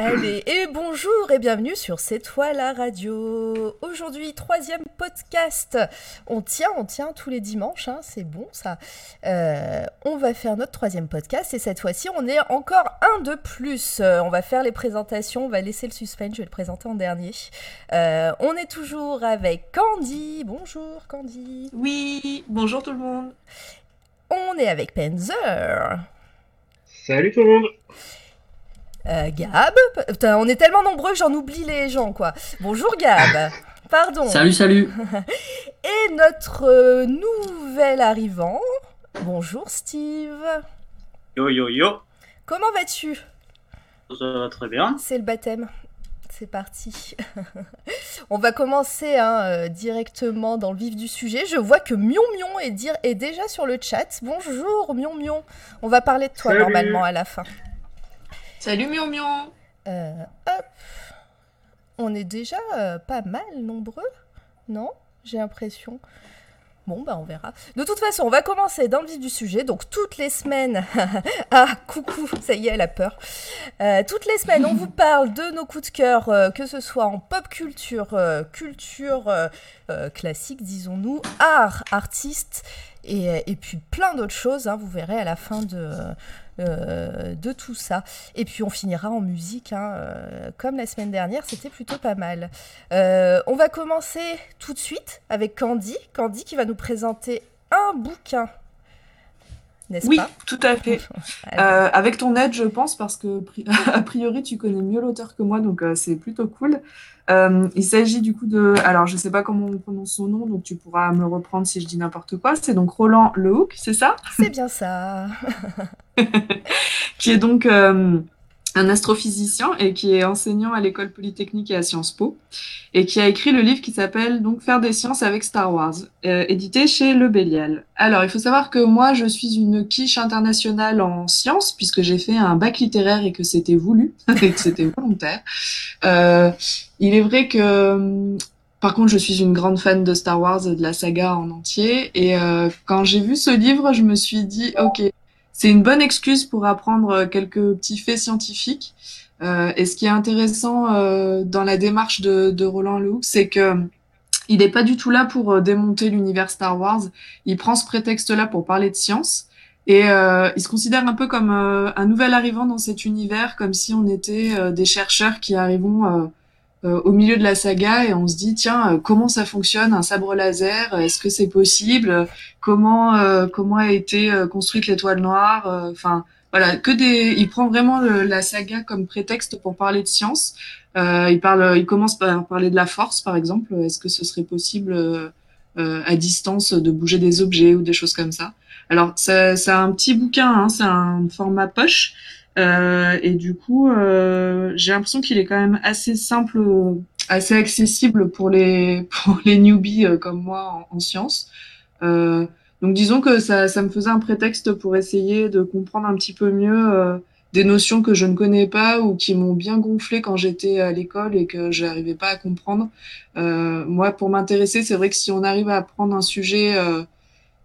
Allez, et bonjour et bienvenue sur C'est toi la radio. Aujourd'hui, troisième podcast. On tient, on tient tous les dimanches, hein, c'est bon ça. Euh, on va faire notre troisième podcast et cette fois-ci, on est encore un de plus. Euh, on va faire les présentations, on va laisser le suspense, je vais le présenter en dernier. Euh, on est toujours avec Candy. Bonjour Candy. Oui, bonjour tout le monde. On est avec Penzer. Salut tout le monde. Euh, Gab, Putain, on est tellement nombreux que j'en oublie les gens, quoi. Bonjour Gab. Pardon. Salut, salut. Et notre euh, nouvel arrivant. Bonjour Steve. Yo yo yo. Comment vas-tu? Ça va très bien. C'est le baptême. C'est parti. on va commencer hein, euh, directement dans le vif du sujet. Je vois que Mion Mion est, dire- est déjà sur le chat. Bonjour Mion Mion. On va parler de toi Salut. normalement à la fin. Salut Mion Mion. Euh, hop. On est déjà euh, pas mal nombreux, non? J'ai l'impression. Bon, bah on verra. De toute façon, on va commencer dans le vif du sujet. Donc, toutes les semaines. ah, coucou, ça y est, elle a peur. Euh, toutes les semaines, on vous parle de nos coups de cœur, que ce soit en pop culture, culture classique, disons-nous, art, artiste, et, et puis plein d'autres choses. hein, vous verrez à la fin de, euh, de tout ça. Et puis on finira en musique, hein, euh, comme la semaine dernière, c'était plutôt pas mal. Euh, on va commencer tout de suite avec Candy, Candy qui va nous présenter un bouquin, n'est-ce Oui, pas? tout à fait. Avec ton aide, je pense, parce que a priori tu connais mieux l'auteur que moi, donc c'est plutôt cool. Euh, il s'agit du coup de, alors je sais pas comment on prononce son nom, donc tu pourras me reprendre si je dis n'importe quoi. C'est donc Roland Lehoucq, c'est ça? C'est bien ça. qui est donc euh, un astrophysicien et qui est enseignant à l'école polytechnique et à Sciences Po, et qui a écrit le livre qui s'appelle donc Faire des sciences avec Star Wars, euh, édité chez Le Bélial. Alors, il faut savoir que moi, je suis une quiche internationale en sciences, puisque j'ai fait un bac littéraire et que c'était voulu, et que c'était volontaire. Euh, il est vrai que euh, par contre, je suis une grande fan de Star Wars et de la saga en entier. Et euh, quand j'ai vu ce livre, je me suis dit, ok, c'est une bonne excuse pour apprendre euh, quelques petits faits scientifiques. Euh, et ce qui est intéressant euh, dans la démarche de, de Roland Lehoucq, c'est que il n'est pas du tout là pour euh, démonter l'univers Star Wars. Il prend ce prétexte-là pour parler de science. Et euh, il se considère un peu comme euh, un nouvel arrivant dans cet univers, comme si on était euh, des chercheurs qui arrivons euh, euh, au milieu de la saga et on se dit tiens euh, comment ça fonctionne un sabre laser est-ce que c'est possible comment euh, comment a été euh, construite l'étoile noire euh, enfin voilà que des il prend vraiment le- la saga comme prétexte pour parler de science. Euh, il parle il commence par parler de la force par exemple. Est-ce que ce serait possible euh, euh, à distance de bouger des objets ou des choses comme ça? Alors c'est un petit bouquin hein, c'est un format poche euh, et du coup, euh, j'ai l'impression qu'il est quand même assez simple, assez accessible pour les pour les newbies euh, comme moi en, en sciences. Donc disons que ça, ça me faisait un prétexte pour essayer de comprendre un petit peu mieux des notions que je ne connais pas ou qui m'ont bien gonflé quand j'étais à l'école et que je n'arrivais pas à comprendre. Moi, pour m'intéresser, c'est vrai que si on arrive à apprendre un sujet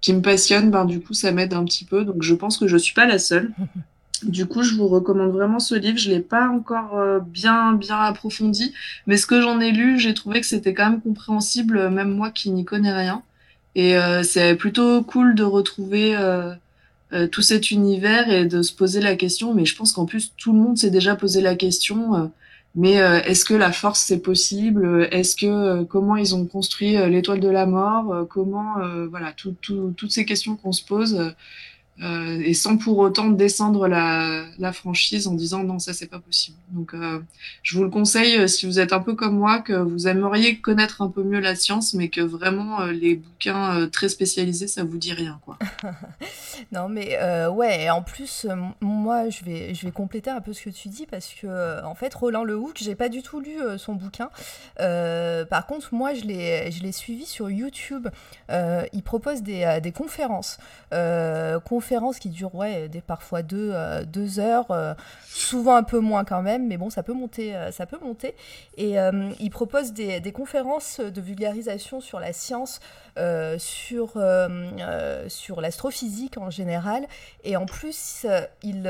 qui me passionne, ben du coup, ça m'aide un petit peu. Donc je pense que je suis pas la seule. Du coup, je vous recommande vraiment ce livre. Je l'ai pas encore euh, bien bien approfondi, mais ce que j'en ai lu, j'ai trouvé que c'était quand même compréhensible, euh, même moi qui n'y connais rien. Et euh, c'est plutôt cool de retrouver euh, euh, tout cet univers et de se poser la question. Mais je pense qu'en plus, tout le monde s'est déjà posé la question. euh, mais est-ce que la force c'est possible? Est-ce que comment ils ont construit l'étoile de la mort? Comment voilà tout, tout- toutes ces questions qu'on se pose euh, et sans pour autant descendre la, la franchise en disant non ça c'est pas possible. Donc euh, je vous le conseille euh, si vous êtes un peu comme moi que vous aimeriez connaître un peu mieux la science mais que vraiment euh, les bouquins euh, très spécialisés ça vous dit rien quoi. Non mais euh, ouais, et en plus, euh, moi je vais, je vais compléter un peu ce que tu dis parce que euh, en fait Roland Lehoucq, j'ai pas du tout lu son bouquin. Par contre, moi je l'ai, suivi sur YouTube. Il propose des, conférences, conférences qui durent ouais, des, parfois deux, heures, souvent un peu moins quand même, mais bon, ça peut monter. ça peut monter. Et il propose des, des, conférences de vulgarisation sur la science, sur, sur l'astrophysique en général. Et en plus, il,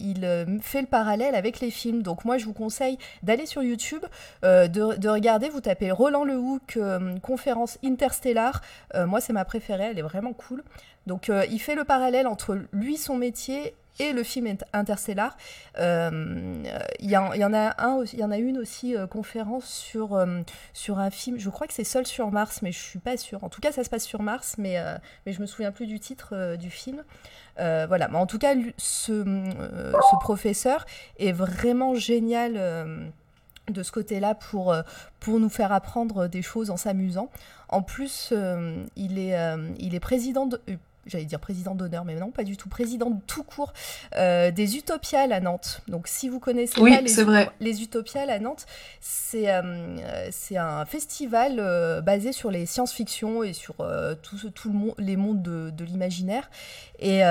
il fait le parallèle avec les films. Donc moi, je vous conseille d'aller sur YouTube, de, de, regarder, vous tapez Roland Lehoucq, conférence interstellar. moi, c'est ma préférée, elle est vraiment cool. Donc euh, il fait le parallèle entre lui, son métier et le film Interstellar. Euh, il y, en a il y en a une aussi euh, conférence sur sur un film. Je crois que c'est Seul sur Mars, mais je suis pas sûre. En tout cas, ça se passe sur Mars, mais mais je me souviens plus du titre du film. voilà. Mais en tout cas, ce, ce professeur est vraiment génial de ce côté-là pour, pour nous faire apprendre des choses en s'amusant. En plus, il, est, il est président de, j'allais dire président d'honneur, mais non, pas du tout, président de tout court euh, des Utopiales à Nantes. Donc, si vous connaissez pas les, vrai. les Utopiales à Nantes, c'est euh, c'est un festival euh, basé sur les science-fiction et sur tout, tout le monde, les mondes de, de l'imaginaire. Et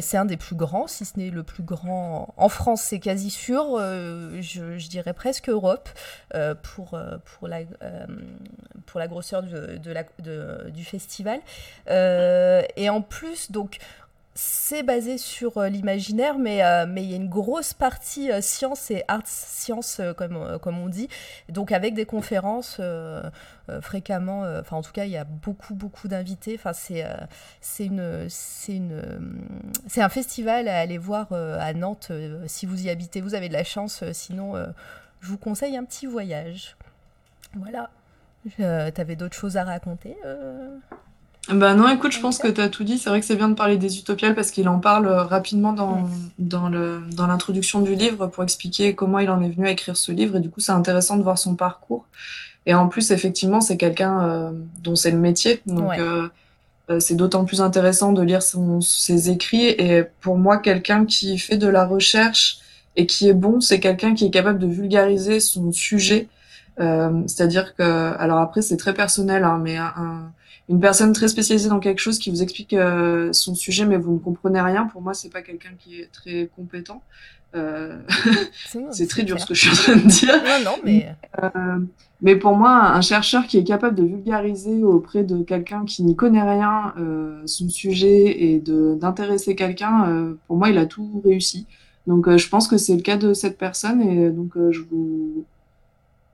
c'est un des plus grands, si ce n'est le plus grand en France, c'est quasi sûr. Je, je, dirais presque Europe pour pour la pour la grosseur de, de la, de, du festival. et en plus, donc, c'est basé sur euh, l'imaginaire, mais euh, mais il y a une grosse partie euh, science et arts science, comme, comme on dit. Donc, avec des conférences fréquemment, enfin, en tout cas, il y a beaucoup, beaucoup d'invités. Enfin, c'est c'est c'est un festival à aller voir à Nantes si vous y habitez. Vous avez de la chance, sinon, je vous conseille un petit voyage. Voilà. T'avais d'autres choses à raconter bah non, écoute, je pense que tu as tout dit. C'est vrai que c'est bien de parler des utopiales parce qu'il en parle euh, rapidement dans, dans le, dans l'introduction du livre pour expliquer comment il en est venu à écrire ce livre. Et du coup, c'est intéressant de voir son parcours. Et en plus, effectivement, c'est quelqu'un euh, dont c'est le métier. Donc, euh, c'est d'autant plus intéressant de lire son, ses écrits. Et pour moi, quelqu'un qui fait de la recherche et qui est bon, c'est quelqu'un qui est capable de vulgariser son sujet. C'est-à-dire que, alors après, c'est très personnel, hein, mais un une personne très spécialisée dans quelque chose qui vous explique euh, son sujet mais vous ne comprenez rien, pour moi, c'est pas quelqu'un qui est très compétent. Euh... c'est très dur ce que je suis en train de dire. Non, non, mais... Euh, mais pour moi, un chercheur qui est capable de vulgariser auprès de quelqu'un qui n'y connaît rien son sujet et d'intéresser quelqu'un, pour moi, il a tout réussi. Donc, je pense que c'est le cas de cette personne et donc je vous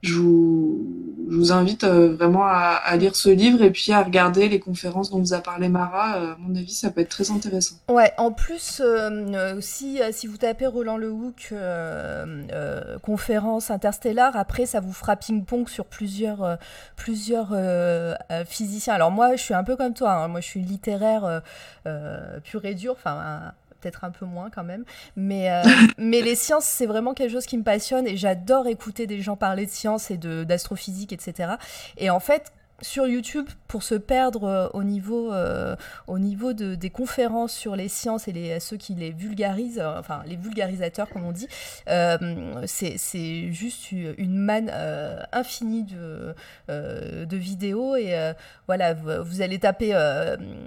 je vous, invite euh, vraiment à, lire ce livre et puis à regarder les conférences dont vous a parlé Mara. Euh, à mon avis, ça peut être très intéressant. Ouais, en plus, euh, si, vous tapez Roland Lehoucq, conférence interstellar, après, ça vous fera ping-pong sur plusieurs, plusieurs physiciens. Alors moi, je suis un peu comme toi, hein. moi je suis littéraire pur et dur, enfin peut-être un peu moins quand même. Mais, euh, mais les sciences, c'est vraiment quelque chose qui me passionne et j'adore écouter des gens parler de sciences et d'astrophysique, etc. Et en fait, sur YouTube pour se perdre euh, au niveau, euh, au niveau de, des conférences sur les sciences et les, ceux qui les vulgarisent, euh, enfin les vulgarisateurs comme on dit, c'est juste une manne infinie de, de vidéos et voilà, vous, allez taper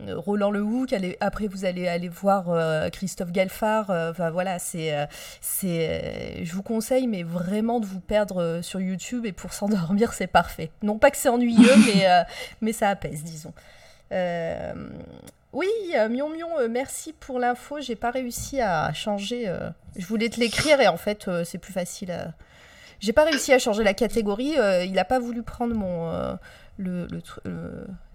Roland Lehoucq, après vous allez aller voir Christophe Galfard, enfin voilà, c'est, c'est, je vous conseille mais vraiment de vous perdre sur YouTube et pour s'endormir c'est parfait. Non pas que c'est ennuyeux mais euh, mais, ça apaise, disons. Euh, oui, euh, Mion Mion, merci pour l'info. J'ai pas réussi à changer. je voulais te l'écrire et en fait, c'est plus facile. J'ai pas réussi à changer la catégorie. il a pas voulu prendre mon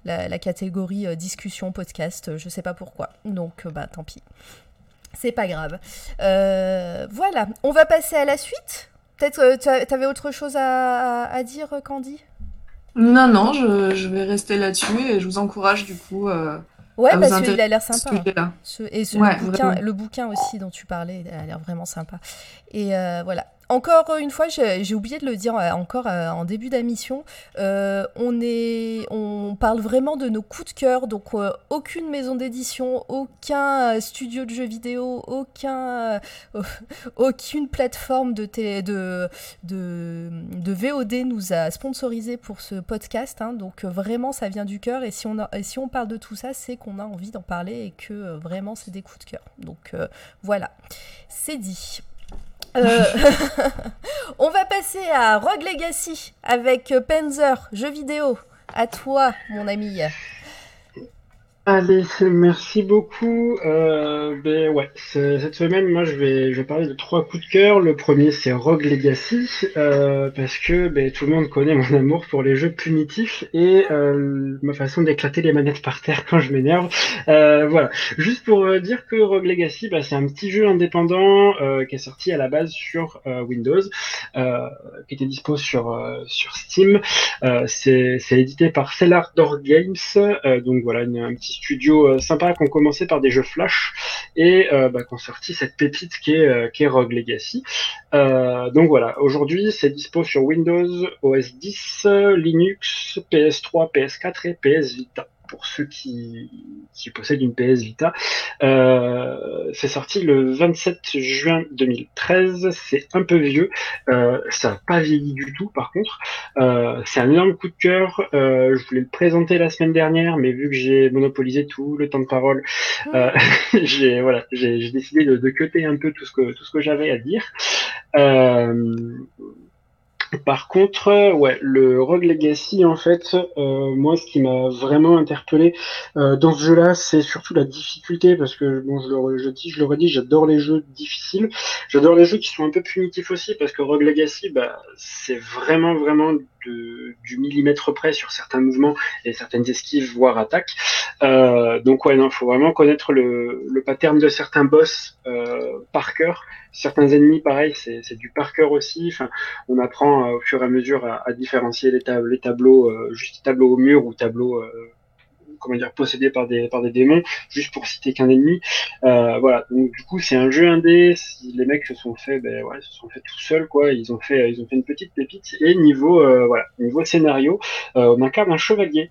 la, catégorie discussion podcast. Je sais pas pourquoi. Donc, bah tant pis. C'est pas grave. voilà, on va passer à la suite. Peut-être tu avais autre chose à dire, Candy? Non, non, je, je vais rester là-dessus et je vous encourage du coup. Euh, ouais, à parce qu'il a l'air sympa. Hein. Ce, et ce, le, bouquin, le, bouquin, aussi dont tu parlais, il a l'air vraiment sympa. Et voilà. Encore une fois, j'ai oublié de le dire euh, encore euh, en début d'émission, euh, on, parle vraiment de nos coups de cœur, donc aucune maison d'édition, aucun studio de jeux vidéo, aucun, aucune plateforme de, VOD nous a sponsorisé pour ce podcast, hein. donc vraiment ça vient du cœur et si on parle de tout ça, c'est qu'on a envie d'en parler et que vraiment c'est des coups de cœur. Donc voilà, c'est dit. Euh, on va passer à Rogue Legacy avec Panzer, jeu vidéo. À toi, mon ami. Allez, merci beaucoup. Euh, ben ouais, cette semaine, moi, je vais, je vais parler de trois coups de cœur. Le premier, c'est Rogue Legacy, euh, parce que ben, tout le monde connaît mon amour pour les jeux primitifs et euh, ma façon d'éclater les manettes par terre quand je m'énerve. Euh, voilà, juste pour euh, dire que Rogue Legacy, bah, c'est un petit jeu indépendant euh, qui est sorti à la base sur Windows, qui était dispo sur sur Steam. c'est édité par Cellar Door Games, donc voilà, un petit studios euh, sympas qui ont commencé par des jeux Flash et euh, bah, qui ont sorti cette pépite qui est, euh, qui est Rogue Legacy. donc voilà, aujourd'hui c'est dispo sur Windows, OS 10, Linux, PS3, PS4 et PS Vita pour ceux qui, qui possèdent une PS Vita. Euh, c'est sorti le 27 juin 2013. C'est un peu vieux. Euh, ça n'a pas vieilli du tout, par contre. Euh, c'est un énorme coup de cœur. Euh, je voulais le présenter la semaine dernière, mais vu que j'ai monopolisé tout le temps de parole, euh, j'ai voilà, j'ai décidé de, de cuter un peu tout ce que que j'avais à dire. Euh, par contre, euh, ouais, le Rogue Legacy, en fait, euh, moi, ce qui m'a vraiment interpellé euh, dans ce jeu-là, c'est surtout la difficulté, parce que, bon, je le, je dis, je l'aurais dit, j'adore les jeux difficiles, j'adore les jeux qui sont un peu punitifs aussi, parce que Rogue Legacy, bah, c'est vraiment, vraiment du millimètre près sur certains mouvements et certaines esquives, voire attaques. Donc ouais, non, faut vraiment connaître le, le pattern de certains boss par cœur. Certains ennemis, pareil, c'est du par cœur aussi. On apprend euh, au fur et à mesure à, différencier les, les tableaux, euh, juste tableaux au mur ou tableaux comment dire, possédé par des, par des démons, juste pour citer qu'un ennemi. Euh, voilà. Donc, du coup, c'est un jeu indé. Les mecs se sont fait, ben, ouais, se sont fait tout seuls, quoi. Ils ont fait, ils ont fait une petite pépite. Et niveau, euh, voilà, niveau scénario, euh, on incarne un chevalier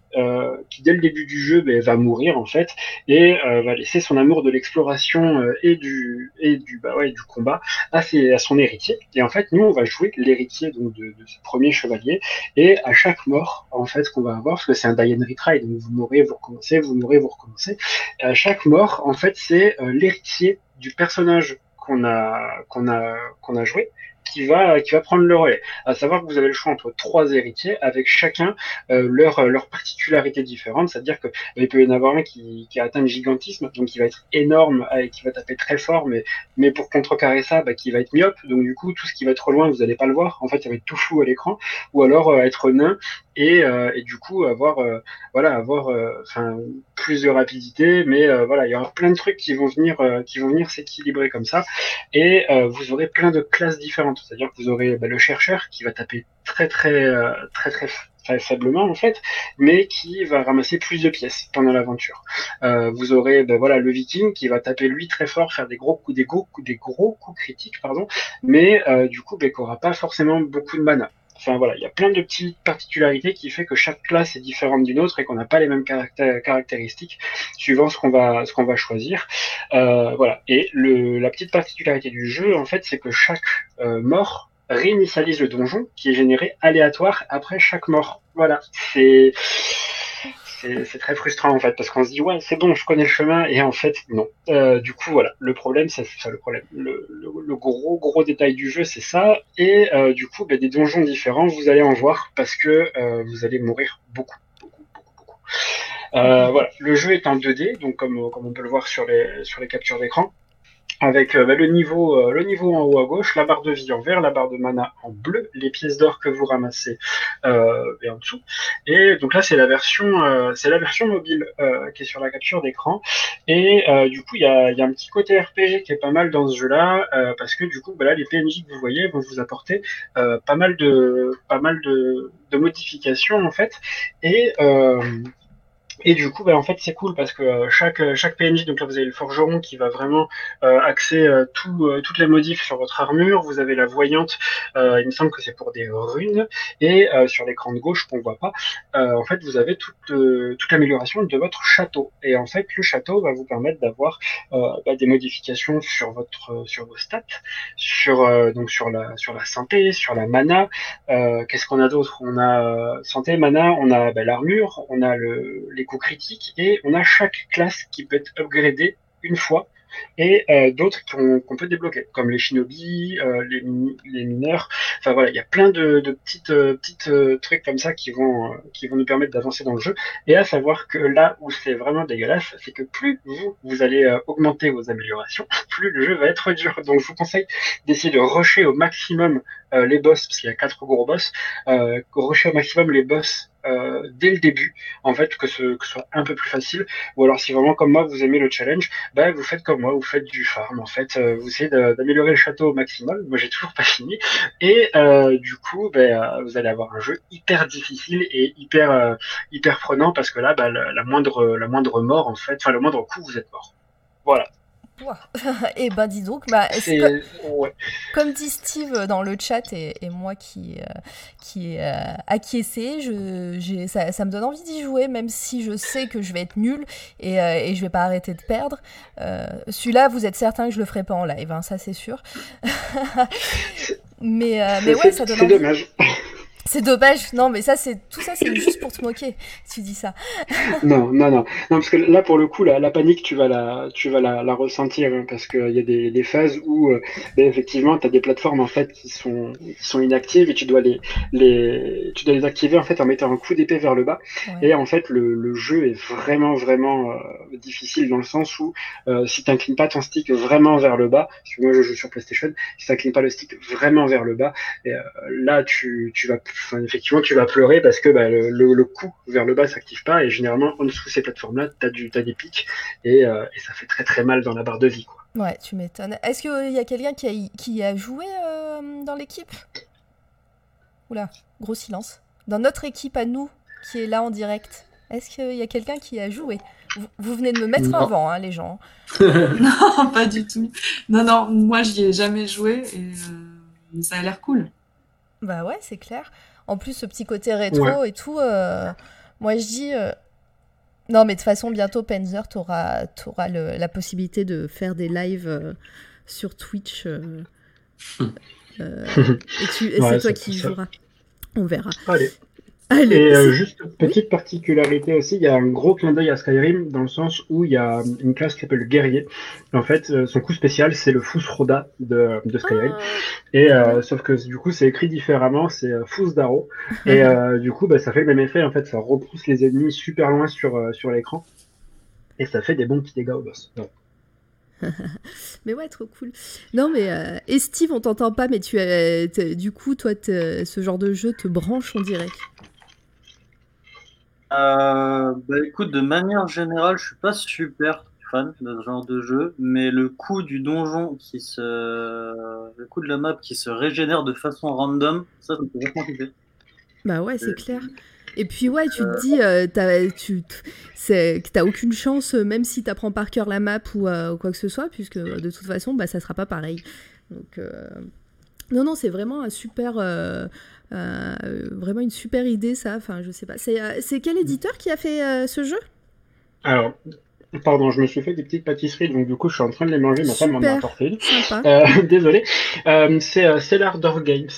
qui, dès le début du jeu, ben, va mourir, en fait, et va laisser son amour de l'exploration et du, et du, bah ouais, du combat à, son héritier. Et en fait, nous, on va jouer l'héritier donc de, de ce premier chevalier. Et à chaque mort, en fait, qu'on va avoir, parce que c'est un die and retry, donc vous mourrez, vous recommencez, vous mourrez, vous recommencez. Et à chaque mort, en fait, c'est euh, l'héritier du personnage qu'on a qu'on a qu'on a joué qui va qui va prendre le relais. À savoir que vous avez le choix entre trois héritiers avec chacun euh, leur leur particularité différente, c'est-à-dire que il peut y en avoir un qui, qui a atteint le gigantisme, donc qui va être énorme et qui va taper très fort, mais mais pour contrecarrer ça, bah, qui va être myope, donc du coup tout ce qui va être loin, vous n'allez pas le voir. En fait, ça va être tout flou à l'écran, ou alors euh, être nain et, euh, et, du coup avoir euh, voilà avoir euh, enfin plus de rapidité mais voilà il y aura plein de trucs qui vont venir qui vont venir s'équilibrer comme ça et vous aurez plein de classes différentes c'est-à-dire que vous aurez bah, le chercheur qui va taper très très très très, très faiblement en fait, mais qui va ramasser plus de pièces pendant l'aventure. Euh, vous aurez ben, voilà le viking qui va taper lui très fort, faire des gros coups, des gros coups, des gros coups critiques pardon, mais euh, du coup ben, qui aura pas forcément beaucoup de mana. Enfin voilà, il y a plein de petites particularités qui fait que chaque classe est différente d'une autre et qu'on n'a pas les mêmes caractéristiques suivant ce qu'on va ce qu'on va choisir. Euh, voilà. Et le, la petite particularité du jeu en fait, c'est que chaque euh, mort réinitialise le donjon qui est généré aléatoire après chaque mort. Voilà, c'est c'est très frustrant en fait parce qu'on se dit ouais c'est bon je connais le chemin et en fait non. Euh, du coup voilà. Le problème c'est ça le problème. Le, le, gros gros détail du jeu c'est ça. Et euh, du coup bah, des donjons différents vous allez en voir parce que euh, vous allez mourir beaucoup beaucoup beaucoup beaucoup. Euh, voilà. Le jeu est en 2D donc comme comme on peut le voir sur les sur les captures d'écran avec euh, bah, le niveau euh, le niveau en haut à gauche, la barre de vie en vert, la barre de mana en bleu, les pièces d'or que vous ramassez euh, et en dessous. Et donc là c'est la version euh, c'est la version mobile qui est sur la capture d'écran. Et du coup il y a, y a, un petit côté RPG qui est pas mal dans ce jeu-là parce que du coup bah, là, les PNJ que vous voyez vont vous apporter pas mal de pas mal de, de modifications en fait et Et du coup, bah, en fait, c'est cool parce que euh, chaque, euh, chaque PNJ, donc là, vous avez le forgeron qui va vraiment euh, axer tout, toutes les modifs sur votre armure. Vous avez la voyante, il me semble que c'est pour des runes. Et sur l'écran de gauche qu'on voit pas, en fait, vous avez toute, toute l'amélioration de votre château. Et en fait, le château va vous permettre d'avoir bah, des modifications sur votre sur vos stats, sur donc sur la sur la santé, sur la mana. Qu'est-ce qu'on a d'autre? On a santé, mana, on a bah, l'armure, on a le, les coups critiques et on a chaque classe qui peut être upgradée une fois et euh, d'autres qu'on peut débloquer, comme les shinobi, euh, les, mineurs. Enfin voilà, il y a plein de, de petites, euh, petites trucs comme ça qui vont, qui vont nous permettre d'avancer dans le jeu. Et à savoir que là où c'est vraiment dégueulasse, c'est que plus vous, vous allez augmenter vos améliorations, plus le jeu va être dur. Donc je vous conseille d'essayer de rusher au maximum les boss, parce qu'il y a quatre gros boss, rusher au maximum les boss euh, dès le début, en fait, que ce, que soit un peu plus facile. Ou alors, si vraiment comme moi vous aimez le challenge, bah, vous faites comme moi, vous faites du farm. En fait, euh, vous essayez d'améliorer le château au maximum. Moi, j'ai toujours pas fini. Et euh, du coup, bah, vous allez avoir un jeu hyper difficile et hyper hyper prenant parce que là, bah, la, moindre la moindre mort, en fait, enfin le moindre coup, vous êtes mort. Voilà. Et eh ben dis donc, bah, comme, dit Steve dans le chat et, moi qui, euh, qui ai euh, acquiescé, je, ça, ça, me donne envie d'y jouer, même si je sais que je vais être nul et, euh, et je vais pas arrêter de perdre. Celui-là, vous êtes certain que je le ferai pas en live, hein, ça c'est sûr. mais, mais ouais, ça donne envie. dommage. C'est dommage, non, mais ça, c'est tout ça, c'est juste pour te moquer. Tu dis ça. non, non, non, non, parce que là, pour le coup, la, la panique, tu vas la, tu vas la, la ressentir, hein, parce qu'il y a des, des phases où, euh, ben, effectivement, tu as des plateformes en fait qui sont, qui sont inactives et tu dois les, les, tu dois les activer en fait en mettant un coup d'épée vers le bas. Et en fait, le, le, jeu est vraiment, vraiment euh, difficile dans le sens où euh, si tu n'inclines pas ton stick vraiment vers le bas, parce que moi je joue sur PlayStation, si tu n'inclines pas le stick vraiment vers le bas, et, là, tu, tu vas effectivement, tu vas pleurer parce que bah, le, coup vers le bas s'active pas et généralement en dessous de ces plateformes-là, tu as, des pics euh, et, ça fait très très mal dans la barre de vie. Quoi. Ouais, tu m'étonnes. Est-ce qu'il y a quelqu'un qui a, qui a joué euh, dans l'équipe? Oula, gros silence. Dans notre équipe à nous, qui est là en direct, est-ce qu'il y a quelqu'un qui a joué? Vous, venez de me mettre avant, hein, les gens. non, pas du tout. Non, non, moi j'y ai jamais joué et euh, ça a l'air cool. Bah ouais, c'est clair. En plus, ce petit côté rétro et tout, euh, moi je dis. Euh, non, mais de toute façon, bientôt, Panzer, tu auras, la possibilité de faire des lives euh, sur Twitch. et, c'est toi qui joueras. On verra. Allez et euh, juste petite particularité aussi, il y a un gros clin d'œil à Skyrim dans le sens où il y a une classe qui s'appelle le guerrier. En fait, euh, son coup spécial c'est le Fusroda de, de Skyrim. Ah. Et euh, sauf que du coup c'est écrit différemment, c'est Fus Daro. Et du coup bah, ça fait le même effet en fait, ça repousse les ennemis super loin sur sur l'écran et ça fait des bons petits dégâts au boss. mais ouais, trop cool. Non, mais et Steve, on t'entend pas, mais tu as, du coup, toi, ce genre de jeu te branche, on dirait. Euh, bah écoute, de manière générale, je suis pas super fan de ce genre de jeu, mais le coup du donjon qui se, le coup de la map qui se régénère de façon random, ça, ça me fait kiffer. Bah ouais, c'est clair. Et puis ouais, tu te dis, euh, t'as, tu, t'as aucune chance, euh, même si t'apprends par cœur la map ou, quoi que ce soit, puisque de toute façon, bah ça sera pas pareil. Donc non, non, c'est vraiment un super, euh, vraiment une super idée, ça. Enfin, je sais pas. C'est, euh, c'est quel éditeur qui a fait euh, ce jeu? Alors, Pardon, je me suis fait des petites pâtisseries, donc du coup, je suis en train de les manger. Ma femme m'en a apporté une. désolé. c'est Stellar Door Games.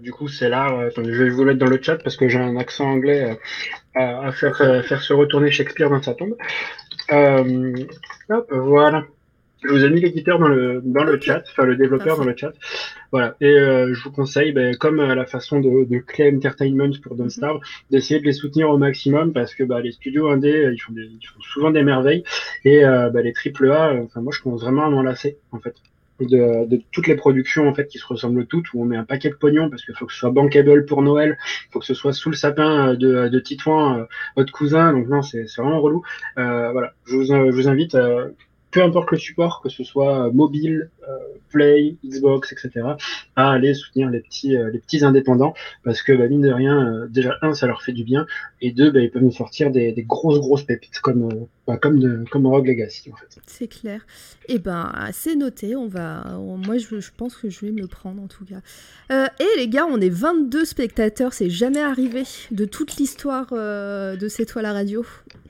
du coup, c'est là. attendez, je vais vous mettre dans le chat parce que j'ai un accent anglais à faire, faire se retourner Shakespeare dans sa tombe. hop, voilà. Je vous ai mis l'éditeur dans le, dans le chat, enfin le développeur dans le chat. Voilà. Et euh, je vous conseille, ben, comme à la façon de, de Clay Entertainment pour Don't Starve, d'essayer de les soutenir au maximum parce que bah, les studios indés, ils font, des, ils font souvent des merveilles. Et euh, bah, les triple A, enfin moi je commence vraiment à m'en lasser en fait. De, de, toutes les productions en fait qui se ressemblent toutes où on met un paquet de pognon parce qu'il faut que ce soit bankable pour Noël, il faut que ce soit sous le sapin de, de Titouan, euh, votre cousin, donc non c'est vraiment relou. Euh, voilà, je vous, je vous invite peu importe le support, que ce soit mobile, Play, Xbox, etc., à aller soutenir les petits, les petits indépendants, parce que bah, mine de rien, déjà un, ça leur fait du bien, et deux, bah, ils peuvent nous sortir des, des grosses grosses pépites comme bah, comme de, comme Rogue Legacy en fait. C'est clair. Et eh ben c'est noté. On va, moi je, je, pense que je vais me le prendre en tout cas. et les gars, on est 22 spectateurs, c'est jamais arrivé de toute l'histoire de C'est toi la radio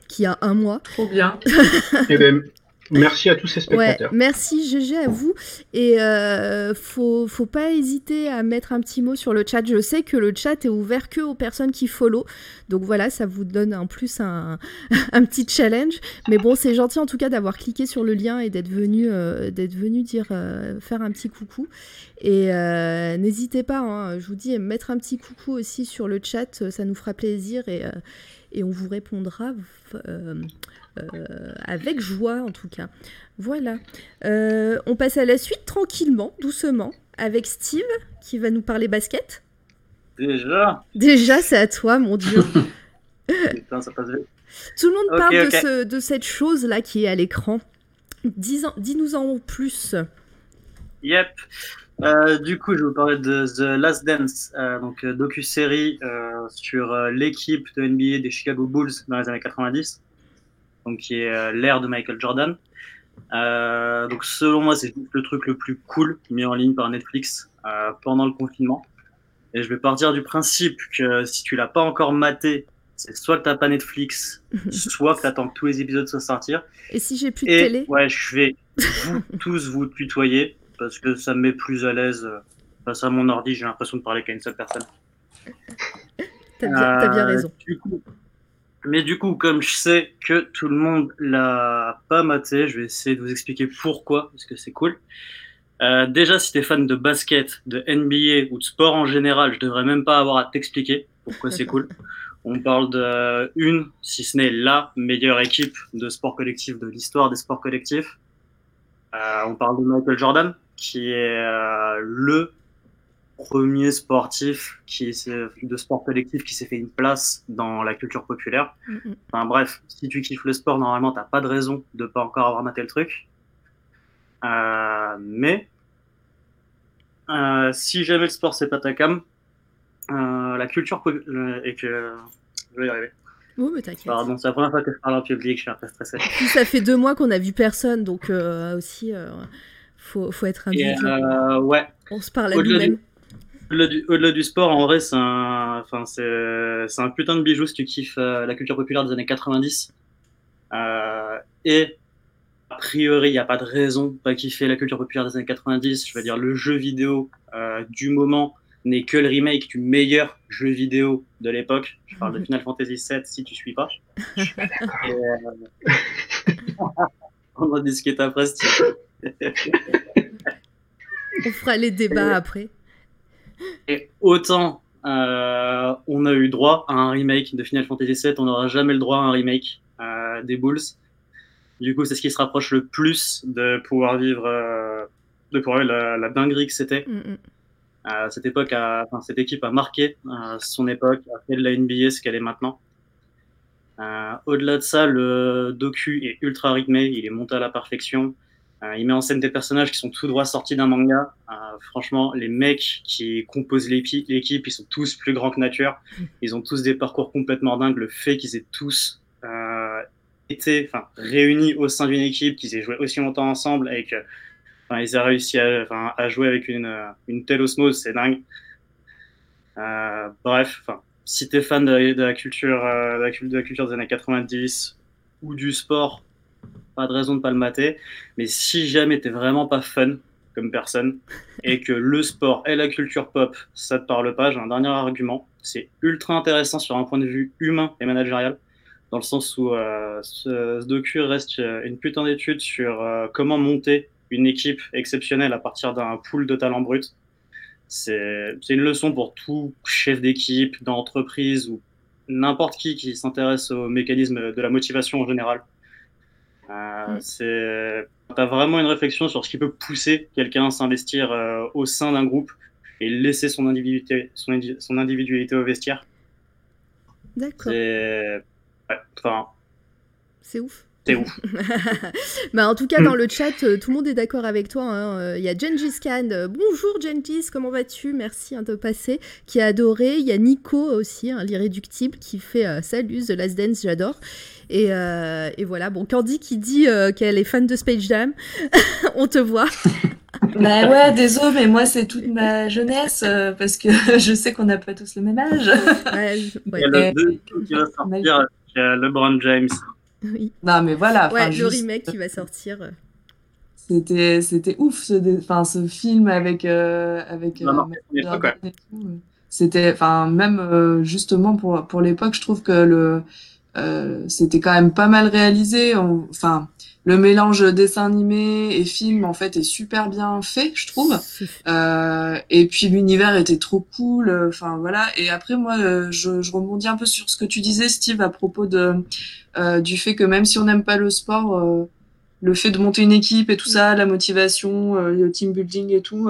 qui a un mois. Trop bien. et eh ben, Merci à tous ces spectateurs. merci GG à vous. Et euh, faut, faut pas hésiter à mettre un petit mot sur le chat. Je sais que le chat est ouvert que aux personnes qui follow. Donc voilà, ça vous donne en plus un, un petit challenge. Mais bon, c'est gentil en tout cas d'avoir cliqué sur le lien et d'être venu, euh, d'être venu dire, euh, faire un petit coucou. Et euh, n'hésitez pas, hein, je vous dis, mettre un petit coucou aussi sur le chat, ça nous fera plaisir et, et on vous répondra. Euh, avec joie en tout cas. Voilà. Euh, on passe à la suite tranquillement, doucement, avec Steve qui va nous parler basket. Déjà Déjà, c'est à toi, mon Dieu. Putain, ça passe vite. Tout le monde parle De, ce, de, cette chose-là qui est à l'écran. Dis-nous en plus. Yep. Euh, du coup, je vais vous parler de The Last Dance, donc docu-série sur l'équipe de NBA des Chicago Bulls dans les années 90 donc qui est euh, l'ère de Michael Jordan. Euh, donc selon moi, c'est le truc le plus cool mis en ligne par Netflix euh, pendant le confinement. Et je vais partir du principe que si tu l'as pas encore maté, c'est soit que t'as pas Netflix, soit que t'attends que tous les épisodes soient sortir. Et si j'ai plus de télé? Ouais, je vais vous, tous vous tutoyer parce que ça me met plus à l'aise face à mon ordi. J'ai l'impression de parler qu'à une seule personne. T'as bien, bien raison. Du coup, mais du coup, comme je sais que tout le monde l'a pas maté, je vais essayer de vous expliquer pourquoi, parce que c'est cool. Euh, déjà, si t'es fan de basket, de NBA ou de sport en général, je devrais même pas avoir à t'expliquer pourquoi c'est cool. On parle de une, si ce n'est la meilleure équipe de sport collectif de l'histoire des sports collectifs. Euh, on parle de Michael Jordan, qui est euh, le premier sportif qui de sport collectif qui s'est fait une place dans la culture populaire. Mm, mm. Enfin bref, si tu kiffes le sport, normalement, t'as pas de raison de pas encore avoir maté le truc. Euh, mais euh, si jamais le sport c'est pas ta cam, euh, la culture et que je vais y arriver. Oh, mais t'inquiète. Pardon, c'est la première fois que je parle en public, je suis un peu stressé. ça fait deux mois qu'on a vu personne, donc aussi, faut, faut être un ouais. On se parle à nous-mêmes. Au-delà du, sport, en vrai, c'est un, enfin, c'est, un putain de bijou si tu kiffes euh, la culture populaire des années 90. Euh, et a priori, il n'y a pas de raison de pas kiffer la culture populaire des années 90. Je veux dire, le jeu vidéo euh, du moment n'est que le remake du meilleur jeu vidéo de l'époque. Je parle de Final Fantasy VII si tu suis pas. on va discuter après. On fera les débats après. Et autant euh, on a eu droit à un remake de Final Fantasy VII, on n'aura jamais le droit à un remake euh, des Bulls. Du coup, c'est ce qui se rapproche le plus de pouvoir vivre, euh, de pouvoir vivre la, dinguerie que c'était. Mm, mm. cette époque, enfin, cette équipe a marqué son époque, a fait de la NBA ce qu'elle est maintenant. Au-delà de ça, le docu est ultra rythmé, il est monté à la perfection. Euh, il met en scène des personnages qui sont tout droit sortis d'un manga. Euh, franchement, les mecs qui composent l'équipe, ils sont tous plus grands que nature. Ils ont tous des parcours complètement dingues. Le fait qu'ils aient tous euh, été enfin, réunis au sein d'une équipe, qu'ils aient joué aussi longtemps ensemble et qu'ils aient réussi à, à, jouer avec une, une telle osmose, c'est dingue. bref, si t'es fan de, de, la culture, de, la, de la culture des années 90 ou du sport, pas de raison de pas le mater. Mais si jamais t'es vraiment pas fun comme personne et que le sport et la culture pop, ça te parle pas, j'ai un dernier argument. C'est ultra intéressant sur un point de vue humain et managérial, dans le sens où euh, ce, docu reste une putain d'étude sur euh, comment monter une équipe exceptionnelle à partir d'un pool de talents bruts. C'est une leçon pour tout chef d'équipe, d'entreprise ou n'importe qui qui s'intéresse au mécanisme de la motivation en général. Euh, mm. C'est, t'as vraiment une réflexion sur ce qui peut pousser quelqu'un à s'investir euh, au sein d'un groupe et laisser son individualité, son, son individualité au vestiaire. D'accord. C'est ouf. C'est ouf. bah, en tout cas, dans le chat, euh, tout le monde est d'accord avec toi. hein. Euh, Il y a Gengis Khan. euh, Bonjour Gengis, comment vas-tu? Merci hein, de passer. Qui a adoré. Il y a Nico aussi, hein, l'irréductible, qui fait euh, Salut, The Last Dance, j'adore. Et, euh, et voilà, bon, Candy qui dit euh, qu'elle est fan de Space Jam. On te voit. Bah ouais, désolé, mais moi c'est toute ma jeunesse euh, parce que je sais qu'on n'a pas tous le même âge. Ouais, je- Il y a le 2 qui va sortir avec LeBron James. Oui. Non, mais voilà. Ouais, le juste, remake qui va sortir. euh. C'était, c'était ouf ce, dé- enfin, ce film avec, euh, avec euh, tout, euh. C'était, enfin, même euh, justement pour, pour l'époque, je trouve que le, euh, c'était quand même pas mal réalisé. On- Enfin, le mélange dessin animé et film, en fait, est super bien fait, je trouve. Euh, et puis l'univers était trop cool. Enfin voilà. Et après moi, euh, je, je rebondis un peu sur ce que tu disais, Steve, à propos de euh, du fait que même si on n'aime pas le sport, euh, le fait de monter une équipe et tout ça, la motivation, le team building et tout.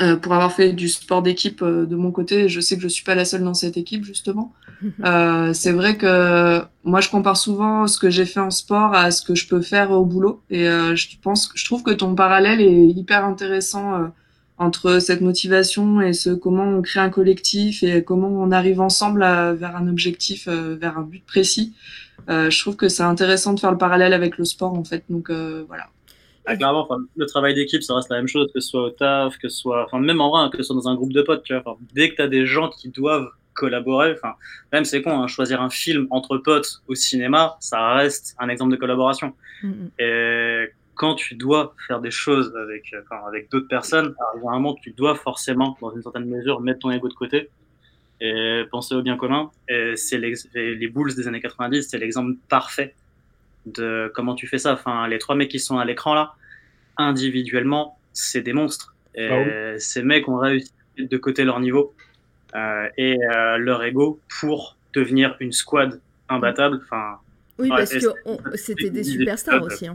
Euh, pour avoir fait du sport d'équipe euh, de mon côté, je sais que je suis pas la seule dans cette équipe justement. Euh, c'est vrai que moi je compare souvent ce que j'ai fait en sport à ce que je peux faire au boulot et euh, je pense je trouve que ton parallèle est hyper intéressant euh, entre cette motivation et ce comment on crée un collectif et comment on arrive ensemble à- vers un objectif euh, vers un but précis. Euh, je trouve que c'est intéressant de faire le parallèle avec le sport en fait donc euh, voilà. Ah, clairement, enfin, le travail d'équipe, ça reste la même chose, que ce soit au taf, que ce soit, enfin, même en vrai, hein, que ce soit dans un groupe de potes, tu vois. Enfin, dès que tu as des gens qui doivent collaborer, enfin, même c'est con, hein, choisir un film entre potes au cinéma, ça reste un exemple de collaboration. Mm, mm. Et quand tu dois faire des choses avec, euh, enfin, avec d'autres personnes, moment, tu dois forcément, dans une certaine mesure, mettre ton ego de côté et penser au bien commun. Et c'est et les Bulls des années 90, c'est l'exemple parfait de comment tu fais ça. Enfin, les trois mecs qui sont à l'écran là, individuellement, c'est des monstres. Et Ah ces mecs ont réussi de côté leur niveau euh, et euh, leur ego pour devenir une squad imbattable. Enfin, Oui, Ouais, parce que c'était des superstars aussi. hein.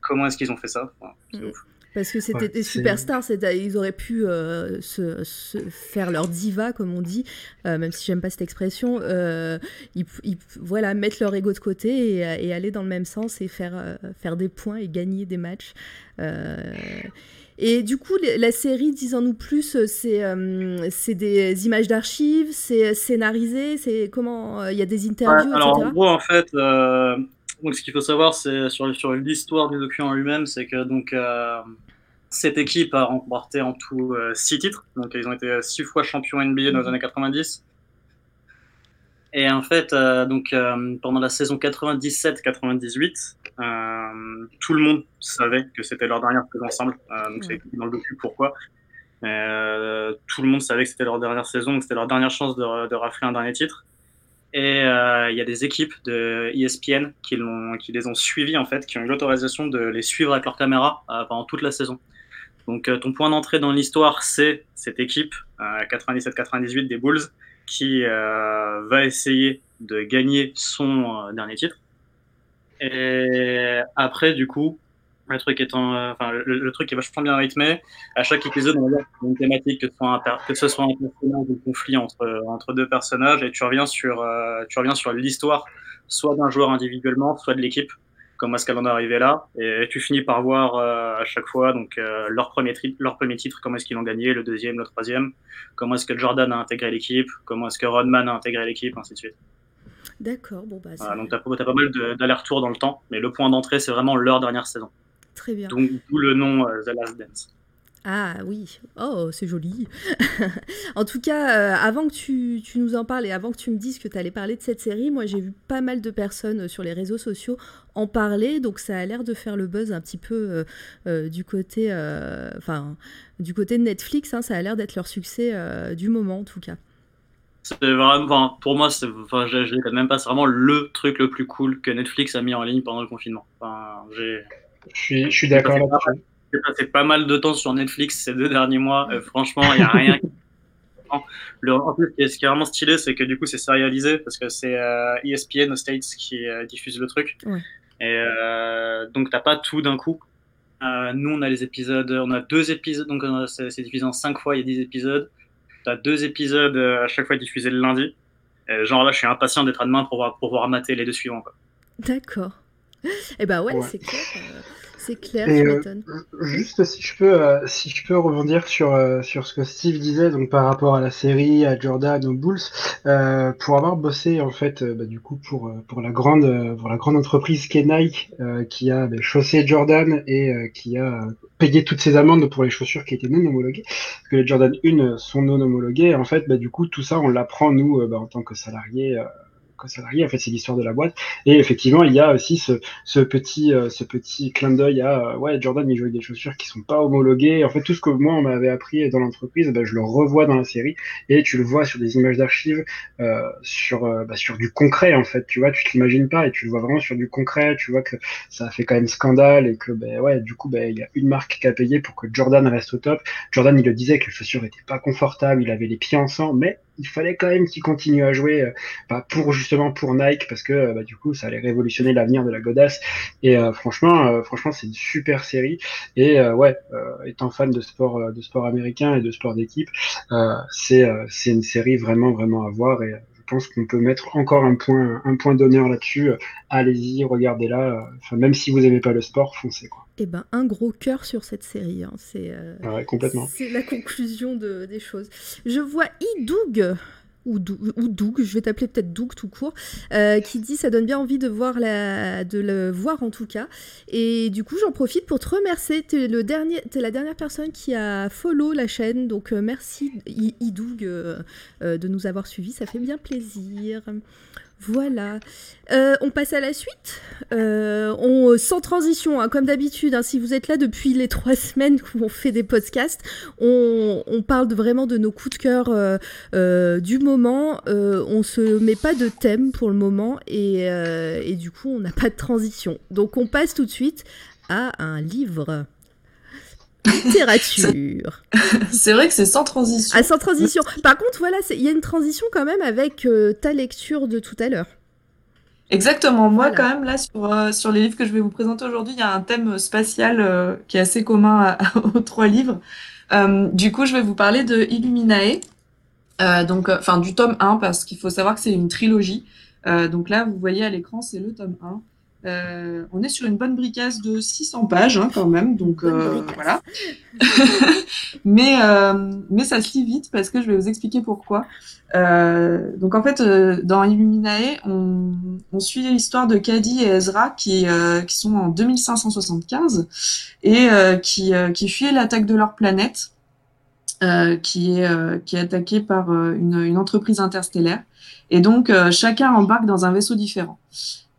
Comment est-ce qu'ils ont fait ça Enfin, c'est Mm. ouf. Parce que c'était Ouais, des superstars, ils auraient pu euh, se, se faire leur diva, comme on dit, euh, même si j'aime pas cette expression. euh, ils, ils- voilà, mettre leur ego de côté et, et aller dans le même sens et faire, euh, faire des points et gagner des matchs. Euh, et du coup, la série, disons-nous plus, c'est euh, c'est des images d'archives, c'est scénarisé, c'est comment euh, il y a des Ouais, interviews, alors etc. en gros, en fait, euh, donc ce qu'il faut savoir, c'est sur, sur l'histoire du docu en lui-même, c'est que donc euh, cette équipe a remporté en tout euh, six titres. Donc ils ont été euh, six fois champions NBA dans les années 90. Et en fait, euh, donc euh, pendant la saison 97-98, euh, tout le monde savait que c'était leur dernière saison ensemble. Euh, donc c'est dans le docu pourquoi. Mais, euh, tout le monde savait que c'était leur dernière saison, que c'était leur dernière chance de, de rafler un dernier titre. Et euh, il y a des équipes de ESPN qui, les ont suivis, en fait, qui ont eu l'autorisation de les suivre avec leur caméra euh, pendant toute la saison. Donc euh, ton point d'entrée dans l'histoire, c'est cette équipe euh, 97-98 des Bulls qui euh, va essayer de gagner son euh, dernier titre. Et après, du coup, le truc étant, euh, enfin, le, truc est vachement bien rythmé. À chaque épisode, on va une thématique, que ce soit un, un conflit entre, entre deux personnages, et tu reviens sur, euh, tu reviens sur l'histoire, soit d'un joueur individuellement, soit de l'équipe. Comment est-ce qu'elle en est arrivée là Et tu finis par voir euh, à chaque fois donc euh, leur premier tri- leur premier titre, comment est-ce qu'ils l'ont gagné, le deuxième, le troisième, comment est-ce que Jordan a intégré l'équipe, comment est-ce que Rodman a intégré l'équipe, ainsi de suite. D'accord, bon, bah, Voilà, donc t'as as pas mal d'allers-retours dans le temps, mais le point d'entrée c'est vraiment leur dernière saison. très bien. Donc d'où le nom euh, The Last Dance. Ah oui, oh c'est joli. en tout cas, euh, avant que tu, tu nous en parles et avant que tu me dises que tu allais parler de cette série, moi j'ai vu pas mal de personnes euh, sur les réseaux sociaux en parler, donc ça a l'air de faire le buzz un petit peu euh, euh, du côté, euh, enfin du côté de Netflix. hein, ça a l'air d'être leur succès euh, du moment en tout cas. C'est vraiment, pour moi, c'est, enfin, je, je même pas, c'est vraiment le truc le plus cool que Netflix a mis en ligne pendant le confinement. Enfin, j'ai, Je suis, je suis d'accord là-dessus. J'ai passé pas mal de temps sur Netflix ces deux derniers mois. et franchement, il y a rien. qui- Le, en plus, ce qui est vraiment stylé, c'est que du coup, c'est sérialisé parce que c'est euh, ESPN aux States qui euh, diffuse le truc. Ouais. Et euh, donc, t'as pas tout d'un coup. Euh, nous, on a les épisodes, on a deux épisodes, donc euh, c'est divisé en cinq fois, il y a dix épisodes. T'as deux épisodes euh, à chaque fois diffusés le lundi. Et genre là, je suis impatient d'être à demain pour voir, pour voir mater les deux suivants. D'accord. Eh ben ouais, Ouais. c'est clair. C'est clair, Et, tu euh. Juste si je peux, euh, si je peux rebondir sur, euh, sur ce que Steve disait, donc par rapport à la série, à Jordan, aux Bulls, pour avoir bossé en fait, bah, du coup pour, pour la grande, pour la grande entreprise qu'est Nike, qui a bah, chaussé Jordan et qui a payé toutes ses amendes pour les chaussures qui étaient non homologuées, parce que les Jordan 1 sont non homologuées. En fait, bah, du coup tout ça on l'apprend nous bah, en tant que salariés. Que salariés. En fait, c'est l'histoire de la boîte. Et effectivement, il y a aussi ce, ce petit, euh, ce petit clin d'œil à euh, ouais, Jordan, il joue avec des chaussures qui sont pas homologuées. En fait, tout ce que moi on m'avait appris dans l'entreprise, ben, je le revois dans la série et tu le vois sur des images d'archives, euh, sur, euh, bah, sur du concret en fait. Tu vois, tu te l'imagines pas et tu le vois vraiment sur du concret. Tu vois que ça a fait quand même scandale et que ben ouais, du coup, ben il y a une marque qui a payé pour que Jordan reste au top. Jordan, il le disait que les chaussures étaient pas confortables, il avait les pieds en sang, mais il fallait quand même qu'il continue à jouer euh, bah, pour justement pour Nike parce que euh, bah, du coup ça allait révolutionner l'avenir de la godasse. Et euh, franchement franchement c'est une super série. Et ouais étant fan de sport de sport américain et de sport d'équipe c'est c'est une série vraiment vraiment à voir pense qu'on peut mettre encore un point un point d'honneur là-dessus allez-y regardez-la enfin même si vous aimez pas le sport foncez quoi Eh ben, un gros cœur sur cette série. hein, C'est euh, ouais complètement c'est la conclusion de, des choses. Je vois Idoug. Ou, Dou- ou Doug, je vais t'appeler peut-être Doug tout court, euh, qui dit ça donne bien envie de voir la, de le voir en tout cas. Et du coup, j'en profite pour te remercier. T'es le dernier, t'es la dernière personne qui a follow la chaîne, donc euh, merci I- Idoug euh, de nous avoir suivis, ça fait bien plaisir. Voilà. Euh, on passe à la suite. Euh, on, sans transition, hein, comme d'habitude, hein, si vous êtes là depuis les trois semaines où on fait des podcasts, on, parle vraiment de nos coups de cœur euh, euh, du moment. Euh, on se met pas de thème pour le moment euh, et du coup, on n'a pas de transition. Donc, on passe tout de suite à un livre. Littérature. C'est vrai que c'est sans transition. Ah, sans transition. Par contre, voilà, il y a une transition quand même avec euh, ta lecture de tout à l'heure. Exactement. Moi, Voilà. quand même, là, sur, euh, sur les livres que je vais vous présenter aujourd'hui, il y a un thème spatial euh, qui est assez commun à- aux trois livres. Du coup, je vais vous parler de Illuminae, donc, enfin, du tome 1, parce qu'il faut savoir que c'est une trilogie. Donc là, vous voyez à l'écran, c'est le tome 1. Euh, on est sur une bonne bricasse de 600 pages, hein, quand même. Donc, euh, voilà. mais, euh, mais ça se lit vite parce que je vais vous expliquer pourquoi. Donc en fait, dans Illuminae, on, on suit l'histoire de Cady et Ezra qui, qui sont en 2575 et qui, qui fuient l'attaque de leur planète, qui, est, qui est attaquée par une, une entreprise interstellaire. Et donc chacun embarque dans un vaisseau différent.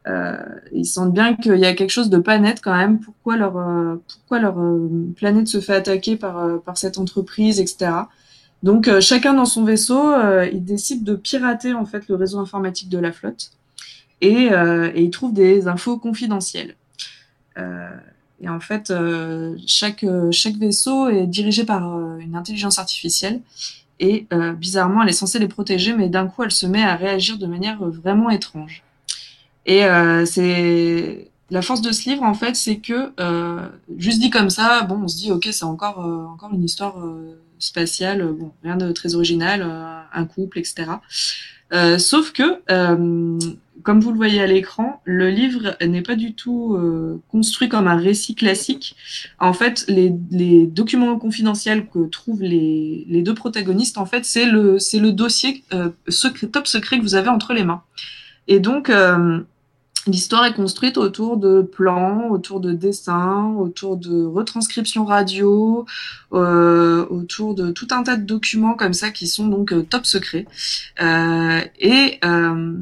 Euh, ils sentent bien qu'il y a quelque chose de pas net quand même. Pourquoi leur, euh, euh, planète se fait attaquer par, cette entreprise, etc. Donc chacun dans son vaisseau, euh, il décide de pirater en fait le réseau informatique de la flotte et, et il trouve des infos confidentielles. Et en fait, chaque, vaisseau est dirigé par une intelligence artificielle et bizarrement, elle est censée les protéger, mais d'un coup, elle se met à réagir de manière vraiment étrange. Et euh, c'est la force de ce livre, en fait, c'est que euh, juste dit comme ça, bon, on se dit ok, c'est encore euh, encore une histoire spatiale, bon, rien de très original, un couple, etc. Sauf que, comme vous le voyez à l'écran, le livre n'est pas du tout construit comme un récit classique. En fait, les, documents confidentiels que trouvent les, les deux protagonistes, en fait, c'est le, le dossier top secret que vous avez entre les mains. Et donc, l'histoire est construite autour de plans, autour de dessins, autour de retranscriptions radio, euh, autour de tout un tas de documents comme ça qui sont donc euh, top secrets. Euh, et euh,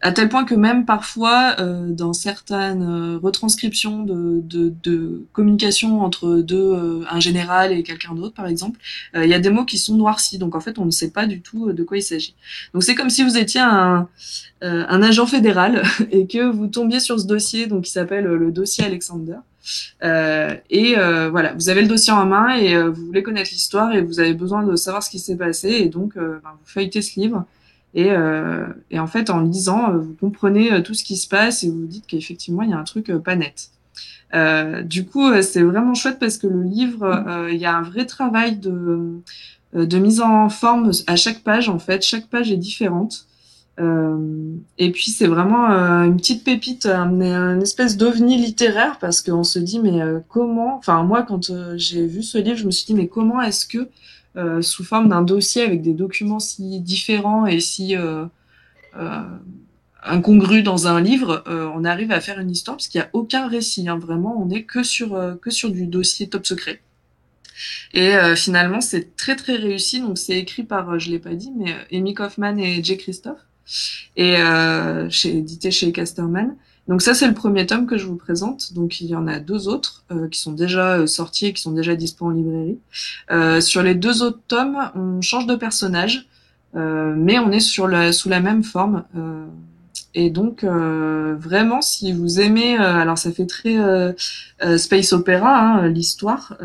à tel point que même parfois, euh, dans certaines euh, retranscriptions de, de, de communication entre deux, euh, un général et quelqu'un d'autre, par exemple, euh, il y a des mots qui sont noircis. Donc en fait, on ne sait pas du tout euh, de quoi il s'agit. Donc c'est comme si vous étiez un, un agent fédéral et que vous tombiez sur ce dossier, donc qui s'appelle le dossier Alexander. Et voilà, vous avez le dossier en main et vous voulez connaître l'histoire et vous avez besoin de savoir ce qui s'est passé et donc ben, vous feuilletez ce livre et, euh, et en fait en lisant euh, vous comprenez euh, tout ce qui se passe et vous vous dites qu'effectivement il y a un truc pas net. Du coup c'est vraiment chouette parce que le livre il y a un vrai travail de mise en forme à chaque page en fait chaque page est différente. et puis c'est vraiment une petite pépite, un, espèce d'ovni littéraire parce qu'on se dit mais comment, enfin moi quand j'ai vu ce livre, je me suis dit mais comment est-ce que sous forme d'un dossier avec des documents si différents et si incongru dans un livre, euh, on arrive à faire une histoire parce qu'il n'y a aucun récit. Hein, vraiment, on n'est que sur euh, que sur du dossier top secret. Et euh, finalement, c'est très très réussi. Donc c'est écrit par, je l'ai pas dit, mais Amy Kaufman et Jay Christophe, et édité chez Casterman. Donc ça, c'est le premier tome que je vous présente. Donc il y en a deux autres qui sont déjà sortis et qui sont déjà disponibles en librairie. sur les deux autres tomes, on change de personnage, mais on est sur la, sous la même forme. Et donc, euh, vraiment, si vous aimez, euh, alors ça fait très euh, space opéra, hein, l'histoire,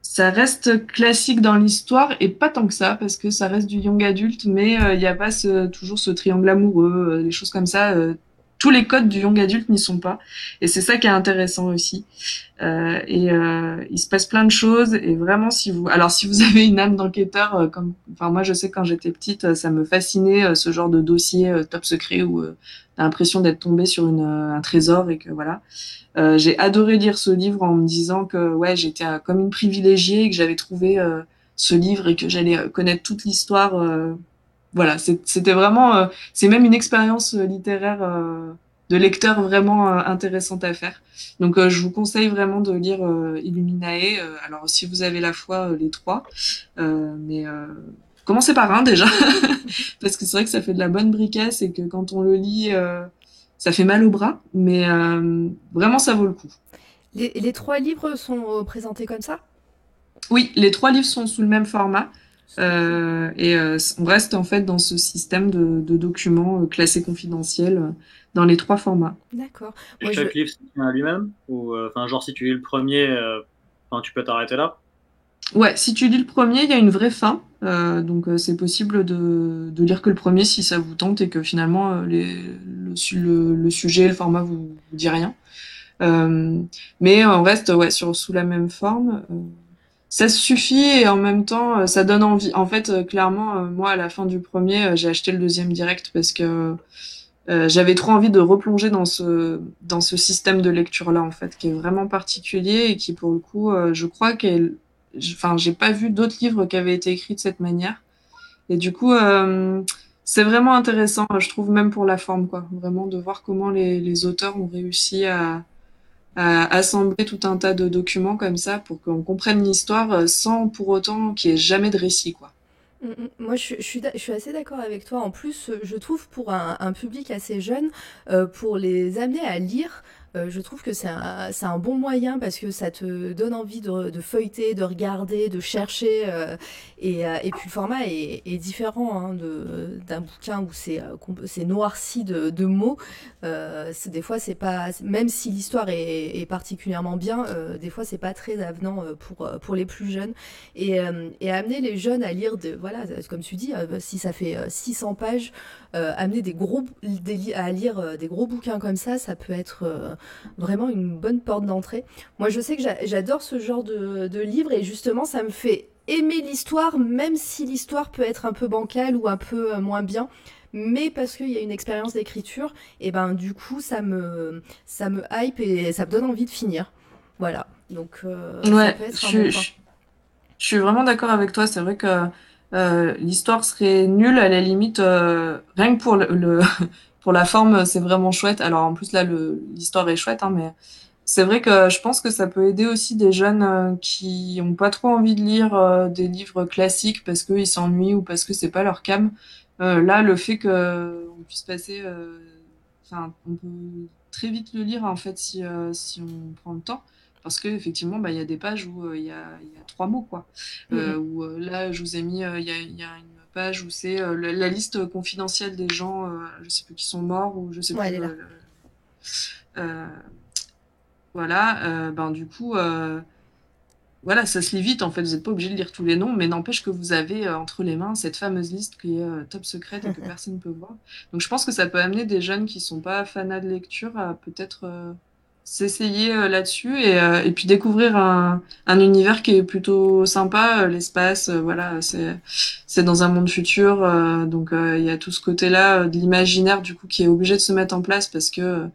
ça reste classique dans l'histoire et pas tant que ça, parce que ça reste du young adulte, mais il n'y a pas toujours ce triangle amoureux, des choses comme ça tous les codes du young adulte n'y sont pas. Et c'est ça qui est intéressant aussi. Euh, et euh, il se passe plein de choses. Et vraiment, si vous, alors si vous avez une âme d'enquêteur, euh, comme, enfin moi je sais quand j'étais petite, ça me fascinait ce genre de dossier top secret où t'as l'impression d'être tombé sur un trésor et que voilà. j'ai adoré lire ce livre en me disant que ouais j'étais comme une privilégiée et que j'avais trouvé ce livre et que j'allais connaître toute l'histoire voilà, c'était vraiment, euh, c'est même une expérience euh, littéraire euh, de lecteur vraiment intéressante à faire. Donc, je vous conseille vraiment de lire Illuminae. alors, si vous avez la foi, les trois, mais commencez par un déjà, parce que c'est vrai que ça fait de la bonne bricasse et que quand on le lit, ça fait mal au bras, mais vraiment, ça vaut le coup. Les, les trois livres sont présentés comme ça? Oui, les trois livres sont sous le même format. Euh, et euh, on reste en fait dans ce système de, de documents euh, classés confidentiels dans les trois formats. D'accord. chaque livre se tient à lui-même Ou enfin, genre si tu lis le premier, enfin, tu peux t'arrêter là? Ouais, si tu lis le premier, il y a une vraie fin. Euh, donc c'est possible de, de, lire que le premier si ça vous tente et que finalement les, le, le, sujet, le format vous, vous dit rien. Euh, mais on reste ouais, sur, sous la même forme ça suffit et en même temps euh, ça donne envie. En fait, euh, clairement, euh, moi à la fin du premier, j'ai acheté le deuxième direct parce que j'avais trop envie de replonger dans ce dans ce système de lecture là en fait, qui est vraiment particulier et qui pour le coup, je crois qu'elle, enfin, j'ai pas vu d'autres livres qui avaient été écrits de cette manière. Et du coup, c'est vraiment intéressant, je trouve même pour la forme quoi, vraiment de voir comment les, les auteurs ont réussi à à assembler tout un tas de documents comme ça pour qu'on comprenne l'histoire euh, sans pour autant qu'il n'y ait jamais de récit, quoi. Mm, mm. Moi, je, suis, assez d'accord avec toi. En plus, je trouve pour un, un public assez jeune, euh, pour les amener à lire, euh, je trouve que c'est un, bon moyen parce que ça te donne envie de, feuilleter, de regarder, de chercher. Euh, et, euh, et, puis le format est, différent hein, d'un bouquin où c'est noirci de, mots. des fois, c'est pas même si l'histoire est, particulièrement bien, des fois c'est pas très avenant pour les plus jeunes. Et, et amener les jeunes à lire de voilà, comme tu dis, si ça fait 600 pages. Euh, amener des gros, à lire euh, des gros bouquins comme ça, ça peut être euh, vraiment une bonne porte d'entrée. Moi, je sais que j'adore ce genre de, de livre et justement, ça me fait aimer l'histoire, même si l'histoire peut être un peu bancale ou un peu moins bien mais parce qu'il y a une expérience d'écriture, et ben du coup ça me ça me hype et ça me donne envie de finir. Voilà. Donc ouais, je, je, suis vraiment d'accord avec toi. C'est vrai que euh, l'histoire serait nulle à la limite euh, rien que pour le, pour la forme c'est vraiment chouette. Alors en plus là l'histoire est chouette hein, mais c'est vrai que je pense que ça peut aider aussi des jeunes euh, qui ont pas trop envie de lire des livres classiques parce qu'ils s'ennuient ou parce que c'est pas leur cam. Là le fait que on puisse passer enfin on peut très vite le lire en fait si si on prend le temps parce qu'effectivement, bah, il y a des pages où euh, il y, a, y, a, trois mots. Quoi. Euh, où, euh, là, je vous ai mis, il y a, y, a, une page où c'est la, liste confidentielle des gens, je sais plus qui sont morts, ou je sais plus. voilà, ben, du coup voilà, ça se lit vite en fait, vous n'êtes pas obligé de lire tous les noms, mais n'empêche que vous avez entre les mains cette fameuse liste qui est top secrète et que personne ne peut voir. Donc je pense que ça peut amener des jeunes qui sont pas fanats de lecture à peut-être s'essayer là-dessus et, et, puis découvrir un, un, univers qui est plutôt sympa. L'espace, voilà, c'est c'est dans un monde futur, donc il y a tout ce côté-là de l'imaginaire du coup qui est obligé de se mettre en place parce que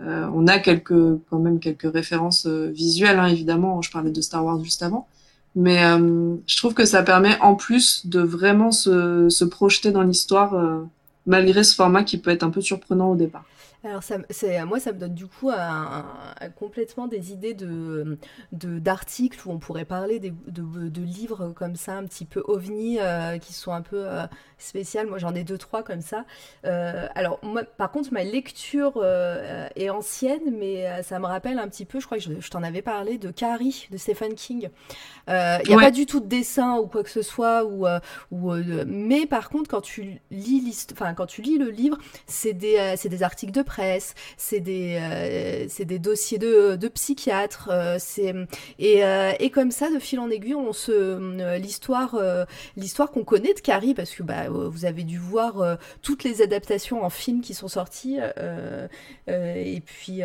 on a quelques quand même quelques références visuelles, hein, évidemment. Je parlais de Star Wars juste avant. Mais euh, je trouve que ça permet en plus de vraiment se, se projeter dans l'histoire euh, malgré ce format qui peut être un peu surprenant au départ. Alors ça, moi, ça me donne du coup complètement des idées de, d'articles où on pourrait parler de, de, livres comme ça, un petit peu ovni, euh, qui sont un peu euh, spéciales. Moi, j'en ai deux, trois comme ça. Euh, alors, moi, par contre, ma lecture est ancienne, mais ça me rappelle un petit peu, je crois que je, t'en avais parlé, de Carrie, de Stephen King. Il n'y a pas du tout de dessin ou quoi que ce soit, ou, ou mais par contre, quand tu lis, enfin, quand tu lis le livre, c'est des, des articles de presse, c'est des, euh, des dossiers de, de psychiatres, euh, c'est et, euh, et comme ça, de fil en aiguille, on se l'histoire, l'histoire qu'on connaît de Carrie, parce que bah, vous avez dû voir toutes les adaptations en film qui sont sorties, et puis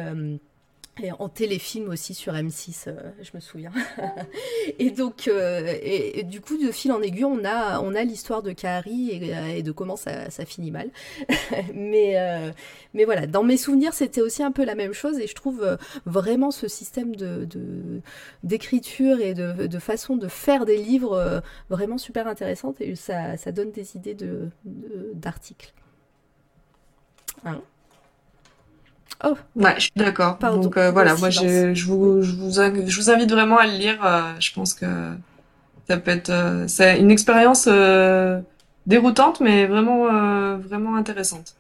et en téléfilm aussi sur M6, euh, je me souviens. et donc, euh, et, du coup, de fil en aiguille, on a, on a l'histoire de Carrie et, de comment ça, finit mal. mais, euh, mais voilà, dans mes souvenirs, c'était aussi un peu la même chose et je trouve vraiment ce système de, d'écriture et de, de, façon de faire des livres vraiment super intéressante et ça, ça donne des idées de, d'articles. Hein Oh. Ouais, je suis d'accord. Donc euh, voilà, moi je, je, vous, je, vous, je vous invite vraiment à le lire. Euh, je pense que ça peut être euh, c'est une expérience déroutante, mais vraiment, vraiment intéressante.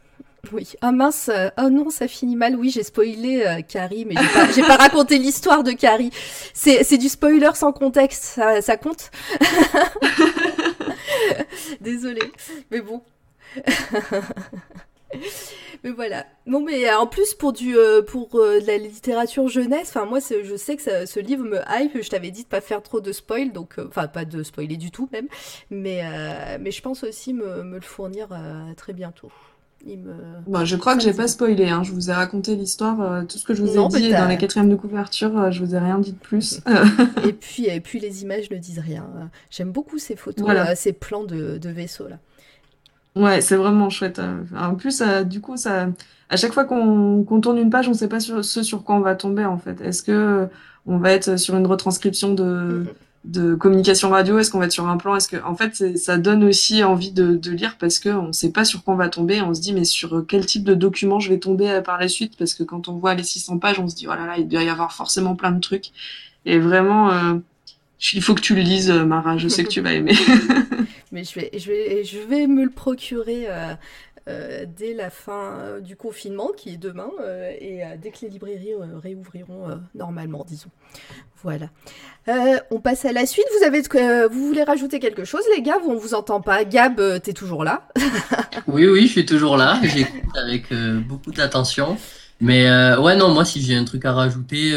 Oui. Ah mince, oh non, ça finit mal. Oui, j'ai spoilé Carrie, mais j'ai pas, pas raconté l'histoire de Carrie. C'est du spoiler sans contexte, ça, ça compte? Désolée, mais bon. mais voilà. Non, mais euh, en plus pour du euh, pour euh, de la littérature jeunesse, enfin moi je sais que ce livre me hype. Je t'avais dit de pas faire trop de spoil, donc enfin pas de spoiler du tout même, mais mais je pense aussi me, me le fournir très bientôt. Il me... Bon, je crois que j'ai pas spoilé. Hein. Je vous ai raconté l'histoire, tout ce que je vous ai dit dans la quatrième de couverture. je vous ai rien dit de plus. et puis et puis les images ne disent rien. J'aime beaucoup ces photos, ces plans de, de vaisseaux là. Ouais, c'est vraiment chouette. Euh. En plus, euh, du coup, ça, à chaque fois qu'on qu'on tourne une page, on ne sait pas sur, ce sur quoi on va tomber en fait. Est-ce que on va être sur une retranscription de, communication radio? Est-ce qu'on va être sur un plan? Est-ce que, en fait, ça donne aussi envie de, lire parce que on ne sait pas sur quoi on va tomber. On se dit mais sur quel type de document je vais tomber euh, par la suite? Parce que quand on voit les 600 pages, on se dit oh là là, il doit y avoir forcément plein de trucs. Et vraiment, il faut que tu le lises, Mara. Je sais que tu vas aimer. Mais je vais, je vais, je vais me le procurer euh, euh, dès la fin euh, du confinement, qui est demain, et dès que les librairies réouvriront normalement, disons. Voilà. on passe à la suite. Vous avez, vous voulez rajouter quelque chose, les gars? On vous entend pas? Gab, t'es toujours là? Oui, oui, je suis toujours là. J'écoute avec beaucoup d'attention. Mais ouais, non, moi, si j'ai un truc à rajouter,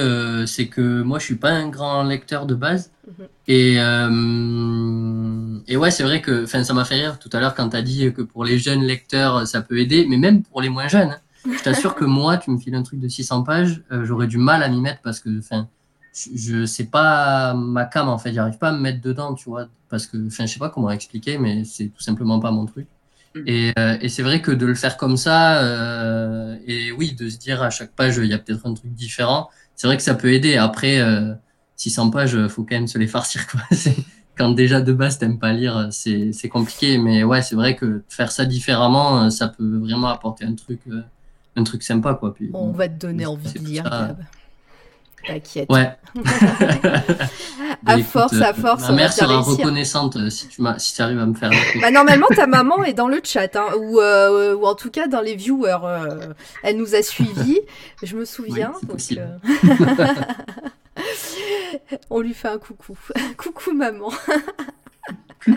c'est que moi, je suis pas un grand lecteur de base. Mhm. Et, euh, et ouais, c'est vrai que ça m'a fait rire tout à l'heure quand tu as dit que pour les jeunes lecteurs, ça peut aider, mais même pour les moins jeunes. Hein. Je t'assure que moi, tu me files un truc de 600 pages, euh, j'aurais du mal à m'y mettre parce que enfin, je, sais pas ma cam en fait, j'arrive pas à me mettre dedans, tu vois, parce que enfin, je sais pas comment expliquer, mais c'est tout simplement pas mon truc. Mm. Et, euh, et c'est vrai que de le faire comme ça, euh, et oui, de se dire à chaque page, il y a peut-être un truc différent, c'est vrai que ça peut aider. Après, 600 pages, euh, faut quand même se les farcir. Quoi. Quand déjà de base t'aimes pas lire, c'est compliqué. Mais ouais, c'est vrai que faire ça différemment, euh, ça peut vraiment apporter un truc, euh, un truc sympa. Quoi. Puis, On va te donner envie de lire. T'inquiète. Ouais. à bah, force, à force. Ma mère sera reconnaissante si tu si arrives à me faire. bah, normalement, ta maman est dans le chat, hein, ou, ou en tout cas dans les viewers. elle nous a suivis, je me souviens. donc, on lui fait un coucou. coucou maman.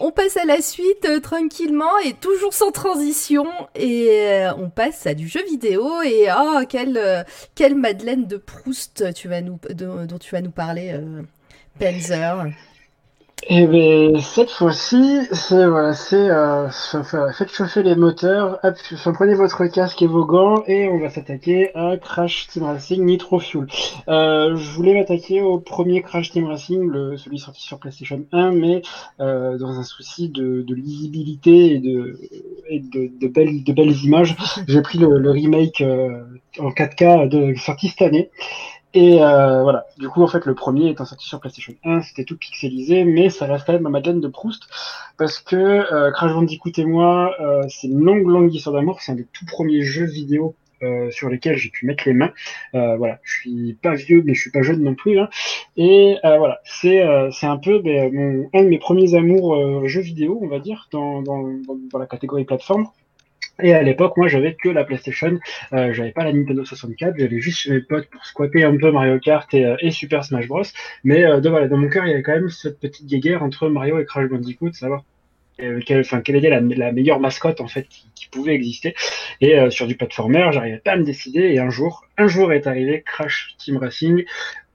on passe à la suite euh, tranquillement et toujours sans transition et euh, on passe à du jeu vidéo et oh quelle euh, Madeleine de Proust tu vas nous dont tu vas nous parler Penzer. Eh bien, cette fois-ci, c'est voilà, c'est euh, faites chauffer les moteurs, prenez votre casque et vos gants et on va s'attaquer à Crash Team Racing Nitro Fuel. Euh, je voulais m'attaquer au premier Crash Team Racing, le, celui sorti sur PlayStation 1, mais euh, dans un souci de, de lisibilité et de, et de, de, belles, de belles images, j'ai pris le, le remake euh, en 4K de, sorti cette année. Et euh, voilà, du coup, en fait, le premier étant sorti sur PlayStation 1, c'était tout pixelisé, mais ça reste quand même ma Madeleine de Proust, parce que euh, Crash Bandicoot et moi, euh, c'est une longue, longue histoire d'amour, c'est un des tout premiers jeux vidéo euh, sur lesquels j'ai pu mettre les mains. Euh, voilà, je suis pas vieux, mais je suis pas jeune non plus. Hein. Et voilà, c'est un peu ben, un de mes premiers amours jeux vidéo, on va dire, dans, dans, dans la catégorie plateforme. Et à l'époque, moi, j'avais que la PlayStation, euh, j'avais pas la Nintendo 64, j'avais juste chez mes potes pour squatter un peu Mario Kart et, euh, Super Smash Bros. Mais euh, voilà, dans mon cœur, il y avait quand même cette petite guéguerre entre Mario et Crash Bandicoot, savoir quelle, enfin, quelle était la, meilleure mascotte en fait qui, qui pouvait exister. Et euh, sur du platformer, j'arrivais pas à me décider. Et un jour, un jour est arrivé Crash Team Racing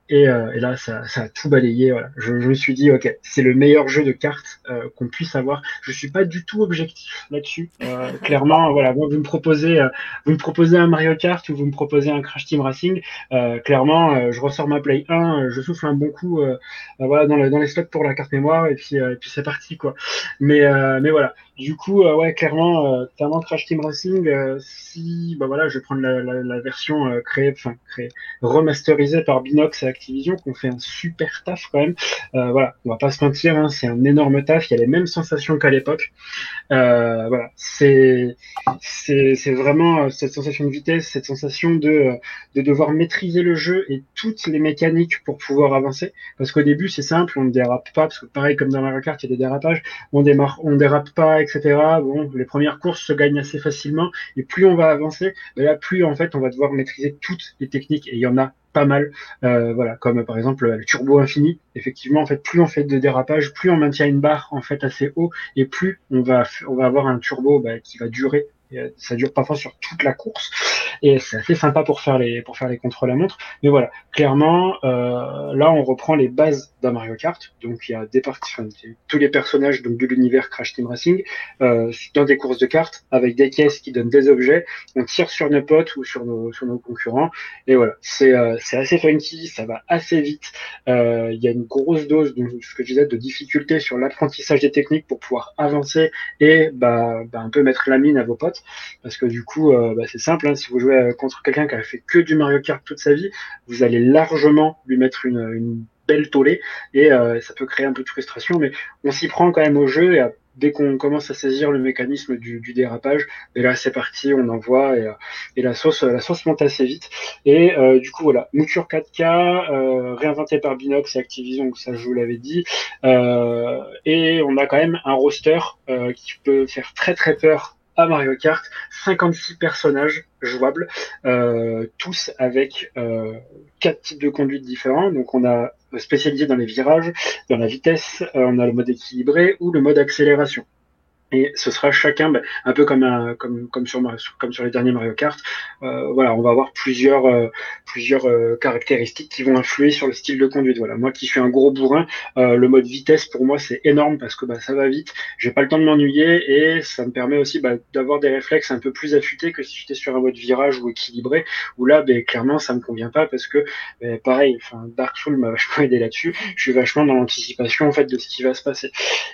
et, euh, et, là, ça, ça, a tout balayé. Voilà. Je, je, me suis dit, ok, c'est le meilleur jeu de cartes euh, qu'on puisse avoir. Je suis pas du tout objectif là-dessus. Euh, clairement, voilà, vous me proposez, vous me proposez un Mario Kart ou vous me proposez un Crash Team Racing. Clairement, je ressors ma Play 1, je souffle un bon coup, voilà, dans, le, dans les slots pour la carte mémoire et puis, et puis c'est parti, quoi. Mais, mais voilà. Du coup, ouais, clairement, clairement Crash Team Racing. si, bah voilà, je vais prendre la, la, la version créée, enfin créée, remasterisée par Binox Activision qui ont fait un super taf quand même. Euh, voilà, on va pas se mentir, hein, c'est un énorme taf. Il y a les mêmes sensations qu'à l'époque. Euh, voilà, c'est c'est vraiment cette sensation de vitesse, cette sensation de de devoir maîtriser le jeu et toutes les mécaniques pour pouvoir avancer. Parce qu'au début, c'est simple, on ne dérape pas, parce que pareil comme dans Mario Kart, il y a des dérapages, on démarre, on dérape pas, etc. Bon, les premières courses se gagnent assez facilement, et plus on va avancer, ben là, plus en fait, on va devoir maîtriser toutes les techniques, et il y en a pas mal, euh, voilà, comme par exemple le turbo infini. Effectivement, en fait, plus on fait de dérapage, plus on maintient une barre en fait assez haut, et plus on va on va avoir un turbo bah, qui va durer. Ça dure parfois sur toute la course, et c'est assez sympa pour faire les pour faire les contre la montre. Mais voilà, clairement, euh, là, on reprend les bases d'un Mario Kart. Donc, il y a des parties, enfin, tous les personnages donc de l'univers Crash Team Racing euh, dans des courses de cartes avec des caisses qui donnent des objets. On tire sur nos potes ou sur nos sur nos concurrents, et voilà, c'est euh, c'est assez funky, ça va assez vite. Euh, il y a une grosse dose, donc ce que je disais, de difficulté sur l'apprentissage des techniques pour pouvoir avancer et bah, bah, un peu mettre la mine à vos potes, parce que du coup, euh, bah, c'est simple. Hein, si vous jouez contre quelqu'un qui a fait que du Mario Kart toute sa vie, vous allez largement lui mettre une, belle tollée et euh, ça peut créer un peu de frustration, mais on s'y prend quand même au jeu et à, dès qu'on commence à saisir le mécanisme du, dérapage, et là c'est parti, on envoie et, et, la sauce la sauce monte assez vite. Et euh, du coup voilà, mouture 4K, euh, réinventé par Binox et Activision, ça je vous l'avais dit, euh, et on a quand même un roster euh, qui peut faire très très peur à Mario Kart, 56 personnages jouables, euh, tous avec euh, quatre types de conduite différents. Donc on a spécialisé dans les virages, dans la vitesse, euh, on a le mode équilibré ou le mode accélération. Et ce sera chacun, ben, un peu comme, un, comme, comme, sur, comme sur les derniers Mario Kart. Euh, voilà, on va avoir plusieurs, euh, plusieurs euh, caractéristiques qui vont influer sur le style de conduite. Voilà, moi qui suis un gros bourrin, euh, le mode vitesse pour moi c'est énorme parce que bah, ça va vite. J'ai pas le temps de m'ennuyer et ça me permet aussi bah, d'avoir des réflexes un peu plus affûtés que si j'étais sur un mode virage ou équilibré. Où là, clairement, ça me convient pas parce que, pareil, Dark Souls m'a vachement aidé là-dessus. Je suis vachement dans l'anticipation en fait de ce qui va se passer.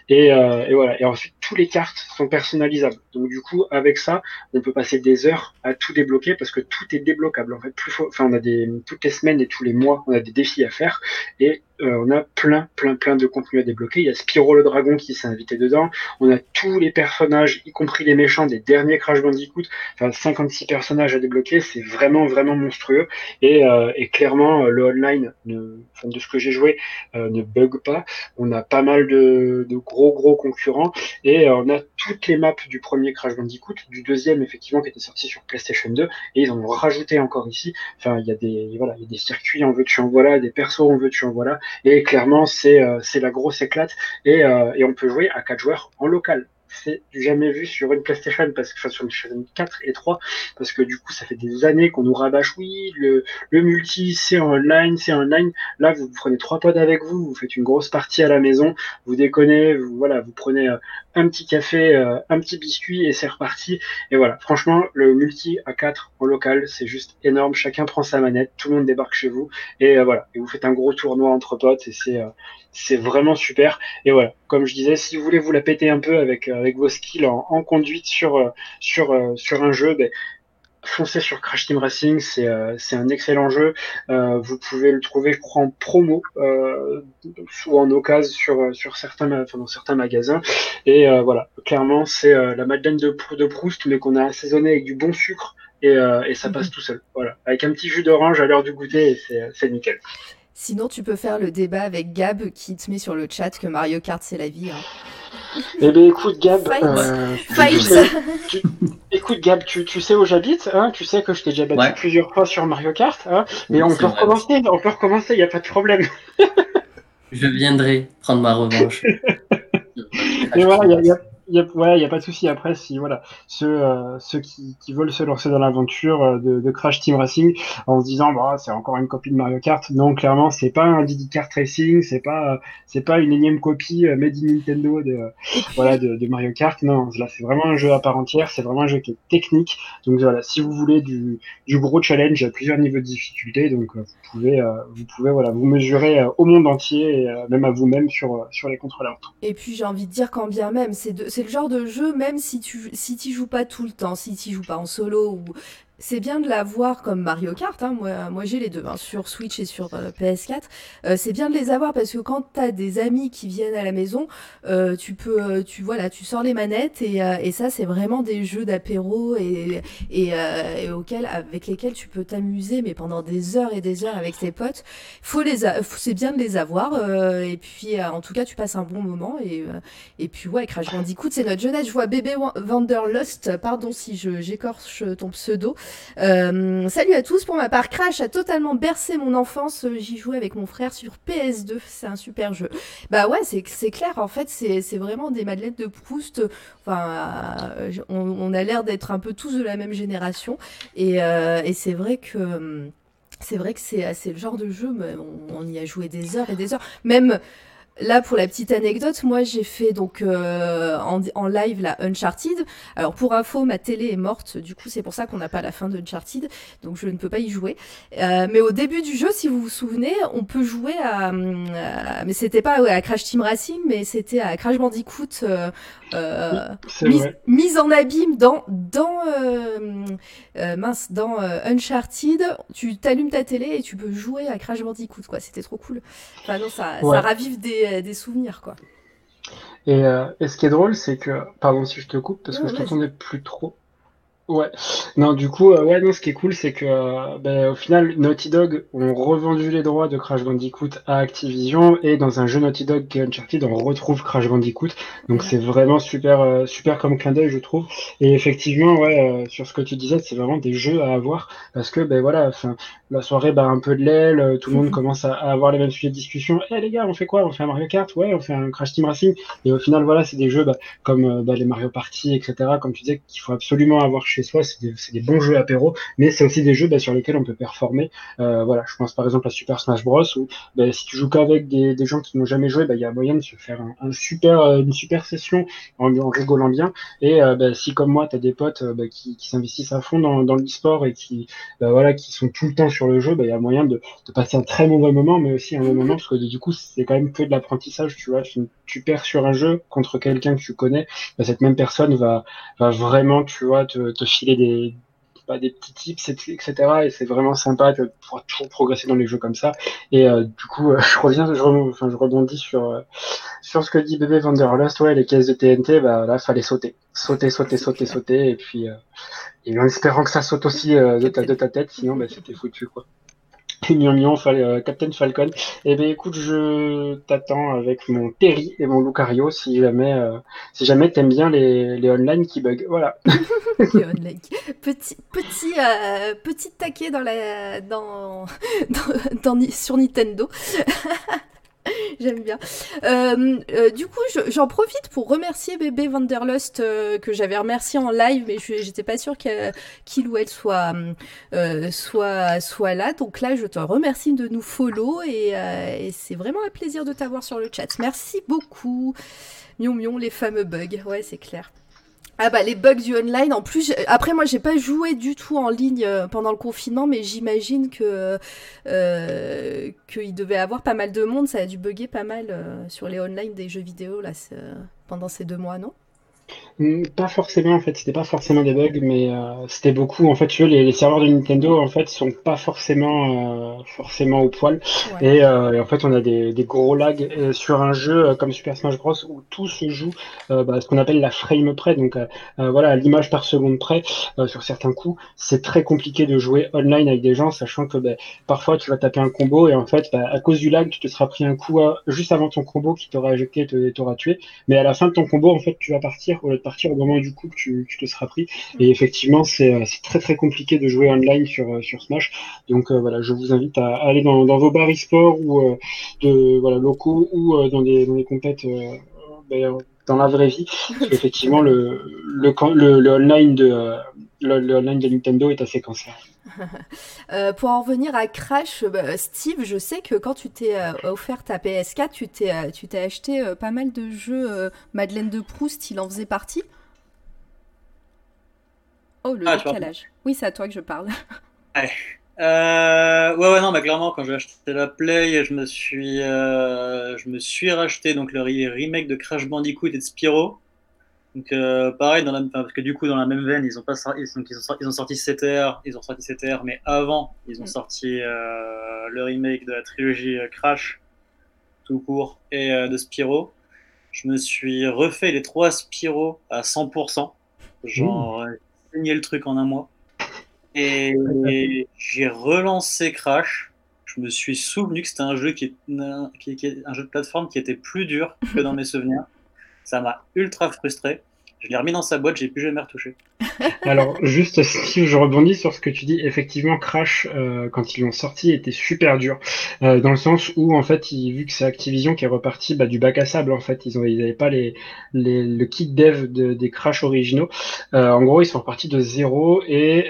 Et, et voilà. Et ensuite, tous les cartes sont personnalisables. Donc du coup, avec ça, on peut passer des heures à tout débloquer parce que tout est débloquable. En fait, plus enfin, on a des toutes les semaines et tous les mois, on a des défis à faire et euh, on a plein, plein, plein de contenu à débloquer. Il y a Spyro le dragon qui s'est invité dedans. On a tous les personnages, y compris les méchants des derniers Crash Bandicoot. Enfin, 56 personnages à débloquer, c'est vraiment, vraiment monstrueux. Et, euh, et clairement, le online, ne, enfin, de ce que j'ai joué, euh, ne bug pas. On a pas mal de, de gros, gros concurrents et on a toutes les maps du premier Crash Bandicoot, du deuxième effectivement qui était sorti sur PlayStation 2, et ils en ont rajouté encore ici. Enfin, il y a des voilà, il y a des circuits en veux tu en voilà, des persos en veux tu en voilà, et clairement c'est euh, c'est la grosse éclate et, euh, et on peut jouer à quatre joueurs en local. C'est jamais vu sur une PlayStation, parce que, enfin, sur une PlayStation 4 et 3, parce que du coup, ça fait des années qu'on nous rabâche, oui, le, le multi, c'est online, c'est online. Là, vous prenez trois pods avec vous, vous faites une grosse partie à la maison, vous déconnez, vous, voilà, vous prenez euh, un petit café, euh, un petit biscuit et c'est reparti. Et voilà, franchement, le multi à 4 en local, c'est juste énorme. Chacun prend sa manette, tout le monde débarque chez vous et euh, voilà, et vous faites un gros tournoi entre potes et c'est c'est vraiment super. Et voilà, comme je disais, si vous voulez vous la péter un peu avec, euh, avec vos skills en, en conduite sur, euh, sur, euh, sur un jeu, ben, foncez sur Crash Team Racing, c'est euh, un excellent jeu. Euh, vous pouvez le trouver, je crois, en promo euh, ou en occasion sur, sur certains, enfin, dans certains magasins. Et voilà, clairement, c'est la Madeleine de, de Proust, mais qu'on a assaisonné avec du bon sucre et, et ça passe mhm. tout seul. Voilà, avec un petit jus d'orange à l'heure du goûter, c'est nickel. Sinon, tu peux faire le débat avec Gab qui te met sur le chat que Mario Kart c'est la vie. Hein. Eh bien, écoute, Gab. Euh, tu, écoute, Gab, tu, tu sais où j'habite, hein, tu sais que je t'ai déjà battu plusieurs fois sur Mario Kart, hein, mais on peut recommencer, on peut recommencer, il n'y a pas de problème. je viendrai prendre ma revanche. Et voilà, il y a, il ouais, n'y a pas de souci. Après, si voilà, ceux, euh, ceux qui, qui, veulent se lancer dans l'aventure euh, de, de, Crash Team Racing en se disant, bah, c'est encore une copie de Mario Kart. Non, clairement, c'est pas un Diddy Kart Racing, c'est pas, c'est pas une énième copie euh, made in Nintendo de, voilà, de, de, Mario Kart. Non, là, c'est vraiment un jeu à part entière. C'est vraiment un jeu qui est technique. Donc voilà, si vous voulez du, du gros challenge, a plusieurs niveaux de difficulté. Donc vous pouvez, vous pouvez voilà, vous mesurer au monde entier, et, même à vous-même sur, sur les contrôleurs. Et puis j'ai envie de dire quand bien même, c'est de c'est le genre de jeu, même si tu si tu joues pas tout le temps, si tu joues pas en solo ou c'est bien de l'avoir comme Mario Kart. Hein. Moi, moi j'ai les deux, hein, sur Switch et sur euh, PS4. Euh, c'est bien de les avoir parce que quand tu as des amis qui viennent à la maison, euh, tu peux, euh, tu voilà, tu sors les manettes et, euh, et ça, c'est vraiment des jeux d'apéro et, et, et, auxquels, avec lesquels tu peux t'amuser, mais pendant des heures et des heures avec tes potes. Faut les, c'est bien de les avoir et puis en tout cas, tu passes un bon moment et et puis ouais, Crash Bandicoot, c'est notre jeunesse. Je vois bébé Wanderlust, pardon si je j'écorche ton pseudo. Euh, salut à tous, pour ma part, Crash a totalement bercé mon enfance. J'y jouais avec mon frère sur PS2, c'est un super jeu. Bah ouais, c'est clair, en fait, c'est vraiment des madeleines de Proust. Enfin, euh, on, a l'air d'être un peu tous de la même génération. Et, euh, et c'est vrai que c'est vrai que c'est le genre de jeu, on, on, y a joué des heures et des heures. Même Là, pour la petite anecdote, moi j'ai fait donc euh, en, en, live la Uncharted. Alors pour info, ma télé est morte, du coup c'est pour ça qu'on n'a pas la fin de Uncharted, donc je ne peux pas y jouer. Euh, mais au début du jeu, si vous vous souvenez, on peut jouer à, à mais c'était pas ouais, à Crash Team Racing, mais c'était à Crash Bandicoot euh, euh mise, mise, en abîme dans dans euh, euh, mince dans Uncharted. Tu t'allumes ta télé et tu peux jouer à Crash Bandicoot quoi. C'était trop cool. Enfin non, ça, ouais. ça ravive des euh, des, souvenirs, quoi. Et, euh, et, ce qui est drôle, c'est que, pardon si je te coupe, parce que je t'entendais plus trop. Ouais. Non, du coup, euh, ouais, non, ce qui est cool, c'est que, euh, ben, au final, Naughty Dog ont revendu les droits de Crash Bandicoot à Activision et dans un jeu Naughty Dog qui est Uncharted, on retrouve Crash Bandicoot. Donc c'est vraiment super, euh, super comme clin d'œil, je trouve. Et effectivement, ouais, euh, sur ce que tu disais, c'est vraiment des jeux à avoir parce que, ben voilà, enfin, la soirée bat un peu de l'aile, euh, tout le monde commence à, à, avoir les mêmes sujets de discussion. Eh les gars, on fait quoi? On fait un Mario Kart? Ouais, on fait un Crash Team Racing. Et au final, voilà, c'est des jeux bah, comme bah, les Mario Party, etc. Comme tu disais, qu'il faut absolument avoir chez soi, c'est des, bons jeux apéro, mais c'est aussi des jeux bah, sur lesquels on peut performer. Euh, voilà, je pense par exemple à Super Smash Bros où bah, si tu joues qu'avec des, gens qui n'ont jamais joué, bah, il y a moyen de se faire euh, une super session en, rigolant bien. Et euh, bah, si comme moi, tu as des potes euh, bah, qui, s'investissent à fond dans, l'e-sport et qui, bah, voilà, qui sont tout le temps sur le jeu, il y a moyen de, passer un très mauvais moment, mais aussi un bon moment, parce que du coup, c'est quand même que de l'apprentissage, tu vois. Tu, tu perds sur un jeu contre quelqu'un que tu connais, cette même personne va, vraiment, tu vois, te filer des bah, des petits tips, etc. Et c'est vraiment sympa de pouvoir toujours progresser dans les jeux comme ça. Et euh, du coup, euh, je reviens, je, enfin, je rebondis sur, euh, sur ce que dit bébé Vanderlust. Ouais, les caisses de TNT, bah, là, fallait sauter. Sauter, sauter, sauter, sauter. Et puis, et en espérant que ça saute aussi de, ta, de ta tête, sinon, bah, c'était foutu, quoi. Euh, Captain Falcon. Eh bien, écoute, je t'attends avec mon Terry et mon Lucario si jamais, euh, si jamais t'aimes bien les, les online qui bug. Voilà. les online. Petit, petit, euh, petit taquet dans la, dans, dans, dans sur Nintendo. J'aime bien. Euh, euh, du coup, j'en profite pour remercier bébé Vanderlust euh, que j'avais remercié en live, mais j'étais pas sûre qu'il ou elle soit, soit, là. Donc là, je te remercie de nous follow et, et c'est vraiment un plaisir de t'avoir sur le chat. Merci beaucoup. Mion mion, les fameux bugs. Ouais, c'est clair. Ah bah les bugs du online. En plus, après moi j'ai pas joué du tout en ligne euh, pendant le confinement, mais j'imagine que euh, qu'il devait avoir pas mal de monde. Ça a dû bugger pas mal euh, sur les online des jeux vidéo là pendant ces deux mois, non? Pas forcément en fait, c'était pas forcément des bugs, mais euh, c'était beaucoup. En fait, tu veux, les, serveurs de Nintendo en fait sont pas forcément euh, forcément au poil. Euh, et, en fait, on a des, des gros lags sur un jeu comme Super Smash Bros où tout se joue bah, ce qu'on appelle la frame près, donc voilà l'image par seconde près sur certains coups. C'est très compliqué de jouer online avec des gens, sachant que bah, parfois tu vas taper un combo et en fait, bah, à cause du lag, tu te seras pris un coup juste avant ton combo qui t'aura éjecté et t'aura tué. Mais à la fin de ton combo, en fait, tu vas partir au partir au moment du coup que tu, te seras pris. Et effectivement, euh, c'est très très compliqué de jouer online sur, euh, Smash. Donc euh, voilà, je vous invite à aller dans, vos bars e-sport ou de voilà locaux ou dans des dans des compètes ben, dans la vraie vie. Effectivement, le, le, le, online de le, online de Nintendo est assez cancer. pour en revenir à Crash, bah, Steve, je sais que quand tu t'es offert ta PS4, tu t'es tu t'es acheté pas mal de jeux. Madeleine de Proust, il en faisait partie. Oh, le ah, décalage. Oui, c'est à toi que je parle. Ouais. Euh, ouais, ouais, non, mais clairement, quand j'ai acheté la Play, je me suis, euh, je me suis racheté donc le remake de Crash Bandicoot et de Spyro. Donc, euh, pareil, dans la, parce que du coup, dans la même veine, ils ont, pas, ils, ils, ont, ils ont sorti CTR, ils ont sorti CTR, mais avant, ils ont mm. sorti le remake de la trilogie Crash, tout court, et de Spyro. Je me suis refait les trois Spyro à 100%. Genre, saigné le truc en un mois. Et, j'ai relancé Crash. Je me suis souvenu que c'était un jeu qui est, qui, un jeu de plateforme qui était plus dur que dans mes souvenirs. Ça m'a ultra frustré. Je l'ai remis dans sa boîte, j'ai plus jamais retouché. Alors, juste si je rebondis sur ce que tu dis, effectivement, Crash, euh, quand ils l'ont sorti, était super dur. Euh, dans le sens où, en fait, vu que c'est Activision qui est reparti bah, du bac à sable, en fait, ils n'avaient pas les, les, le kit dev des Crash originaux. Euh, en gros, ils sont repartis de zéro et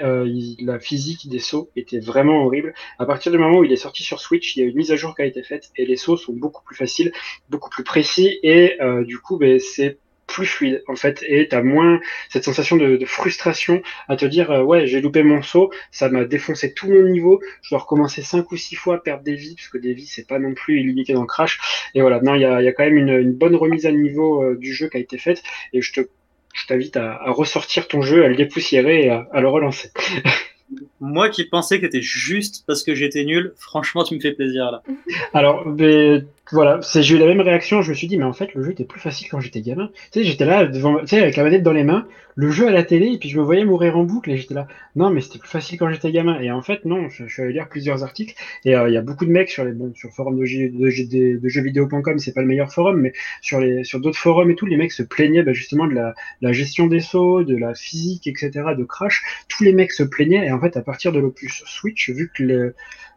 la physique des sauts était vraiment horrible. À partir du moment où il est sorti sur Switch, il y a une mise à jour qui a été faite et les sauts sont beaucoup plus faciles, beaucoup plus précis et du coup, ben, c'est plus fluide en fait et t'as moins cette sensation de, frustration à te dire euh, ouais j'ai loupé mon saut ça m'a défoncé tout mon niveau je dois recommencer cinq ou six fois perdre des vies parce que des vies c'est pas non plus illimité dans Crash et voilà non il y a, y a, quand même une, bonne remise à niveau euh, du jeu qui a été faite et je te je t'invite à, à, ressortir ton jeu à le dépoussiérer et à, à le relancer moi qui pensais que c'était juste parce que j'étais nul, franchement, tu me fais plaisir là. Alors, mais, voilà, j'ai eu la même réaction. Je me suis dit, mais en fait, le jeu était plus facile quand j'étais gamin. Tu sais, j'étais là, devant, tu sais, avec la manette dans les mains, le jeu à la télé, et puis je me voyais mourir en boucle, et j'étais là, non, mais c'était plus facile quand j'étais gamin. Et en fait, non, je, suis allé lire plusieurs articles, et euh, il y a beaucoup de mecs sur les, bon, sur forum de, de, de, jeuxvideo.com, c'est pas le meilleur forum, mais sur les, sur d'autres forums et tout, les mecs se plaignaient bah, justement de la, la gestion des sauts, de la physique, etc., de crash. Tous les mecs se plaignaient, et en fait, à partir de l'Opus Switch, vu que le,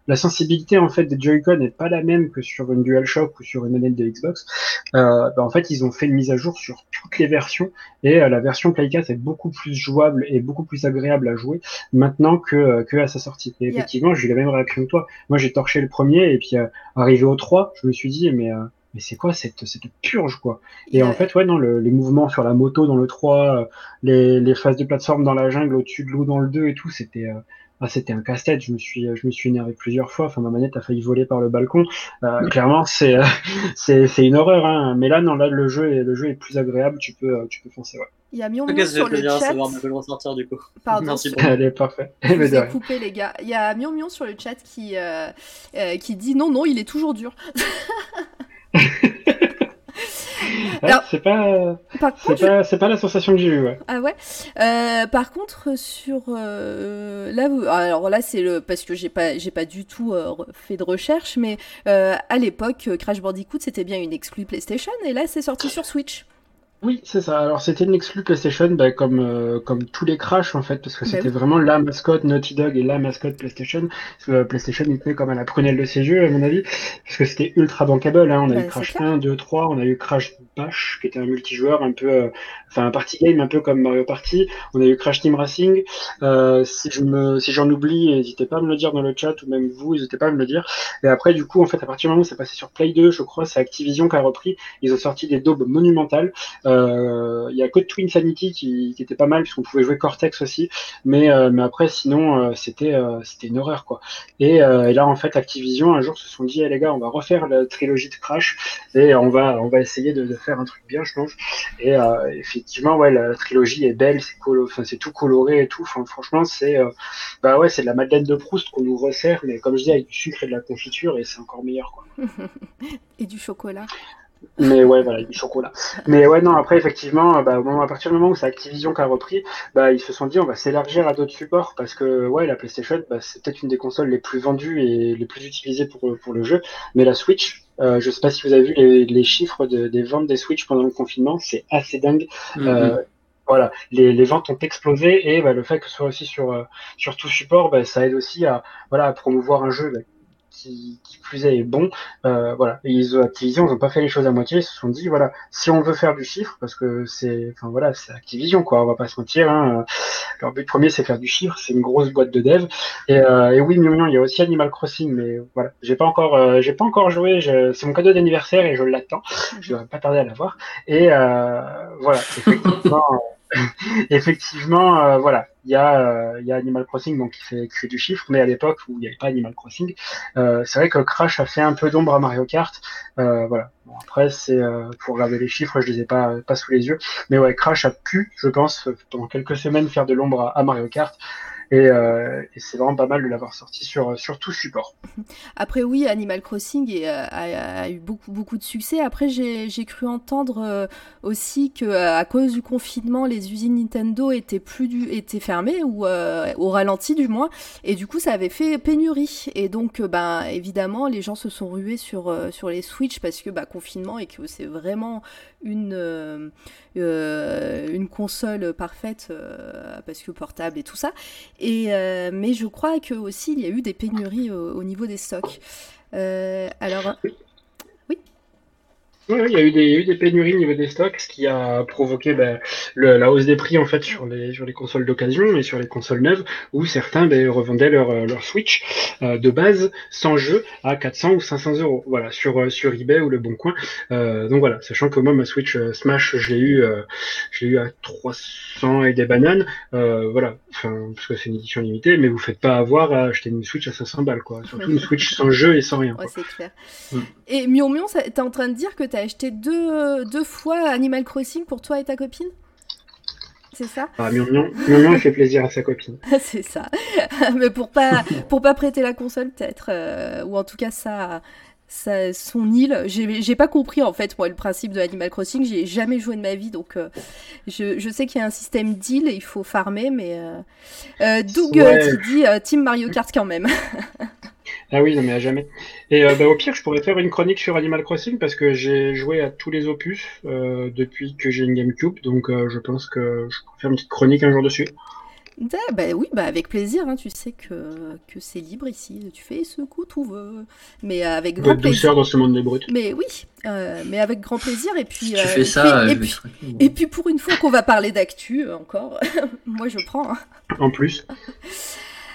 la sensibilité en fait des Joy-Con n'est pas la même que sur une DualShock ou sur une manette de Xbox. Euh, bah, en fait, ils ont fait une mise à jour sur toutes les versions et euh, la version Play 4 est beaucoup plus jouable et beaucoup plus agréable à jouer maintenant que, euh, que à sa sortie. Et effectivement, j'ai eu la même réaction que toi. Moi, j'ai torché le premier et puis arrivé au 3, je me suis dit mais mais c'est quoi cette, cette purge quoi? Et en fait, ouais, non, le, les mouvements sur la moto dans le 3, les, les phases de plateforme dans la jungle au-dessus de l'eau dans le 2 et tout, c'était ah, c'était un casse-tête. Je me suis, je me suis énervé plusieurs fois. Enfin, ma manette a failli voler par le balcon. Euh, clairement, c'est, euh, c'est, c'est une horreur. Hein. Mais là, non, là, le jeu est, le jeu est plus agréable. Tu peux, euh, tu peux foncer. Ouais. Il y a Mion Mion sur le chat. le ressortir du coup. Pardon. Merci beaucoup. Allez, parfait. Je vous ai coupé les gars. Il y a Mion Mion sur le chat qui, euh, qui dit non, non, il est toujours dur. c'est pas, c'est pas, la sensation que j'ai eue. Ouais. Ah ouais. Euh, par contre, sur euh, là, alors là, c'est le parce que j'ai pas, j'ai pas du tout euh, fait de recherche, mais à l'époque, Crash Bandicoot, c'était bien une exclue PlayStation, et là, c'est sorti sur Switch. Oui, c'est ça. Alors c'était une exclu PlayStation, bah, comme, euh, comme tous les Crash en fait, parce que Bah c'était oui. vraiment la mascotte Naughty Dog et la mascotte PlayStation. Parce que PlayStation il tenait comme à la prunelle de ses yeux, à mon avis, parce que c'était ultra bankable. Hein. On a Bah, eu Crash clair. 1, 2, 3, on a eu Crash Bash, qui était un multijoueur un peu, euh, enfin un party game un peu comme Mario Party. On a eu Crash Team Racing. Euh, si je me, si j'en oublie, n'hésitez pas à me le dire dans le chat ou même vous, n'hésitez pas à me le dire. Et après, du coup, en fait, à partir du moment où c'est passé sur Play 2, je crois, c'est Activision qui a repris. Ils ont sorti des daubes monumentales. Euh, Il y a Code Twin Sanity qui, était pas mal puisqu'on pouvait jouer Cortex aussi, mais euh, mais après sinon euh, c'était euh, c'était une horreur quoi. Et, euh, et là en fait Activision un jour se sont dit eh, les gars on va refaire la trilogie de Crash et on va on va essayer de, faire un truc bien je pense. Et euh, effectivement ouais la, trilogie est belle c'est tout coloré et tout. Franchement c'est euh, bah ouais c'est de la Madeleine de Proust qu'on nous resserre mais comme je dis avec du sucre et de la confiture et c'est encore meilleur quoi. Et du chocolat. Mais ouais, voilà, du chocolat. Mais ouais, non, après, effectivement, bah, au moment, à partir du moment où c'est Activision qui a repris, bah, ils se sont dit, on va s'élargir à d'autres supports parce que, ouais, la PlayStation, bah, c'est peut-être une des consoles les plus vendues et les plus utilisées pour, pour le jeu. Mais la Switch, euh, je sais pas si vous avez vu les, les chiffres de, des ventes des Switch pendant le confinement, c'est assez dingue. Mhm. Euh, voilà, les, les ventes ont explosé et bah, le fait que ce soit aussi sur, euh, sur tout support, bah, ça aide aussi à, voilà, à promouvoir un jeu bah, qui, qui plus est bon. Euh, voilà, et ils, Activision, ils n'ont pas fait les choses à moitié. Ils se sont dit, voilà, si on veut faire du chiffre, parce que c'est, enfin voilà, c'est Activision, quoi. On va pas se mentir. Hein, leur but premier, c'est faire du chiffre. C'est une grosse boîte de dev. Et, euh, et oui, mignon, il y a aussi Animal Crossing, mais voilà, j'ai pas encore, euh, j'ai pas encore joué. Je... C'est mon cadeau d'anniversaire et je l'attends. Je devrais pas tarder à l'avoir. Et euh, voilà, effectivement. effectivement, euh, voilà, il y a, euh, y a Animal Crossing donc qui fait, qui fait du chiffre, mais à l'époque où il n'y avait pas Animal Crossing, euh, c'est vrai que Crash a fait un peu d'ombre à Mario Kart. Euh, voilà. Bon, après, c'est euh, pour regarder les chiffres, je les ai pas pas sous les yeux, mais ouais, Crash a pu, je pense, pendant quelques semaines faire de l'ombre à Mario Kart. Et, euh, et c'est vraiment pas mal de l'avoir sorti sur, sur tout support. Après, oui, Animal Crossing euh, a, eu beaucoup, beaucoup de succès. Après, j'ai cru entendre euh, aussi que à cause du confinement, les usines Nintendo étaient, plus du, étaient fermées, ou au ralenti du moins. Et du coup, ça avait fait pénurie. Et donc, ben, évidemment, les gens se sont rués sur, sur les Switch parce que bah, confinement et que c'est vraiment une, euh, une console parfaite parce que portable et tout ça. Et, euh, mais je crois que aussi il y a eu des pénuries au, au niveau des stocks. Euh, alors, oui. Oui, il y, a eu des, il y a eu des pénuries au niveau des stocks, ce qui a provoqué ben, le, la hausse des prix en fait sur les, sur les consoles d'occasion et sur les consoles neuves, où certains ben, revendaient leur, leur Switch euh, de base sans jeu à 400 ou 500 euros, voilà, sur, sur eBay ou le Bon Coin. Euh, donc voilà, sachant que moi ma Switch euh, Smash, je l'ai eu, euh, je l'ai eu à 300 et des bananes, euh, voilà, enfin parce que c'est une édition limitée, mais vous faites pas avoir à acheter une Switch à 500 balles, quoi. Surtout une Switch sans jeu et sans rien. Ouais, c'est clair. Mm. Et Mion Mion, t'es en train de dire que t'as acheté deux, deux fois Animal Crossing pour toi et ta copine? C'est ça? Ah, Mion Mion, il fait plaisir à sa copine. c'est ça. Mais pour pas, pour pas prêter la console, peut-être. Euh, ou en tout cas, ça. Ça, son île, j'ai pas compris en fait moi le principe de Animal Crossing, j'ai jamais joué de ma vie donc euh, je, je, sais qu'il y a un système d'île, il faut farmer mais euh, euh, Doug ouais. tu dis Team Mario Kart quand même. ah oui non mais à jamais. Et bah, au pire je pourrais faire une chronique sur Animal Crossing parce que j'ai joué à tous les opus euh, depuis que j'ai une GameCube donc euh, je pense que je pourrais faire une petite chronique un jour dessus. Bah oui, bah avec plaisir, hein, tu sais que, que c'est libre ici, tu fais ce que tu veux, mais avec grand plaisir. dans ce monde des brutes. Mais oui, euh, mais avec grand plaisir, et puis... Tu euh, fais ça, et, puis, et, puis, et puis pour une fois qu'on va parler d'actu encore, moi je prends. Hein. En plus.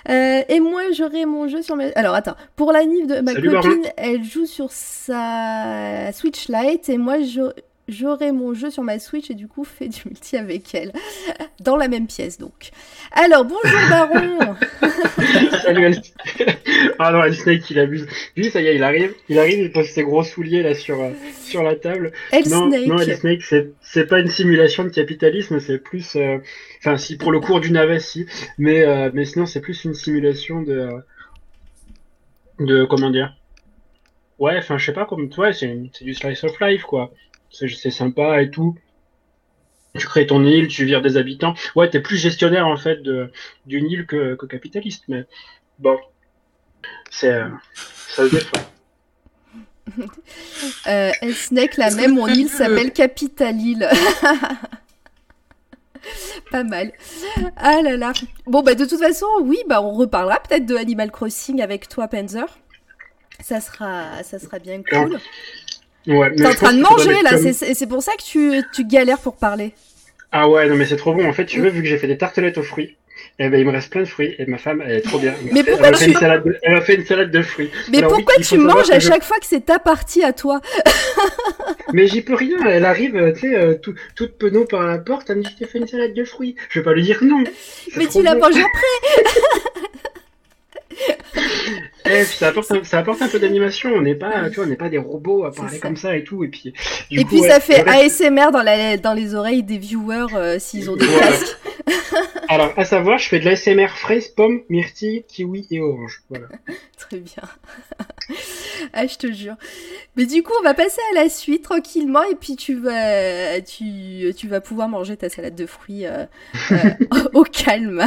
Euh, et moi, j'aurai mon jeu sur ma... Alors, attends. Pour la Nive de ma Salut, copine, elle joue sur sa Switch Lite, et moi, j'aurai mon jeu sur ma Switch et du coup fait du multi avec elle. Dans la même pièce donc. Alors bonjour Baron Salut Alice. Ah non, Snake il abuse. Lui ça y est, il arrive, il arrive, il pose ses gros souliers là sur, euh, sur la table. El non, Snake. non, Snake, c'est pas une simulation de capitalisme, c'est plus. euh, Enfin, si pour le cours du navet, si. Mais, euh, mais sinon, c'est plus une simulation de. De. Comment dire? Ouais, enfin, je sais pas, comme toi, c'est du slice of life quoi. C'est sympa et tout. Tu crées ton île, tu vires des habitants. Ouais, t'es plus gestionnaire en fait d'une île que, que, capitaliste, mais bon, c'est euh, ça se défend. euh, Snake, la même, mon île s'appelle Capital Île. Pas mal. Ah là là. Bon, bah de toute façon, oui, bah on reparlera peut-être de Animal Crossing avec toi, Panzer. Ça sera, ça sera bien cool. Ouais, T'es en train de manger là, c'est pour ça que tu, tu galères pour parler. Ah ouais, non mais c'est trop bon. En fait, tu veux, vu que j'ai fait des tartelettes aux fruits, eh ben, il me reste plein de fruits et ma femme, elle est trop bien. Mais pourquoi elle, tu... fait une salade de... elle m'a fait une salade de fruits. Mais Alors, pourquoi oui, tu manges à je- chaque fois que c'est ta partie à toi? Mais j'y peux rien. Elle arrive, euh, tu sais, euh, tout- toute penaud par la porte. Elle me dit, je t'ai fait une salade de fruits. Je vais pas lui dire non. Mais tu la manges après Puis ça apporte, un, ça apporte un peu d'animation. On n'est pas, tu vois, on n'est pas des robots à parler ça. comme ça et tout. Et puis, du Et coup, puis ouais, ça fait reste- ASMR dans, la, dans les oreilles des viewers euh, s'ils ont des Voilà. casques. Alors, à savoir, je fais de l'ASMR fraise, pomme, myrtille, kiwi et orange. Voilà. Très bien. ah, je te jure. Mais du coup, on va passer à la suite tranquillement et puis tu vas, tu, tu vas pouvoir manger ta salade de fruits euh, euh, au calme.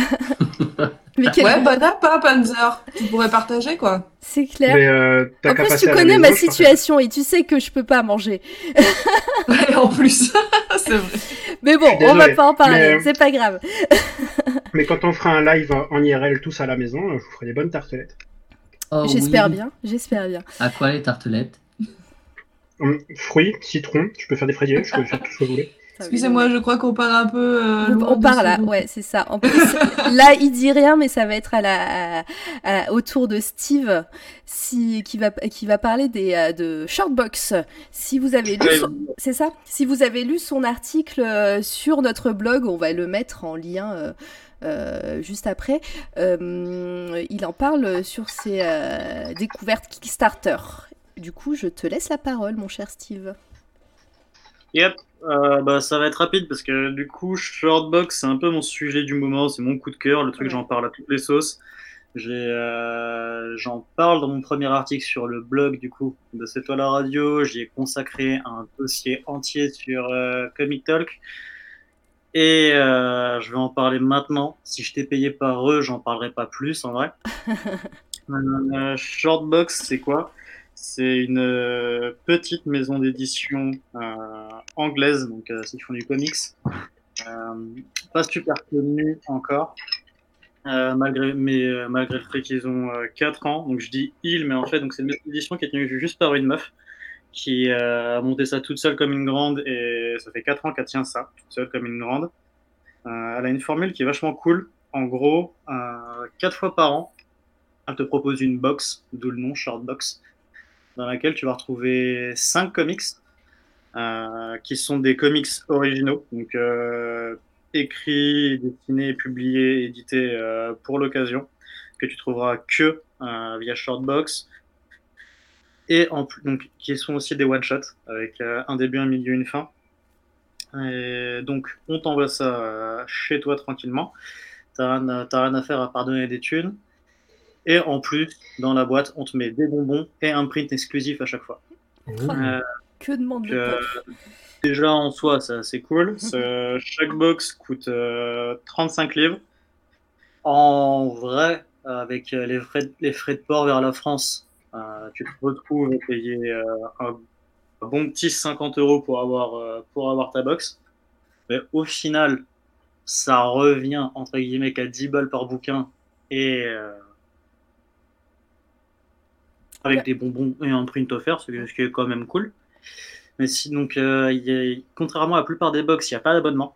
Mais quel Ouais, bon- bon app, hein, Panzer. Tu pourrais partager, quoi. C'est clair. Mais, euh, En plus, tu connais ma situation et tu sais que je peux pas manger. Ouais, en plus. c'est vrai. Mais bon, on va pas en parler, mais- c'est pas grave. Mais quand on fera un live en IRL tous à la maison, je vous ferai des bonnes tartelettes. Oh j'espère oui. bien, j'espère bien. À quoi les tartelettes? Hum, Fruits, citron, je peux faire des fraises, je peux faire tout ce que vous voulez. Excusez-moi, je crois qu'on part un peu. euh, On, part là, ouais, c'est ça. En plus, là, il dit rien, mais ça va être à la, à- à- au tour de Steve, si, qui va, qui va parler des, euh, de Shortbox. Si vous avez lu, son- c'est ça? Si vous avez lu son article euh, sur notre blog, on va le mettre en lien. euh, euh, juste après, Euh, il en parle sur ses euh, découvertes Kickstarter. Du coup, je te laisse la parole, mon cher Steve. Yep, euh, bah, ça va être rapide parce que du coup, Shortbox, c'est un peu mon sujet du moment, c'est mon coup de cœur, le truc, Ouais. j'en parle à toutes les sauces. Euh, j'en parle dans mon premier article sur le blog du coup de C'est toi la radio. J'y ai consacré un dossier entier sur euh, Comic Talk. Et euh, je vais en parler maintenant. Si je t'ai payé par eux, j'en parlerai pas plus en vrai. Shortbox, c'est quoi? C'est une euh, petite maison d'édition euh, anglaise, donc euh, ceux qui font du comics. Pas super connue encore, malgré, mais malgré le fait qu'ils ont euh, 4 ans. Donc je dis il, mais en fait, c'est une maison d'édition qui est tenue juste par une meuf qui a monté ça toute seule comme une grande et ça fait 4 ans qu'elle tient ça, toute seule comme une grande. Elle a une formule qui est vachement cool. En gros, euh, 4 fois par an, elle te propose une box, d'où le nom Short Box, dans laquelle tu vas retrouver 5 comics euh, qui sont des comics originaux, donc euh, écrits, dessinés, publiés, édités euh, pour l'occasion, que tu trouveras que via Shortbox, et donc, qui sont aussi des one-shots, avec un début, un milieu, une fin. Donc, on t'envoie ça chez toi tranquillement. T'as rien, rien à faire à part donner des thunes. Et en plus, dans la boîte, on te met des bonbons et un print exclusif à chaque fois. Euh, Que demande le euh, déjà en soi, c'est assez cool. Chaque box coûte euh, 35 livres. En vrai, avec euh, les frais, les frais de port vers la France, euh, tu te retrouves à payer euh, un bon petit 50 euros pour avoir, euh, pour avoir ta box. Mais au final, ça revient entre guillemets qu'à 10 balles par bouquin et euh, avec des bonbons et un print offert, ce qui est quand même cool. Mais si donc, euh, il y a- contrairement à la plupart des box, il n'y a pas d'abonnement.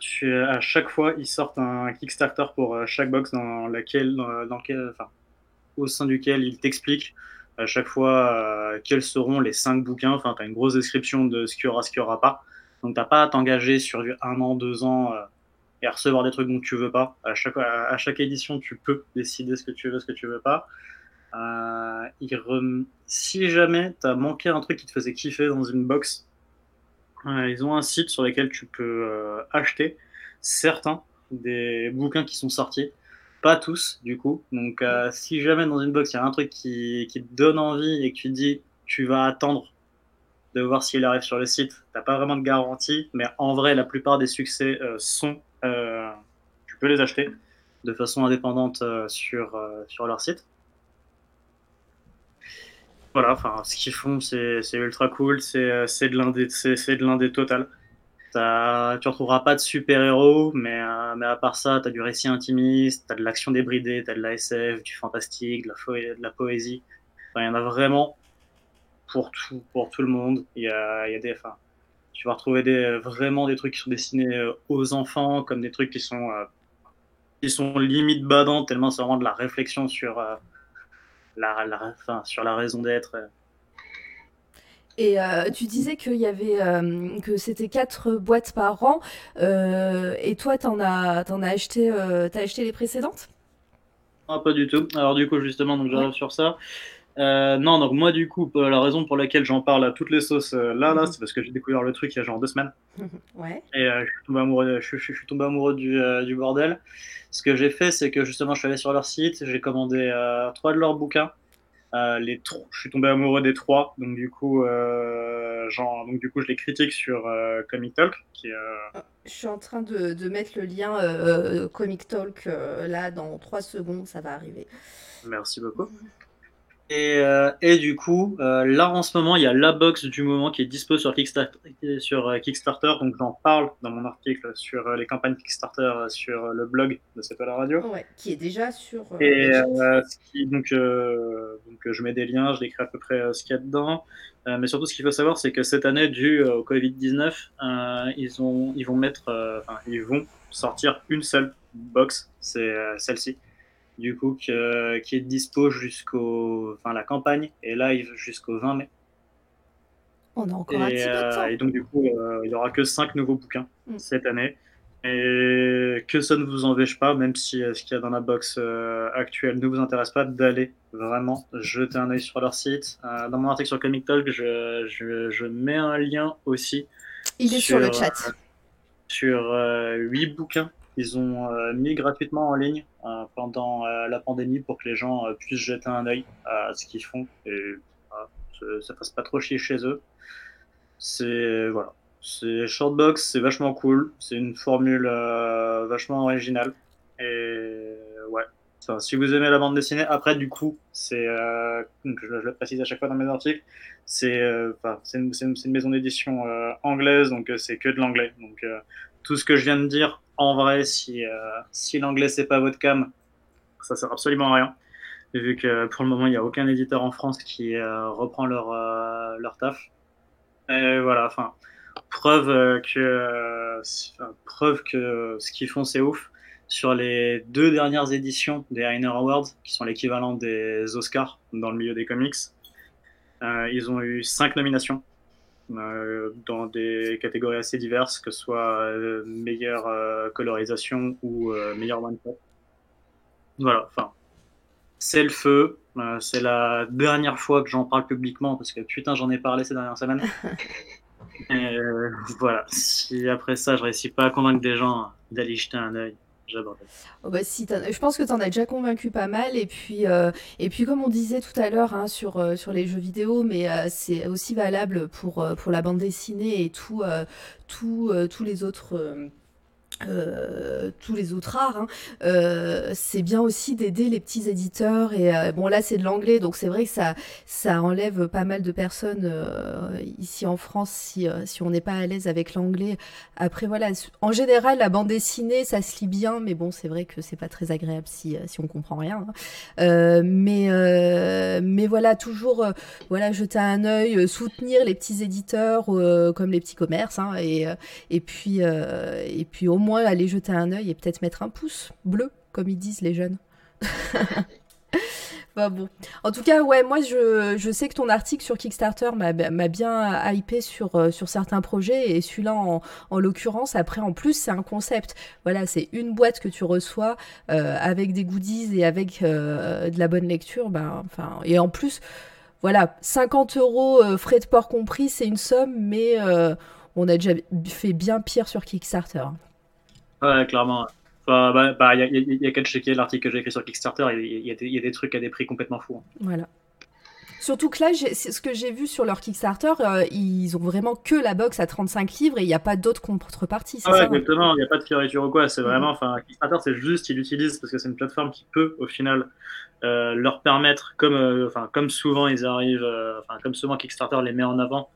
Tu- à chaque fois, ils sortent un Kickstarter pour euh, chaque box dans laquelle, dans, dans lequel- enfin, au sein duquel ils t'expliquent à chaque fois euh, quels seront les cinq bouquins. Enfin, tu as une grosse description de ce qu'il y aura, ce qu'il n'y aura pas. Donc, tu n'as pas à t'engager sur un an, deux ans euh, et à recevoir des trucs dont tu veux pas. À chaque, à, à chaque édition, tu peux décider ce que tu veux, ce que tu veux pas. Euh, Si jamais tu as manqué un truc qui te faisait kiffer dans une box, euh, ils ont un site sur lequel tu peux euh, acheter certains des bouquins qui sont sortis. Pas tous, du coup. Donc, si jamais dans une box, il y a un truc qui, te donne envie et que tu te dis, tu vas attendre de voir s'il arrive sur le site, t'as pas vraiment de garantie, mais en vrai, la plupart des succès sont. tu peux les acheter de façon indépendante sur leur site. Voilà, enfin, ce qu'ils font, c'est ultra cool, c'est de l'indé c'est de l'indé total. Tu retrouveras pas de super-héros, mais, euh, mais à part ça, tu as du récit intimiste, tu as de l'action débridée, tu as de la SF, du fantastique, de la, poésie. il y en a vraiment pour tout, pour tout le monde. Y a, y a des, tu vas retrouver des, vraiment des trucs qui sont destinés euh, aux enfants, comme des trucs qui sont, euh, qui sont limite badants, tellement c'est vraiment de la réflexion sur, la, la, enfin, sur la raison d'être. Et euh, tu disais qu'il y avait euh, que c'était quatre boîtes par an. Euh, et toi, t'en as, t'en as acheté, t'as acheté les précédentes? Ah, Pas du tout. Alors du coup, justement, donc j'arrive sur ça. Non, donc moi du coup, la raison pour laquelle j'en parle à toutes les sauces là, là, mhm. c'est parce que j'ai découvert le truc il y a genre deux semaines. ouais. Et je suis tombé amoureux, je, je, suis tombé amoureux du, du, bordel. Ce que j'ai fait, c'est que justement, je suis allé sur leur site, j'ai commandé trois de leurs bouquins. Euh, les je suis tombé amoureux des trois, donc du coup, euh, genre, donc du coup, je les critique sur euh, Comic Talk. Qui, ah, Je suis en train de, de mettre le lien Comic Talk là dans trois secondes, ça va arriver. Merci beaucoup. Et, euh, et, du coup, euh, là en ce moment, il y a la box du moment qui est dispo sur Kickstarter. Sur, euh, Kickstarter donc j'en parle dans mon article sur les campagnes Kickstarter sur le blog de C'est pas la radio. Ouais, qui est déjà sur. et qui, donc, donc je mets des liens, je décris à peu près ce qu'il y a dedans. mais surtout, ce qu'il faut savoir, c'est que cette année, dû au Covid-19, ils, ont, ils vont mettre, enfin, ils vont sortir une seule box, c'est celle-ci du coup, qui est dispo jusqu'au. Enfin, la campagne est live jusqu'au 20 mai. On a encore un petit peu de temps. Euh, et donc, du coup, euh, il n'y aura que 5 nouveaux bouquins mm. cette année. Et que ça ne vous empêche pas, même si euh, ce qu'il y a dans la box actuelle ne vous intéresse pas, d'aller vraiment jeter un œil sur leur site. dans mon article sur Comic Talk, je, je, je, mets un lien aussi. Il est sur, le chat. sur 8 bouquins ils ont euh, mis gratuitement en ligne euh, pendant euh, la pandémie pour que les gens puissent jeter un œil à ce qu'ils font et ça passe pas trop chier chez eux. C'est voilà, c'est shortbox, c'est vachement cool, c'est une formule vachement originale et ouais. si vous aimez la bande dessinée, après du coup, c'est, je, le précise à chaque fois dans mes articles, c'est, c'est une, une, maison d'édition anglaise, donc c'est que de l'anglais. Donc tout ce que je viens de dire en vrai, si, euh, si l'anglais c'est pas votre cam, ça sert absolument à rien. Vu que pour le moment, il n'y a aucun éditeur en France qui euh, reprend leur, euh, leur taf. Et voilà, enfin, preuve que, preuve que ce qu'ils font c'est ouf. Sur les deux dernières éditions des Heiner Awards, qui sont l'équivalent des Oscars dans le milieu des comics, ils ont eu cinq nominations dans des catégories assez diverses, que ce soit euh, meilleure euh, colorisation ou meilleure one shot. Voilà, enfin, c'est le feu. c'est la dernière fois que j'en parle publiquement parce que putain, j'en ai parlé ces dernières semaines. Et, voilà, si après ça, je réussis pas à convaincre des gens d'aller jeter un œil, Oh bah si, je pense que tu en as déjà convaincu pas mal. Et puis, euh, et puis comme on disait tout à l'heure hein, sur, euh, sur les jeux vidéo, mais euh, c'est aussi valable pour, pour la bande dessinée et tout, tout tous les autres euh, tous les autres arts, hein. euh, c'est bien aussi d'aider les petits éditeurs. Et euh, bon, là, c'est de l'anglais, donc c'est vrai que ça, ça enlève pas mal de personnes ici en France si, si on n'est pas à l'aise avec l'anglais. Après, voilà, en général, la bande dessinée, ça se lit bien, mais bon, c'est vrai que c'est pas très agréable si, si on comprend rien. Hein. mais, mais voilà, toujours, voilà, jeter un œil, soutenir les petits éditeurs comme les petits commerces, hein, et, et puis, et puis au moins aller jeter un œil et peut-être mettre un pouce bleu, comme ils disent les jeunes. bah bon. En tout cas, ouais, moi je, je sais que ton article sur Kickstarter m'a bien hypé sur, euh, sur certains projets et celui-là en, en l'occurrence, après en plus c'est un concept. Voilà, c'est une boîte que tu reçois euh, avec des goodies et avec euh, de la bonne lecture. Bah, enfin, et en plus, voilà, 50 euros frais de port compris, c'est une somme, mais on a déjà fait bien pire sur Kickstarter. Ouais, clairement. Bah, bah, il y, a, qu'à checker l'article que j'ai écrit sur Kickstarter, il y, a des trucs à des prix complètement fous. Hein. Voilà. Surtout que là, ce que j'ai vu sur leur Kickstarter, euh, ils ont vraiment que la box à 35 livres et il n'y a pas d'autres contreparties. Ah ouais, exactement, il n'y a pas de fioriture ou quoi. C'est vraiment, mm-hmm. enfin, Kickstarter, c'est juste, ils l'utilisent parce que c'est une plateforme qui peut, au final, euh, leur permettre, comme, euh, enfin, comme souvent ils arrivent, enfin, comme souvent Kickstarter les met en avant,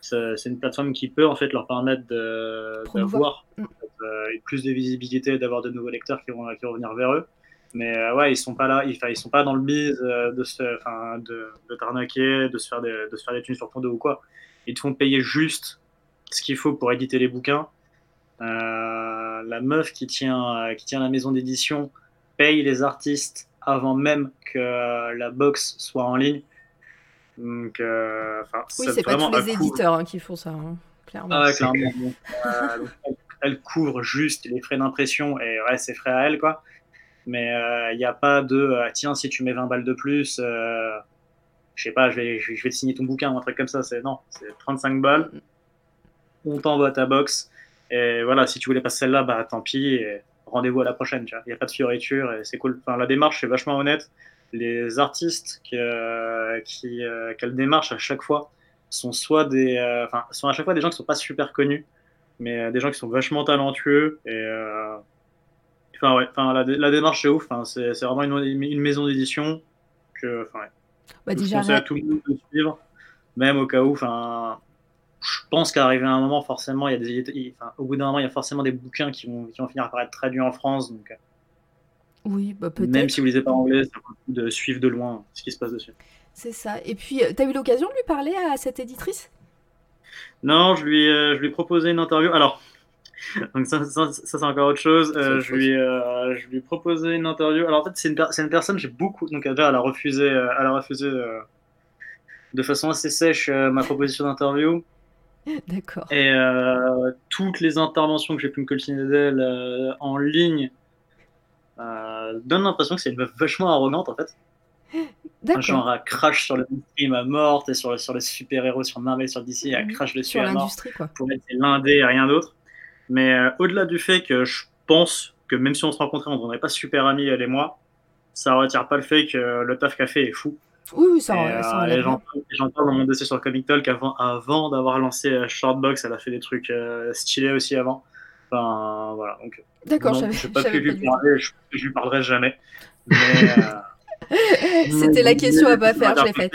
c'est une plateforme qui peut en fait leur permettre d'avoir mm. plus de visibilité, d'avoir de nouveaux lecteurs qui vont, qui vont venir vers eux. Mais euh, ouais, ils sont pas là, ils, ils sont pas dans le bise euh, de se, de, de t'arnaquer, de se faire des, de se faire des thunes sur ton dos ou quoi. Ils te font payer juste ce qu'il faut pour éditer les bouquins. Euh, la meuf qui tient, qui tient la maison d'édition paye les artistes avant même que la box soit en ligne. Donc, oui, c'est pas tous les éditeurs hein, qui font ça, hein, clairement. Ah, clairement. Elle, couvre juste les frais d'impression et ouais, c'est frais à elle, quoi. Mais il euh, n'y a pas de euh, tiens, si tu mets 20 balles de plus, euh, je sais pas, je vais, te signer ton bouquin ou un truc comme ça. C'est non, c'est 35 balles. On t'envoie ta box. Et voilà, si tu voulais pas celle-là, bah tant pis. Rendez-vous à la prochaine. Il n'y a pas de fioriture c'est cool. Enfin, la démarche est vachement honnête. Les artistes qui, qui qu'elle démarche à chaque fois sont soit des, enfin, sont à chaque fois des gens qui sont pas super connus, mais des gens qui sont vachement talentueux et Enfin, ouais, enfin, la, la démarche est ouf. C'est vraiment une, une maison d'édition que, ouais. bah, je conseille à tout le monde de suivre, même au cas où, enfin, je pense qu'arrivé à un moment, forcément, il y a des, enfin, au bout d'un moment, il y a forcément des bouquins qui vont, qui vont finir par être traduits en France, donc. Euh, oui, bah peut-être. Même si vous lisez pas anglais, c'est un de suivre de loin ce qui se passe dessus. C'est ça. Et puis, euh, tu as eu l'occasion de lui parler à cette éditrice? Non, je lui, euh, je lui ai proposé une interview. Alors, Donc ça, ça, c'est encore autre chose. Euh, je, lui, euh, je lui ai proposé une interview. Alors en fait, c'est une, une, personne, j'ai beaucoup... Donc déjà, elle a refusé, euh, elle a refusé de façon assez sèche ma proposition d'interview. D'accord. Et toutes les interventions que j'ai pu me coltiner d'elle en ligne donnent l'impression que c'est une meuf vachement arrogante en fait. Genre, elle crache sur le stream à mort, et sur, sur les super-héros, sur Marvel, sur DC, elle mhm. crache dessus sur à mort. Quoi. Pour être l'indé et rien d'autre. Mais euh, au-delà du fait que je pense que même si on se rencontrait, on ne deviendrait pas super amis, elle et moi, ça ne retire pas le fait que le taf qu'a fait est fou. Oui, oui, ça, euh, et, J'en parle dans mon dossier sur Comic Talk avant, avant d'avoir lancé euh, Shortbox, elle a fait des trucs stylés aussi avant. Enfin, voilà. D'accord, je n'ai pas pu lui parler, je, je lui parlerai jamais. C'était la question à pas faire, je l'ai faite.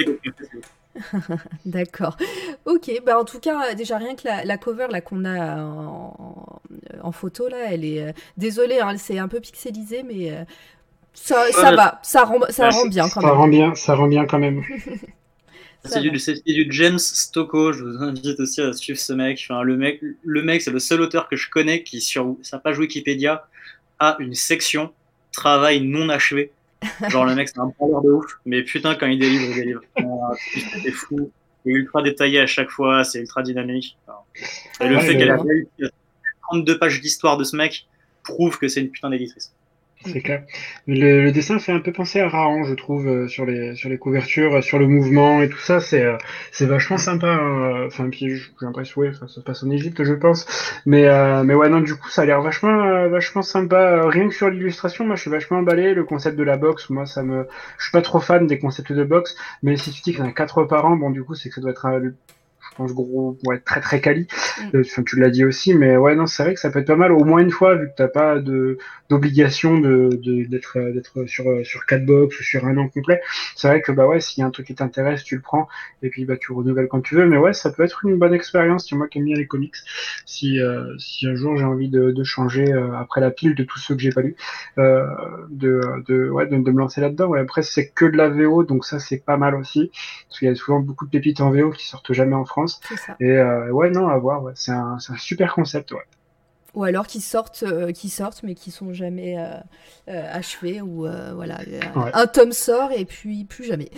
D'accord. Ok, bah en tout cas, déjà rien que la, cover là qu'on a en, photo là, elle est. Euh, désolée, hein, c'est un peu pixelisé, mais euh, ça, ça va, ça rend, ça rend bien quand ça Rend bien, ça rend bien quand même. c'est du, du, James Stocco, je vous invite aussi à suivre ce mec. Enfin, le mec, le mec c'est le seul auteur que je connais qui, sur sa page Wikipédia, a une section travail non achevé. Genre, le mec, c'est un parleur de ouf. Mais putain, quand il délivre, il délivre. C'est fou. Il est ultra détaillé à chaque fois, c'est ultra dynamique. Et le fait qu'elle ait 32 pages d'histoire de ce mec prouve que c'est une putain d'éditrice. C'est clair. Le, dessin fait un peu penser à Raon, je trouve, euh, sur les sur les couvertures, euh, sur le mouvement et tout ça. C'est euh, c'est vachement sympa. Hein. Enfin, puis j'ai l'impression, ouais, ça se passe en Égypte, je pense. Mais mais ouais, non, du coup, ça a l'air vachement vachement sympa. Rien que sur l'illustration, moi, je suis vachement emballé. Le concept de la box, moi, ça me, je suis pas trop fan des concepts de box, mais si tu dis qu'il y en a quatre par an, bon, du coup, c'est que ça doit être pense gros, ouais, très très quali. Mm. Euh, tu l'as dit aussi, mais ouais, non, c'est vrai que ça peut être pas mal au moins une fois, vu que t'as pas de d'obligation de d'être d'être sur sur quatre box ou sur un an complet. C'est vrai que bah ouais, s'il y a un truc qui t'intéresse, tu le prends et puis bah tu renouvelles quand tu veux. Mais ouais, ça peut être une bonne expérience. Tu moi qui aime bien les comics, si euh, si un jour j'ai envie de, de changer euh, après la pile de tous ceux que j'ai pas lus, euh, de de ouais de, de me lancer là-dedans. Ouais, après c'est que de la VO, donc ça c'est pas mal aussi, parce qu'il y a souvent beaucoup de pépites en VO qui sortent jamais en France. Et euh, ouais, non, à voir. C'est un, un, super concept. Ouais. Ou alors qui sortent, euh, qui sortent, mais qui sont jamais euh, achevés. Ou voilà, un tome sort et puis plus jamais.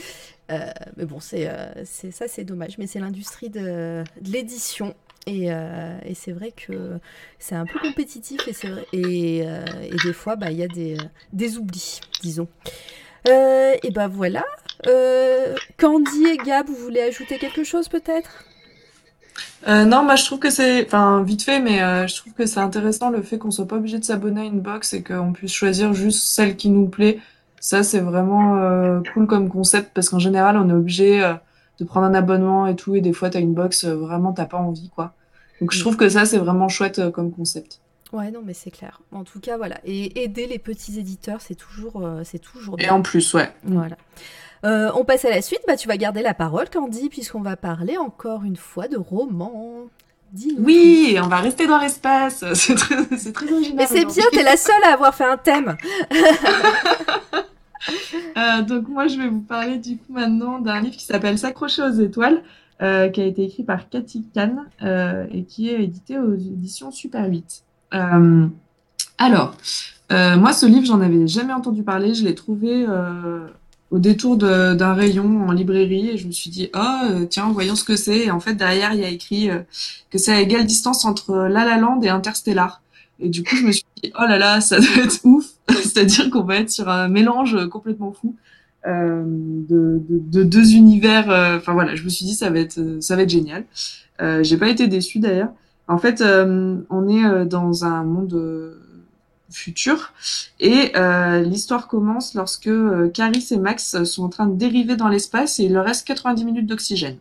mais bon, c'est c'est ça, c'est dommage. Mais c'est l'industrie de, de l'édition. Et, et c'est vrai que c'est un peu compétitif et, vrai, et, et, des fois, bah, il y a des, des oublis, disons. et ben voilà. Candy et Gab, vous voulez ajouter quelque chose peut-être? Euh, non, moi je trouve que c'est, enfin vite fait, mais euh, je trouve que c'est intéressant le fait qu'on soit pas obligé de s'abonner à une box et qu'on puisse choisir juste celle qui nous plaît Ça, c'est vraiment euh, cool comme concept parce qu'en général, on est obligé de prendre un abonnement et tout, et des fois, t'as une box, vraiment, t'as pas envie, quoi. Donc, je Mm. trouve que ça, c'est vraiment chouette comme concept. Ouais, non, mais c'est clair. En tout cas, voilà. Et aider les petits éditeurs, c'est toujours, c'est toujours Et bien. en plus, ouais. Voilà. Euh, on passe à la suite. Bah, tu vas garder la parole, Candy, puisqu'on va parler encore une fois de romans. Oui, on va rester dans l'espace. C'est très, très original. Mais c'est bien, t'es la seule à avoir fait un thème. Euh, donc moi, je vais vous parler du coup maintenant d'un livre qui s'appelle S'accrocher aux étoiles, euh, qui a été écrit par Cathy Kahn euh, et qui est édité aux éditions Super 8. Euh, alors, moi, ce livre, j'en avais jamais entendu parler. Je l'ai trouvé au détour d'un rayon en librairie et je me suis dit, oh, euh, tiens, voyons ce que c'est. Et en fait, derrière, il y a écrit euh, que c'est à égale distance entre La La Land et Interstellar. Et du coup, je me suis dit, oh là là, ça doit être ouf. C'est-à-dire qu'on va être sur un mélange complètement fou euh, de, de, de deux univers. euh, Enfin voilà, je me suis dit, ça va être, euh, ça va être génial. Euh, J'ai pas été déçue d'ailleurs. En fait, euh, on est euh, dans un monde euh, futur et euh, l'histoire commence lorsque euh, Caris et Max sont en train de dériver dans l'espace et il leur reste 90 minutes d'oxygène.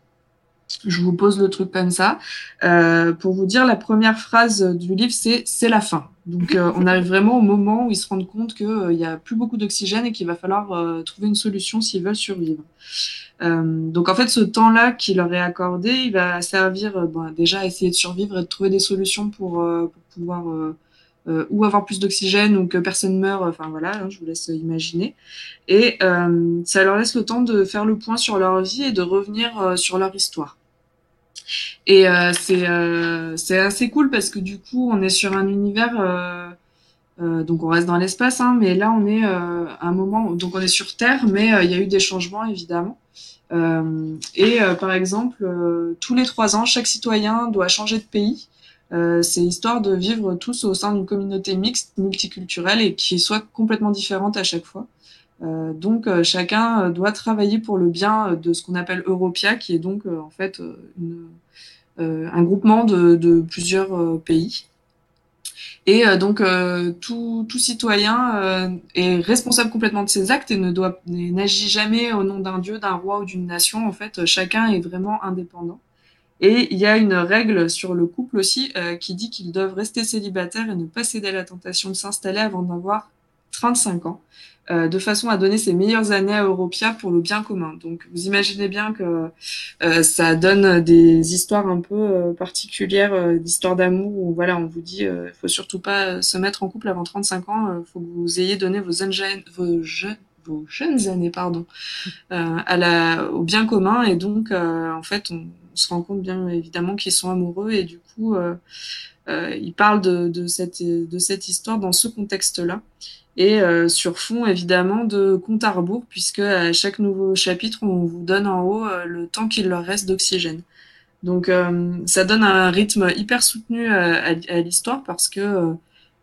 Je vous pose le truc comme ça. Euh, pour vous dire, la première phrase du livre, c'est c'est la fin. Donc, euh, on arrive vraiment au moment où ils se rendent compte qu'il n'y a plus beaucoup d'oxygène et qu'il va falloir trouver une solution s'ils veulent survivre. Donc, en fait, ce temps-là qui leur est accordé, il va servir déjà à essayer de survivre et de trouver des solutions pour pouvoir euh, ou avoir plus d'oxygène ou que personne meure. Enfin, voilà, hein, je vous laisse imaginer. Et euh, ça leur laisse le temps de faire le point sur leur vie et de revenir euh, sur leur histoire. Et euh, c'est euh, c'est assez cool parce que du coup, on est sur un univers. donc on reste dans l'espace, hein, mais là on est à un moment. Donc on est sur Terre, mais il y a eu des changements évidemment. Et par exemple, tous les trois ans, chaque citoyen doit changer de pays. Euh, c'est histoire de vivre tous au sein d'une communauté mixte, multiculturelle et qui soit complètement différente à chaque fois. Euh, donc euh, chacun euh, doit travailler pour le bien de ce qu'on appelle Europia, qui est donc en fait un groupement de, de plusieurs pays. Et donc euh, tout, tout citoyen euh, est responsable complètement de ses actes et ne doit n'agit jamais au nom d'un dieu, d'un roi ou d'une nation. En fait, chacun est vraiment indépendant. Et il y a une règle sur le couple aussi euh, qui dit qu'ils doivent rester célibataires et ne pas céder à la tentation de s'installer avant d'avoir 35 ans, euh, de façon à donner ses meilleures années à Europia pour le bien commun. Donc vous imaginez bien que euh, ça donne des histoires un peu euh, particulières, euh, d'histoires d'amour où voilà, on vous dit, euh, faut surtout pas euh, se mettre en couple avant 35 ans, faut que vous ayez donné vos, jeunes, vos, jeunes, vos jeunes années, pardon, à la, au bien commun et donc en fait on se rend compte bien évidemment qu'ils sont amoureux et du coup euh, euh, ils parlent de, cette de cette histoire dans ce contexte-là et euh, sur fond évidemment de compte à rebours puisque à chaque nouveau chapitre on vous donne en haut le temps qu'il leur reste d'oxygène. Donc ça donne un rythme hyper soutenu à, l'histoire parce que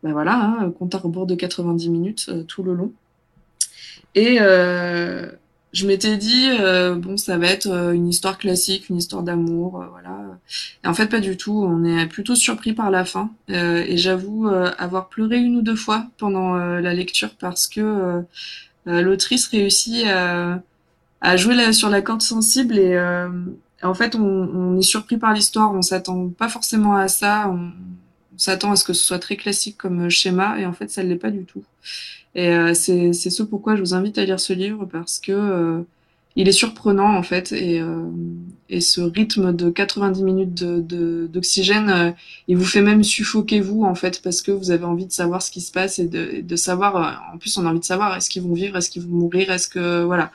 ben voilà, hein, compte à rebours de 90 minutes tout le long. Et je m'étais dit euh, bon ça va être euh, une histoire classique, une histoire d'amour, euh, voilà. Et en fait pas du tout. On est plutôt surpris par la fin. Et j'avoue avoir pleuré une ou deux fois pendant la lecture parce que l'autrice réussit à, jouer sur la corde sensible et en fait on, est surpris par l'histoire. On s'attend pas forcément à ça. On s'attend à ce que ce soit très classique comme schéma et en fait ça ne l'est pas du tout. Et euh, c'est ce pourquoi je vous invite à lire ce livre parce que euh, il est surprenant en fait. Et, euh, et ce rythme de 90 minutes de, de, d'oxygène, euh, il vous fait même suffoquer vous en fait parce que vous avez envie de savoir ce qui se passe et de, et de savoir. euh, en plus, on a envie de savoir est-ce qu'ils vont vivre, est-ce qu'ils vont mourir, est-ce que voilà.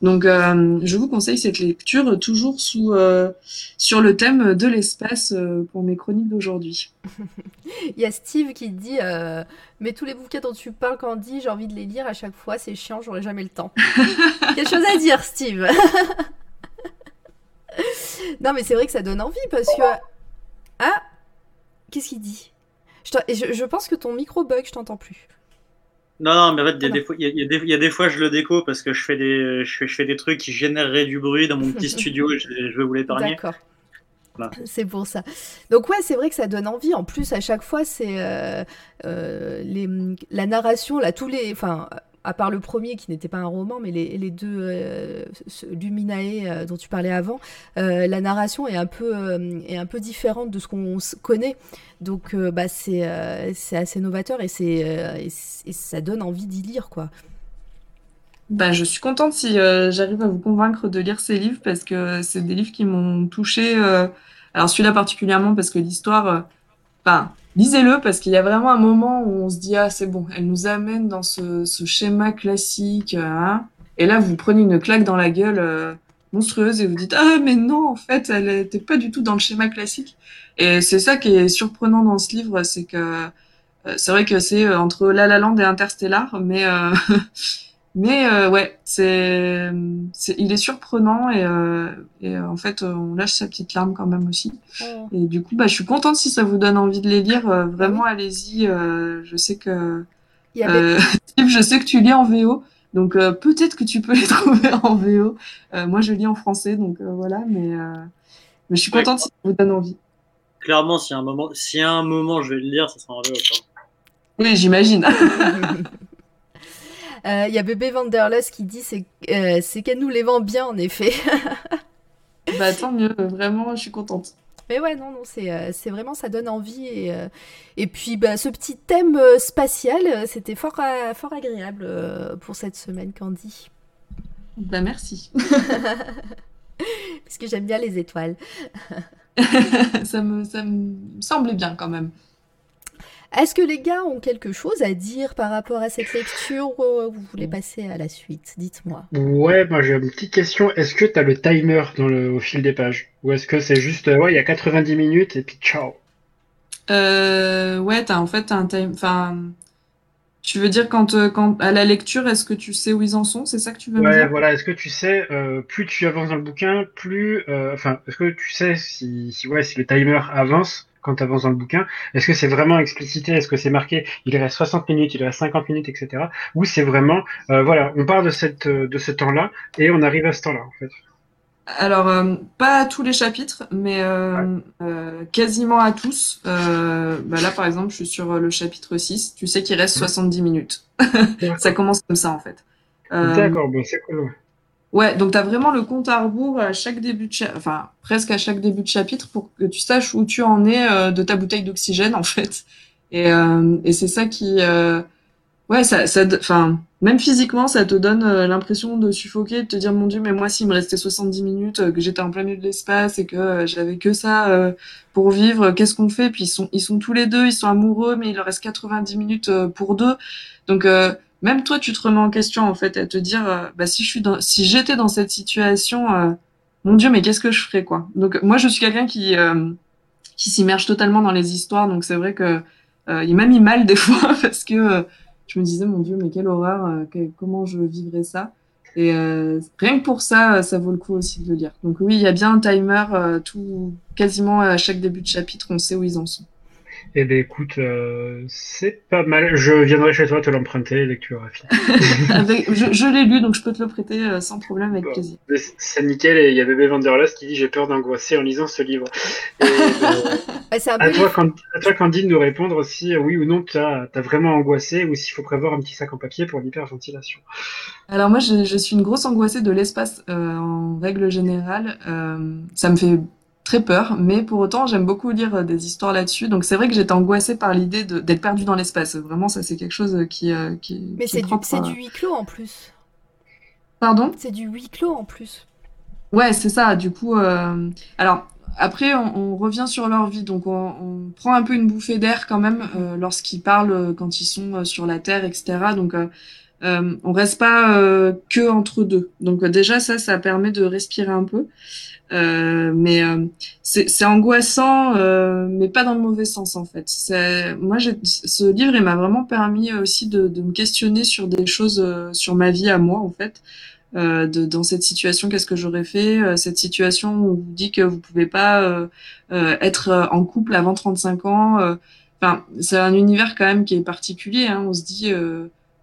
Donc, euh, je vous conseille cette lecture toujours sous euh, sur le thème de l'espace euh, pour mes chroniques d'aujourd'hui. Il y a Steve qui dit euh, Mais tous les bouquins dont tu parles, Candy, j'ai envie de les lire à chaque fois, c'est chiant, j'aurai jamais le temps. Quelque chose à dire, Steve Non, mais c'est vrai que ça donne envie parce que. Ah Qu'est-ce qu'il dit? Je, je, je pense que ton micro bug, je t'entends plus. Non, non, mais en fait, il y, a Ah non. des fois- il y y a des- il y a des fois, je le déco parce que je fais des, je fais, je fais des trucs qui généreraient du bruit dans mon petit studio et je, je veux vous l'épargner. D'accord. Voilà. C'est pour ça. Donc ouais, c'est vrai que ça donne envie. En plus, à chaque fois, c'est euh, euh, la narration, là, tous les, enfin, à part le premier qui n'était pas un roman, mais les, deux euh, Luminae euh, dont tu parlais avant, euh, la narration est un peu, est un peu différente de ce qu'on connaît. Donc bah, c'est assez novateur et, et, ça donne envie d'y lire. quoi. Bah, je suis contente si j'arrive à vous convaincre de lire ces livres parce que c'est des livres qui m'ont touché. alors celui-là particulièrement parce que l'histoire... lisez-le parce qu'il y a vraiment un moment où on se dit ah c'est bon, elle nous amène dans ce, ce schéma classique, hein. et là vous prenez une claque dans la gueule euh, monstrueuse et vous dites ah mais non en fait elle était pas du tout dans le schéma classique. Et c'est ça qui est surprenant dans ce livre, c'est que euh, c'est vrai que c'est euh, entre La La Land et Interstellar, mais Mais euh, ouais, c'est, il est surprenant et, euh, et en fait, on lâche sa petite larme quand même aussi. Et du coup, bah, je suis contente si ça vous donne envie de les lire. Euh, vraiment, allez-y. Euh, je sais que euh, je sais que tu lis en VO, donc peut-être que tu peux les trouver en VO. moi, je lis en français, donc voilà. Mais, mais je suis contente si ça vous donne envie. Clairement, s'il y a un moment, y a un moment, je vais le lire, ça sera en VO. Oui, j'imagine. Il euh, y a Bébé Vanderlust qui dit c'est euh, c'est qu'elle nous les vend bien en effet. bah tant mieux, vraiment, je suis contente. Mais ouais, non, non, c'est euh, vraiment, ça donne envie. Et, et puis, bah, ce petit thème spatial, c'était fort, fort agréable pour cette semaine, Candy. Bah, merci. Parce que j'aime bien les étoiles. ça, me, ça me semblait bien quand même. Est-ce que les gars ont quelque chose à dire par rapport à cette lecture ou vous voulez passer à la suite? Dites-moi. Ouais, moi j'ai une petite question. Est-ce que tu as le timer dans le, au fil des pages? Ou est-ce que c'est juste, ouais, il y a 90 minutes et puis ciao? Euh, Ouais, as, en fait, as un time. Enfin, tu veux dire quand, euh, quand à la lecture, est-ce que tu sais où ils en sont? C'est ça que tu veux me dire? voilà. Est-ce que tu sais, euh, plus tu avances dans le bouquin, plus, euh, enfin, est-ce que tu sais si, si, ouais, si le timer avance? Quand tu avances dans le bouquin Est-ce que c'est vraiment explicité? Est-ce que c'est marqué? Il reste 60 minutes, il reste 50 minutes, etc. Ou c'est vraiment, euh, voilà, on part de, cette, euh, de ce temps-là et on arrive à ce temps-là, en fait alors, euh, pas à tous les chapitres, mais quasiment à tous. Bah là, par exemple, je suis sur le chapitre 6. Tu sais qu'il reste 70 minutes. ça commence comme ça, en fait. D'accord, bon, c'est cool. Ouais, donc tu as vraiment le compte à rebours à chaque début de enfin presque à chaque début de chapitre pour que tu saches où tu en es euh, de ta bouteille d'oxygène en fait. Et, euh, et c'est ça qui euh, ouais, ça ça enfin même physiquement, ça te donne l'impression de suffoquer, de te dire mon dieu, mais moi s'il me restait 70 minutes que j'étais en plein milieu de l'espace et que j'avais que ça pour vivre, qu'est-ce qu'on fait? Puis ils sont ils sont tous les deux, ils sont amoureux mais il leur reste 90 minutes pour deux. Donc même toi, tu te remets en question en fait, à te dire, euh, bah si je suis dans, si j'étais dans cette situation, euh, mon Dieu, mais qu'est-ce que je ferais quoi? Donc moi, je suis quelqu'un qui euh, qui s'immerge totalement dans les histoires, donc c'est vrai que il m'a mis mal des fois parce que je me disais, mon Dieu, mais quelle horreur, comment je vivrais ça? Et rien que pour ça, ça vaut le coup aussi de le lire. Donc oui, il y a bien un timer, tout quasiment à chaque début de chapitre, on sait où ils en sont. Eh bien, écoute, euh, c'est pas mal. Je viendrai chez toi te l'emprunter auras fini. je, l'ai lu, donc je peux te le prêter euh, sans problème, avec plaisir. C'est nickel, et il y a Bébé Vanderlust qui dit J'ai peur d'angoisser en lisant ce livre. Et, euh, à, toi, à toi, Candide, nous répondre si oui ou non tu as, vraiment angoissé ou s'il faut prévoir un petit sac en papier pour l'hyperventilation. Alors, moi, je, je, suis une grosse angoissée de l'espace en règle générale. ça me fait très peur, mais pour autant, j'aime beaucoup lire euh, des histoires là-dessus. Donc c'est vrai que j'étais angoissée par l'idée d'être perdue dans l'espace. Vraiment, ça c'est quelque chose qui... Euh, qui mais c'est du, du huis clos en plus. Pardon? C'est du huis clos en plus. Ouais, c'est ça. Du coup, euh... alors après, on, revient sur leur vie, donc on, on prend un peu une bouffée d'air quand même euh, lorsqu'ils parlent euh, quand ils sont sur la Terre, etc. Donc euh, on reste pas que entre deux. Donc déjà ça, ça permet de respirer un peu. Euh, mais euh, c'est angoissant, euh, mais pas dans le mauvais sens en fait. Moi, ce livre, il m'a vraiment permis aussi de, de, me questionner sur des choses, sur ma vie à moi en fait. Euh, de, dans cette situation, qu'est-ce que j'aurais fait Cette situation où on vous dit que vous pouvez pas être en couple avant 35 ans. Enfin, c'est un univers quand même qui est particulier. Hein. On se dit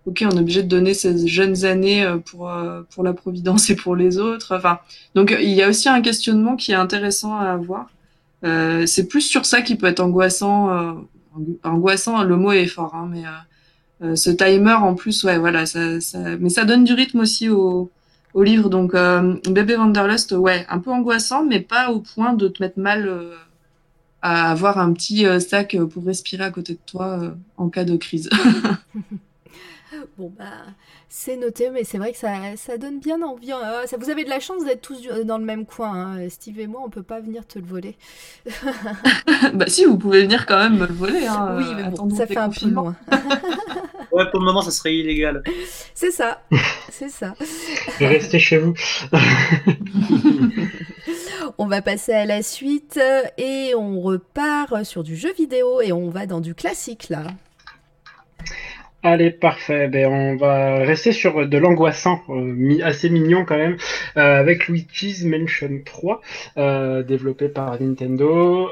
ok, on est obligé de donner ces jeunes années euh, pour euh, pour la providence et pour les autres. Enfin, donc il y a aussi un questionnement qui est intéressant à avoir. Euh, c'est plus sur ça qui peut être angoissant. angoissant, le mot est fort, hein, mais ce timer en plus, ouais, voilà, ça, mais ça donne du rythme aussi au, au livre. Donc, Bébé Wanderlust, ouais, un peu angoissant, mais pas au point de te mettre mal à avoir un petit sac pour respirer à côté de toi en cas de crise. bon, bah, c'est noté, mais c'est vrai que ça, ça donne bien envie. Hein. ça, vous avez de la chance d'être tous dans le même coin. Hein. Steve et moi, on peut pas venir te le voler. bah si, vous pouvez venir quand même me le voler. Hein, oui, mais bon, ça fait un peu loin. ouais, pour le moment, ça serait illégal. C'est ça, c'est ça. Restez chez vous. on va passer à la suite et on repart sur du jeu vidéo et on va dans du classique là. Allez, parfait. Ben, on va rester sur de l'angoissant, euh, assez mignon quand même, euh, avec Luigi's Mansion 3, euh, développé par Nintendo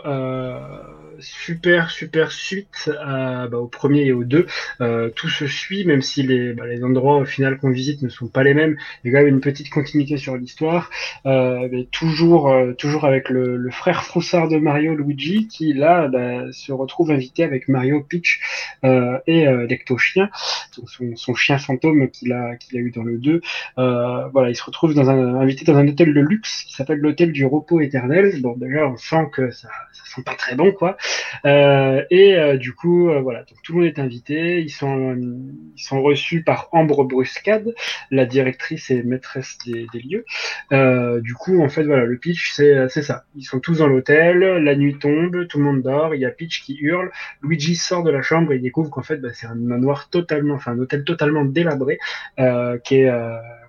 super super suite à, bah, au premier et au deux. Euh, tout se suit, même si les, bah, les endroits au final qu'on visite ne sont pas les mêmes. Il y a quand même une petite continuité sur l'histoire, euh, mais toujours euh, toujours avec le, le, frère froussard de Mario, Luigi, qui là bah, se retrouve invité avec Mario, Peach euh, et euh, Lecto Chien, son, son, chien fantôme qu'il a qu'il a eu dans le 2. Euh, voilà, il se retrouve dans un, invité dans un hôtel de luxe qui s'appelle l'hôtel du repos éternel. Bon, déjà on sent que ça ça sent pas très bon quoi. Euh, et euh, du coup, euh, voilà, donc tout le monde est invité. Ils sont, ils sont reçus par Ambre Bruscade, la directrice et maîtresse des, des lieux. du coup, en fait, voilà, le pitch, c'est ça. Ils sont tous dans l'hôtel, la nuit tombe, tout le monde dort, il y a Peach qui hurle, Luigi sort de la chambre et il découvre qu'en fait, bah, c'est un manoir totalement, enfin un hôtel totalement délabré, qui est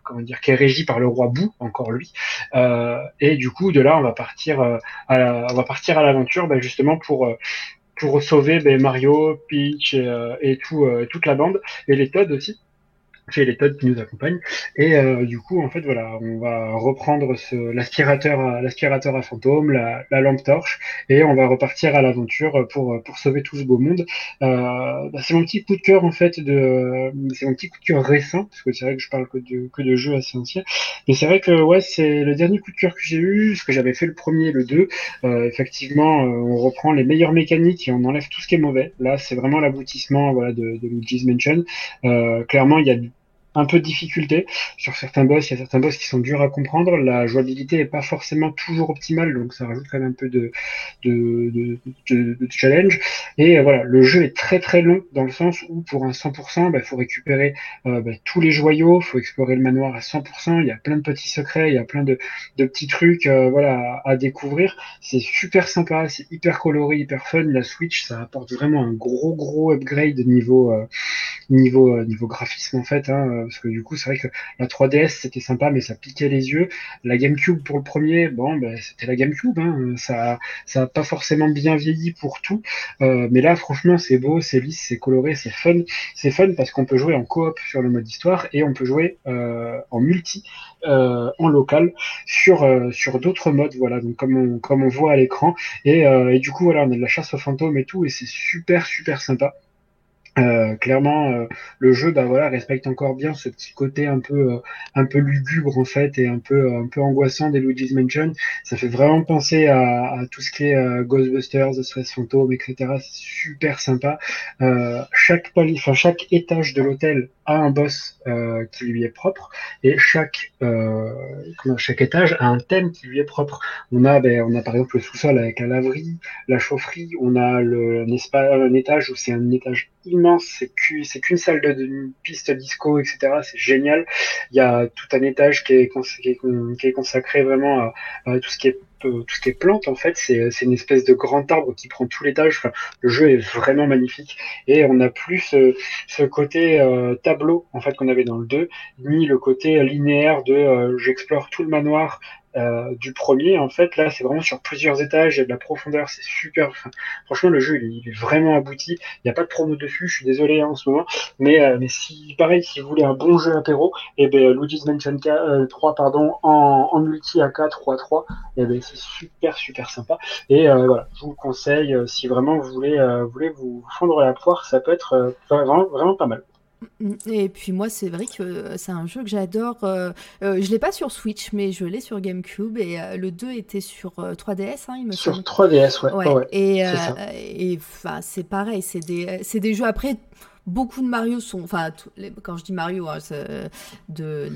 comment dire, qui est régi par le roi Bou, encore lui. Euh, et du coup, de là, on va partir, euh, à on va partir à l'aventure, ben, justement pour euh, pour sauver ben, Mario, Peach et, et tout, toute la bande et les Todd aussi chez Todd qui nous accompagnent. Et euh, du coup, en fait, voilà, on va reprendre l'aspirateur à l'aspirateur à fantôme, la, la, lampe torche, et on va repartir à l'aventure pour pour sauver tout ce beau monde. Euh, bah, c'est mon petit coup de cœur en fait de, c'est mon petit coup de cœur récent parce que c'est vrai que je parle que de que de jeux assez anciens, mais c'est vrai que ouais, c'est le dernier coup de cœur que j'ai eu, parce que j'avais fait le premier, le 2. Euh, effectivement, euh, on reprend les meilleures mécaniques et on enlève tout ce qui est mauvais. Là, c'est vraiment l'aboutissement voilà de, de Luigi's Mansion. Euh, clairement, il y a un peu de difficulté sur certains boss. Il y a certains boss qui sont durs à comprendre. La jouabilité est pas forcément toujours optimale, donc ça rajoute quand même un peu de, de, de, de, challenge. Et euh, voilà, le jeu est très très long dans le sens où pour un 100%, il bah, faut récupérer euh, bah, tous les joyaux, faut explorer le manoir à 100%. Il y a plein de petits secrets, il y a plein de, de petits trucs euh, voilà à, découvrir. C'est super sympa, c'est hyper coloré, hyper fun. La Switch, ça apporte vraiment un gros gros upgrade niveau niveau niveau graphisme en fait. Hein, parce que du coup, c'est vrai que la 3DS c'était sympa, mais ça piquait les yeux. La GameCube pour le premier, bon, ben, c'était la GameCube, hein, ça, ça pas forcément bien vieilli pour tout, euh, mais là, franchement, c'est beau, c'est lisse, c'est coloré, c'est fun, c'est fun parce qu'on peut jouer en coop sur le mode histoire et on peut jouer euh, en multi. Euh, en local sur d'autres modes voilà. Donc comme on comme on voit à l'écran. Et, et du coup voilà on a de la chasse aux fantômes et tout et c'est super super sympa euh, clairement, euh, le jeu, bah voilà, respecte encore bien ce petit côté un peu, euh, un peu lugubre en fait et un peu, un peu angoissant des Luigi's Mansion. Ça fait vraiment penser à, tout ce qui est Ghostbusters, Stress Phantom, etc. C'est super sympa. chaque enfin chaque étage de l'hôtel a un boss qui lui est propre et chaque, chaque étage a un thème qui lui est propre. On a, ben, on a par exemple le sous-sol avec la laverie, la chaufferie. On a le, un, un étage où c'est un étage immense, c'est qu'une salle de, piste disco, etc. C'est génial. Il y a tout un étage qui est, consacré vraiment à, tout ce qui est tout ce qui est plante en fait c'est une espèce de grand arbre qui prend tout l'étage le jeu est vraiment magnifique et on n'a plus ce, côté euh, tableau en fait qu'on avait dans le 2 ni le côté linéaire de euh, j'explore tout le manoir euh, du premier, en fait, là, c'est vraiment sur plusieurs étages, il y a de la profondeur, c'est super. franchement, le jeu, il, est vraiment abouti. Il n'y a pas de promo dessus, je suis désolé hein, en ce moment. Mais, euh, mais si, pareil, si vous voulez un bon jeu apéro, et eh ben, Luigi's Mansion 3, euh, pardon, en, en multi à 4 ou à 3, et ben, c'est super, super sympa. Et voilà, je vous le conseille, si vraiment vous voulez, voulez vous fondre la poire, ça peut être vraiment, vraiment pas mal. Et puis moi, c'est vrai que c'est un jeu que j'adore. Euh, euh, je l'ai pas sur Switch, mais je l'ai sur GameCube et euh, le 2 était sur 3DS, hein, il me sur 3DS, ouais. et, c'est pareil, c'est des, des jeux après beaucoup de Mario sont, enfin, quand je dis Mario, hein, de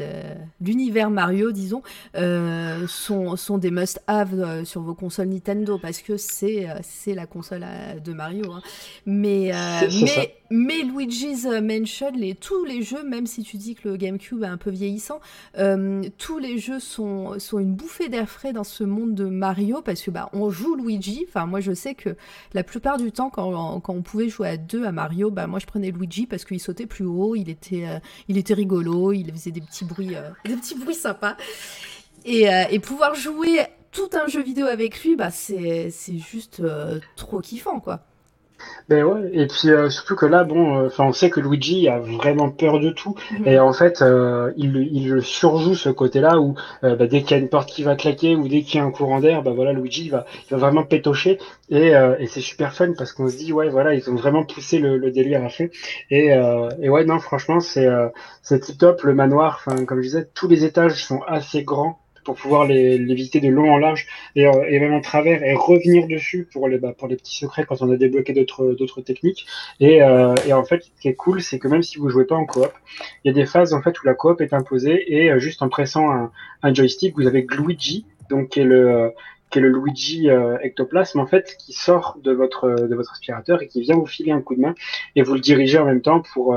l'univers Mario, disons, euh, sont, sont des must-have euh, sur vos consoles Nintendo parce que c'est c'est la console de Mario. Hein. Mais, mais, mais Luigi's Mansion, les, tous les jeux, même si tu dis que le GameCube est un peu vieillissant, tous les jeux sont, sont une bouffée d'air frais dans ce monde de Mario parce que bah, on joue Luigi. Enfin, moi, je sais que la plupart du temps, quand, quand on pouvait jouer à deux à Mario, bah, moi, je prenais Luigi parce qu'il sautait plus haut, il était, euh, rigolo, il faisait des petits bruits, euh, des petits bruits sympas. Et, euh, et, pouvoir jouer tout un jeu vidéo avec lui, bah, c'est juste trop kiffant, quoi. Ben ouais, et puis euh, surtout que là, bon, euh, enfin, on sait que Luigi a vraiment peur de tout, mhm. et en fait, euh, il, il surjoue ce côté-là où bah, dès qu'il y a une porte qui va claquer ou dès qu'il y a un courant d'air, bah voilà, Luigi va, il va vraiment pétocher, et, et c'est super fun parce qu'on se dit, ouais, voilà, ils ont vraiment poussé le, le délire à fond, et, et ouais, non, franchement, c'est c'est tip top, le manoir, enfin, comme je disais, tous les étages sont assez grands, pour pouvoir les, les, visiter de long en large et, euh, et, même en travers et revenir dessus pour les, bah, pour les petits secrets quand on a débloqué d'autres, d'autres techniques. Et, euh, et, en fait, ce qui est cool, c'est que même si vous jouez pas en coop, il y a des phases en fait où la coop est imposée et euh, juste en pressant un, un, joystick, vous avez Luigi, donc qui est le qui est le Luigi euh, ectoplasme en fait qui sort de votre de votre aspirateur et qui vient vous filer un coup de main et vous le dirigez en même temps pour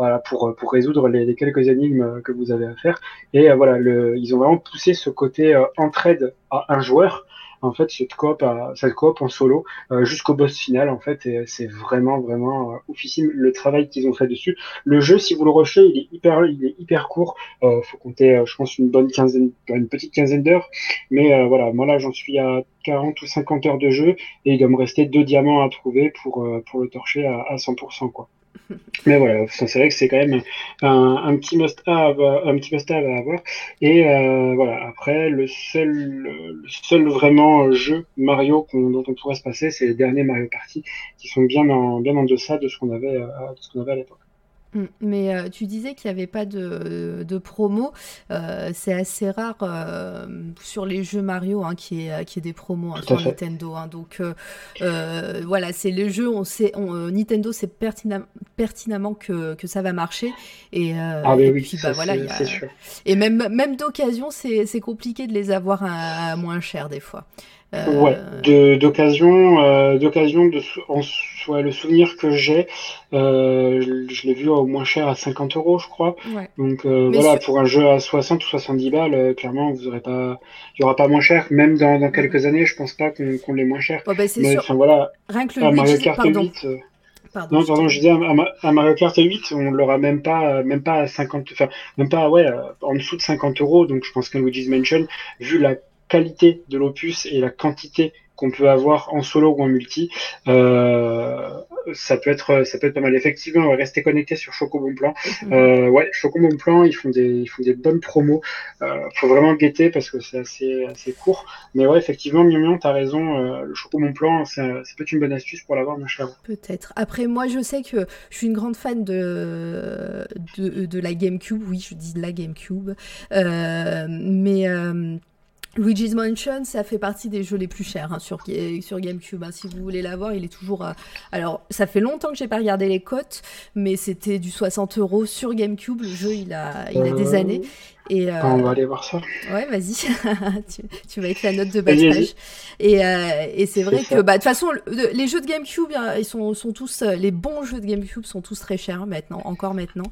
voilà, pour, pour résoudre les, quelques énigmes que vous avez à faire. Et euh, voilà, le, ils ont vraiment poussé ce côté euh, entraide à un joueur. En fait, cette coop, à, cette coop en solo euh, jusqu'au boss final, en fait, et c'est vraiment, vraiment oufissime le travail qu'ils ont fait dessus. Le jeu, si vous le rushez, il est hyper, il est hyper court. Euh, faut compter, je pense, une bonne quinzaine, une petite quinzaine d'heures. Mais voilà, moi là, j'en suis à 40 ou 50 heures de jeu et il doit me rester deux diamants à trouver pour, pour le torcher à, à 100%, quoi. Mais voilà, c'est vrai que c'est quand même un, un petit must-have, un petit must à avoir. Et euh, voilà, après le seul, le seul vraiment jeu Mario dont on pourrait se passer, c'est les derniers Mario Party qui sont bien en bien en deçà de ce qu'on avait, euh, de ce qu'on avait à l'époque. Mm. Mais euh, tu disais qu'il n'y avait pas de, de promo. Euh, c'est assez rare euh, sur les jeux Mario hein, qui est qui est des promos hein, sur Nintendo. Hein. Donc voilà, c'est les jeux. On sait, Nintendo sait pertinemment que, que, ça va marcher. Et, ah, oui, puis bah voilà, et même même d'occasion, c'est compliqué de les avoir à moins cher des fois. Ouais, euh, d'occasion, euh, d'occasion de, en soit le souvenir que j'ai, euh, je, l'ai vu au moins cher à 50 euros, je crois. Donc voilà, pour un jeu à 60 ou 70 balles, clairement, vous aurez pas, il y aura pas moins cher. Même dans, dans quelques années, je pense pas qu'on qu l'ait moins cher. Oh, bah, Mais enfin voilà, Rien que le Mario Kart pardon. 8. Pardon, non, pardon, je disais, à, Mario Kart 8, on l'aura même pas, même pas à 50, enfin, même pas, ouais, en dessous de 50 euros. Donc, je pense qu'un Luigi's Mansion, vu la qualité de l'opus et la quantité qu'on peut avoir en solo ou en multi, euh, ça peut être ça peut être pas mal. Effectivement, on va rester connecté sur Choco Bon Plan. Mhm. Euh, ouais, Choco Bon Plan, ils font des ils font des bonnes promos. Euh, faut vraiment guetter parce que c'est assez assez court. Mais ouais, effectivement, Mion t'as raison. Euh, le Choco Bon Plan, c'est peut être une bonne astuce pour l'avoir, mon cher. Peut-être. Après, moi, je sais que je suis une grande fan de de, de la GameCube. Oui, je dis de la GameCube. Mais Luigi's Mansion, ça fait partie des jeux les plus chers hein, sur, sur GameCube. Hein. Si vous voulez l'avoir, il est toujours. Alors, ça fait longtemps que j'ai pas regardé les cotes, mais c'était du 60 euros sur GameCube. Le jeu, il a, il a des euh, années. Et, euh... On va aller voir ça. Ouais, vas-y. tu, tu, vas être la note de bas page. Et, euh, et c'est vrai que, bah, de toute façon, les jeux de GameCube, hein, ils sont, sont tous, euh, les bons jeux de GameCube sont tous très chers maintenant, encore maintenant.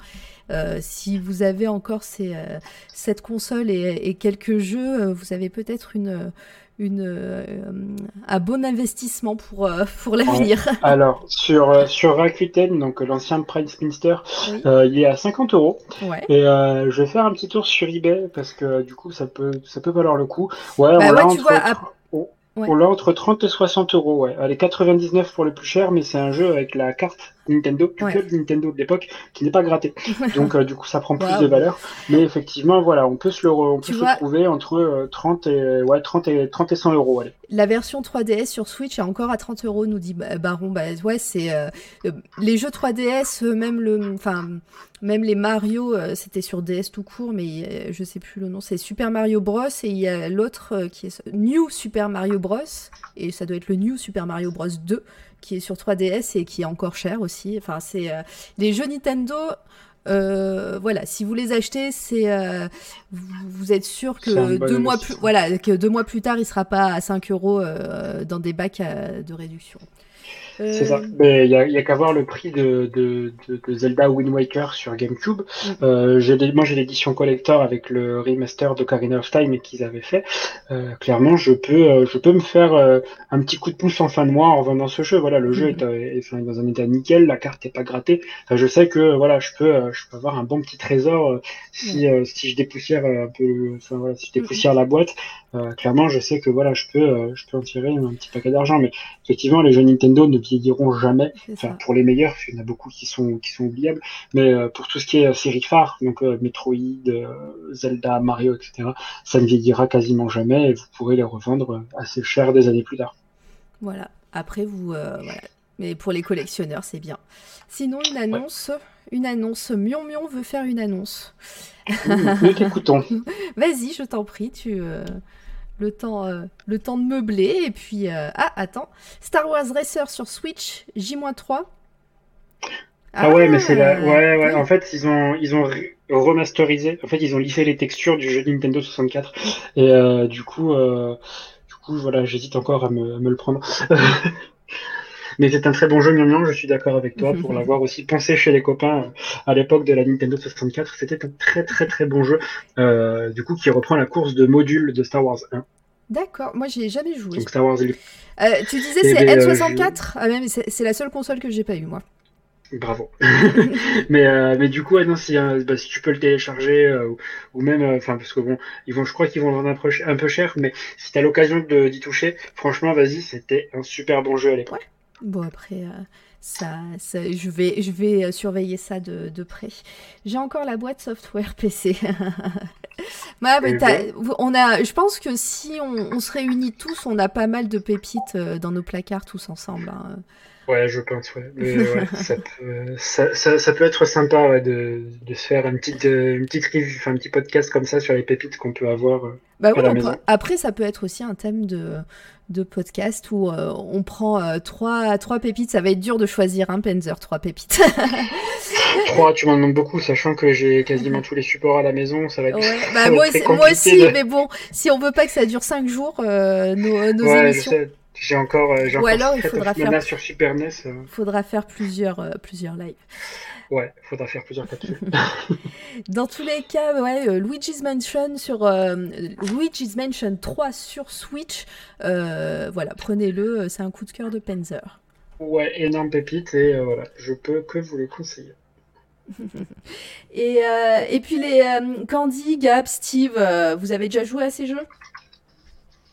Euh, si vous avez encore ces, euh, cette console et, et, quelques jeux, euh, vous avez peut-être une, une, euh, un bon investissement pour, euh, pour l'avenir. Ouais. Alors, sur, sur Rakuten, donc l'ancien Price Minster, oui. euh, il est à 50 euros. Ouais. Et je vais faire un petit tour sur eBay parce que du coup, ça peut, ça peut valoir le coup. Ouais, bah on ouais, entre, tu vois, à... Ouais. On l'a entre 30 et 60 euros, ouais. Elle est 99 pour le plus cher, mais c'est un jeu avec la carte Nintendo, du Ouais. club Nintendo de l'époque, qui n'est pas gratté. Donc, euh, du coup, ça prend plus de valeur. Mais effectivement, voilà, on peut se le, re- on Tu peut se vois- le trouver entre euh, 30 et, ouais, 30 et, 30 et 100 euros, allez. La version 3DS sur Switch est encore à 30 euros, nous dit Ba- Baron. Bah ouais, c'est euh, euh, les jeux 3DS, euh, même le, enfin, même les Mario, euh, c'était sur DS tout court, mais euh, je sais plus le nom. C'est Super Mario Bros. Et il y a l'autre euh, qui est New Super Mario Bros. Et ça doit être le New Super Mario Bros. 2 qui est sur 3DS et qui est encore cher aussi. Enfin, c'est les jeux Nintendo. voilà, si vous les achetez, c'est vous, êtes sûr que deux mois plus voilà que deux mois plus tard, il sera pas à 5 euros dans des bacs de réduction. C'est ça. Euh, Mais il y a, qu'à voir le prix de, de, de, Zelda Wind Waker sur GameCube. Mm. Euh, j'ai moi, j'ai l'édition collector avec le remaster de Karina of Time qu'ils avaient fait. Euh, clairement, je peux, euh, je peux me faire euh, un petit coup de pouce en fin de mois en vendant ce jeu. Voilà, le jeu mm. est, est, dans un état nickel, la carte est pas grattée. Enfin, je sais que voilà, je peux, je peux avoir un bon petit trésor si, mm. si je dépoussière un peu, enfin, voilà, si je dépoussière la boîte. clairement, je sais que voilà, je peux, je peux en tirer un petit paquet d'argent. Mais effectivement, les jeux Nintendo ne vieilliront jamais. Enfin, pour les meilleurs, il y en a beaucoup qui sont, qui sont oubliables. Mais euh, pour tout ce qui est euh, série phare, donc euh, Metroid, Zelda, Mario, etc., ça ne vieillira quasiment jamais et vous pourrez les revendre assez cher des années plus tard. Voilà. Après, vous. voilà. Mais pour les collectionneurs, c'est bien. Sinon, une annonce. Une annonce. Mion Mion veut faire une annonce. Nous t'écoutons. Vas-y, je t'en prie. Tu le temps, euh, le temps de meubler. Et puis, euh, ah, attends, Star Wars Racer sur Switch, J-3. Ah, ouais, mais c'est la... Ah, ouais, ouais. En fait, ils ont, ils ont remasterisé. En fait, ils ont lissé les textures du jeu Nintendo 64. Et euh, du coup, du coup, voilà, j'hésite encore à me, à me le prendre. Mais c'est un très bon jeu, Mion je suis d'accord avec toi, pour l'avoir aussi pensé chez les copains euh, à l'époque de la Nintendo 64. C'était un très très très bon jeu, euh, du coup, qui reprend la course de modules de Star Wars 1. D'accord, moi j'y ai jamais joué. Donc Star Wars euh, tu disais c'est N64 Ah mais c'est la seule console que j'ai pas eu moi. Bravo. mais, mais du coup, non, si, bah, si tu peux le télécharger ou, même, enfin parce que bon, ils vont, je crois qu'ils vont le vendre un peu, cher, mais si tu as l'occasion d'y toucher, franchement, vas-y, c'était un super bon jeu à l'époque. Bon, après, euh, ça, je, vais, je vais euh, surveiller ça de, de près. J'ai encore la boîte software PC. ouais, mais eh on a, je pense que si on, on, se réunit tous, on a pas mal de pépites euh, dans nos placards tous ensemble. Hein. Ouais, je pense, ouais. ouais ça, peut, ça, ça, ça, peut être sympa ouais, de, de, se faire une petite, une petite review, un petit podcast comme ça sur les pépites qu'on peut avoir bah à la maison. Après, ça peut être aussi un thème de, de podcast où euh, on prend euh, trois, trois pépites. Ça va être dur de choisir un Panzer, trois pépites. trois, tu m'en demandes beaucoup, sachant que j'ai quasiment tous les supports à la maison. Ça va être, bah, moi, moi, aussi, mais bon, si on veut pas que ça dure cinq jours, euh, nos, nos émissions. J'ai encore, j'ai Ou alors il faudra faire sur Super NES. Faudra faire plusieurs, plusieurs lives. Ouais, faudra faire plusieurs capsules. Dans tous les cas, ouais, euh, Luigi's Mansion sur euh, Luigi's Mansion 3 sur Switch, euh, voilà, prenez-le, c'est un coup de cœur de Panzer. Ouais, énorme pépite et voilà, je peux que vous le conseiller. et, et puis les Candy, Gap, Steve, vous avez déjà joué à ces jeux?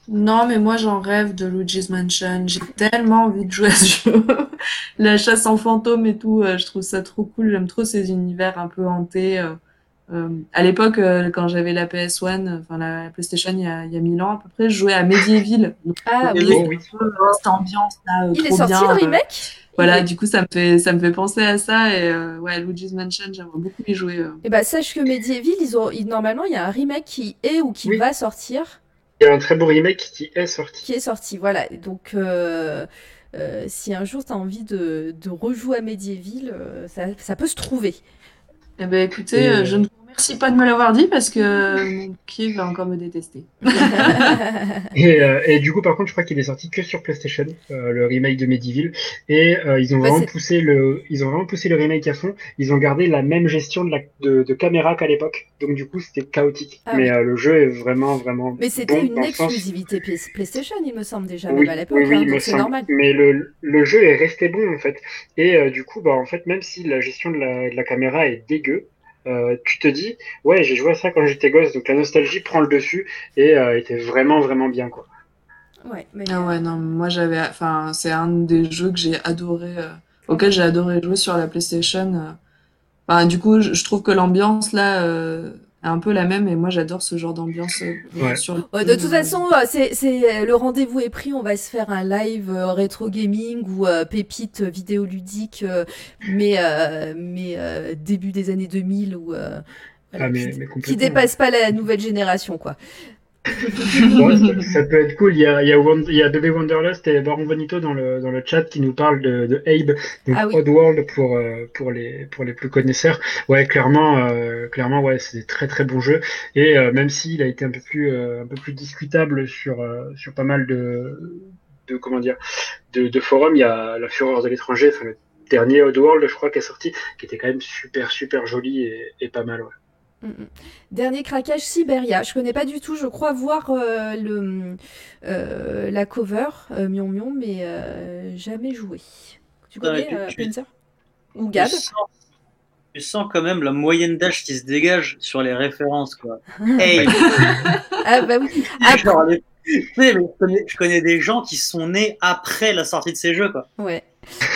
Non, mais moi j'en rêve de Luigi's Mansion. J'ai tellement envie de jouer à ce jeu. La chasse en fantôme et tout, euh, je trouve ça trop cool. J'aime trop ces univers un peu hantés. Euh, euh, à l'époque, quand j'avais la PS1, enfin la PlayStation, il y, a, il y a mille ans à peu près, je jouais à Medieval. ah oui, oui. cette ambiance là. il est sorti le remake? voilà, du coup, ça me fait, ça me fait penser à ça. Et ouais, Luigi's Mansion, j'aimerais beaucoup y jouer. Et eh bah, sache que Medieval, ils ont, normalement, il y a un remake qui est ou qui va sortir. Il y a un très beau remake qui est sorti. Qui est sorti, voilà. Donc, euh, euh, si un jour tu as envie de, de, rejouer à Medieval, euh, ça, ça, peut se trouver. Eh ben, écoutez, je ne Merci pas de me l'avoir dit parce que mon pied va encore me détester. et, euh, et, du coup, par contre, je crois qu'il est sorti que sur PlayStation, euh, le remake de Medieval. Et euh, ils ont bah, vraiment poussé le, ils ont vraiment poussé le remake à fond. Ils ont gardé la même gestion de, la, de, de caméra qu'à l'époque. Donc du coup, c'était chaotique. Ah mais le jeu est vraiment, vraiment. Mais c'était une exclusivité PlayStation, il me semble déjà, même à l'époque. Oui, hein, c'est normal. Mais le, le jeu est resté bon en fait. Et du coup, bah en fait, même si la gestion de la, de la caméra est dégueu, euh, tu te dis, ouais, j'ai joué à ça quand j'étais gosse, donc la nostalgie prend le dessus et euh, était vraiment, vraiment bien, quoi. Ouais, mais... Ah ouais, non, moi j'avais, enfin, c'est un des jeux que j'ai adoré, euh, auquel j'ai adoré jouer sur la PlayStation. Enfin, du coup, je, trouve que l'ambiance là, un peu la même et moi j'adore ce genre d'ambiance euh, sur de toute façon euh, c'est euh, le rendez-vous est pris on va se faire un live rétro gaming ou pépite vidéoludique mais mais début des années 2000 ou ah, qui, dépasse pas la nouvelle génération quoi ça, peut être cool. Il y a, il y a, il y a Bébé Wonderlust et Baron Bonito dans le, dans le chat qui nous parlent de, de Abe, donc ah Oddworld pour, euh, pour, les, pour les plus connaisseurs. Ouais, clairement, euh, clairement ouais, c'est des très très bons jeux. Et euh, même s'il a été un peu plus, un peu plus discutable sur, sur pas mal de, de comment dire, de, de forums, il y a La Fureur de l'étranger, enfin, le dernier Oddworld, je crois, qui est sorti, qui était quand même super super joli et, et pas mal. Ouais. Mm, mm. Dernier craquage Siberia. Je connais pas du tout. Je crois voir euh, le euh, la cover euh, Mion Mion, mais jamais joué. Tu connais Spencer ou Gab tu sens, quand même la moyenne d'âge qui se dégage sur les références quoi. hey. ah bah oui. je connais des gens qui sont nés après la sortie de ces jeux quoi. Ouais.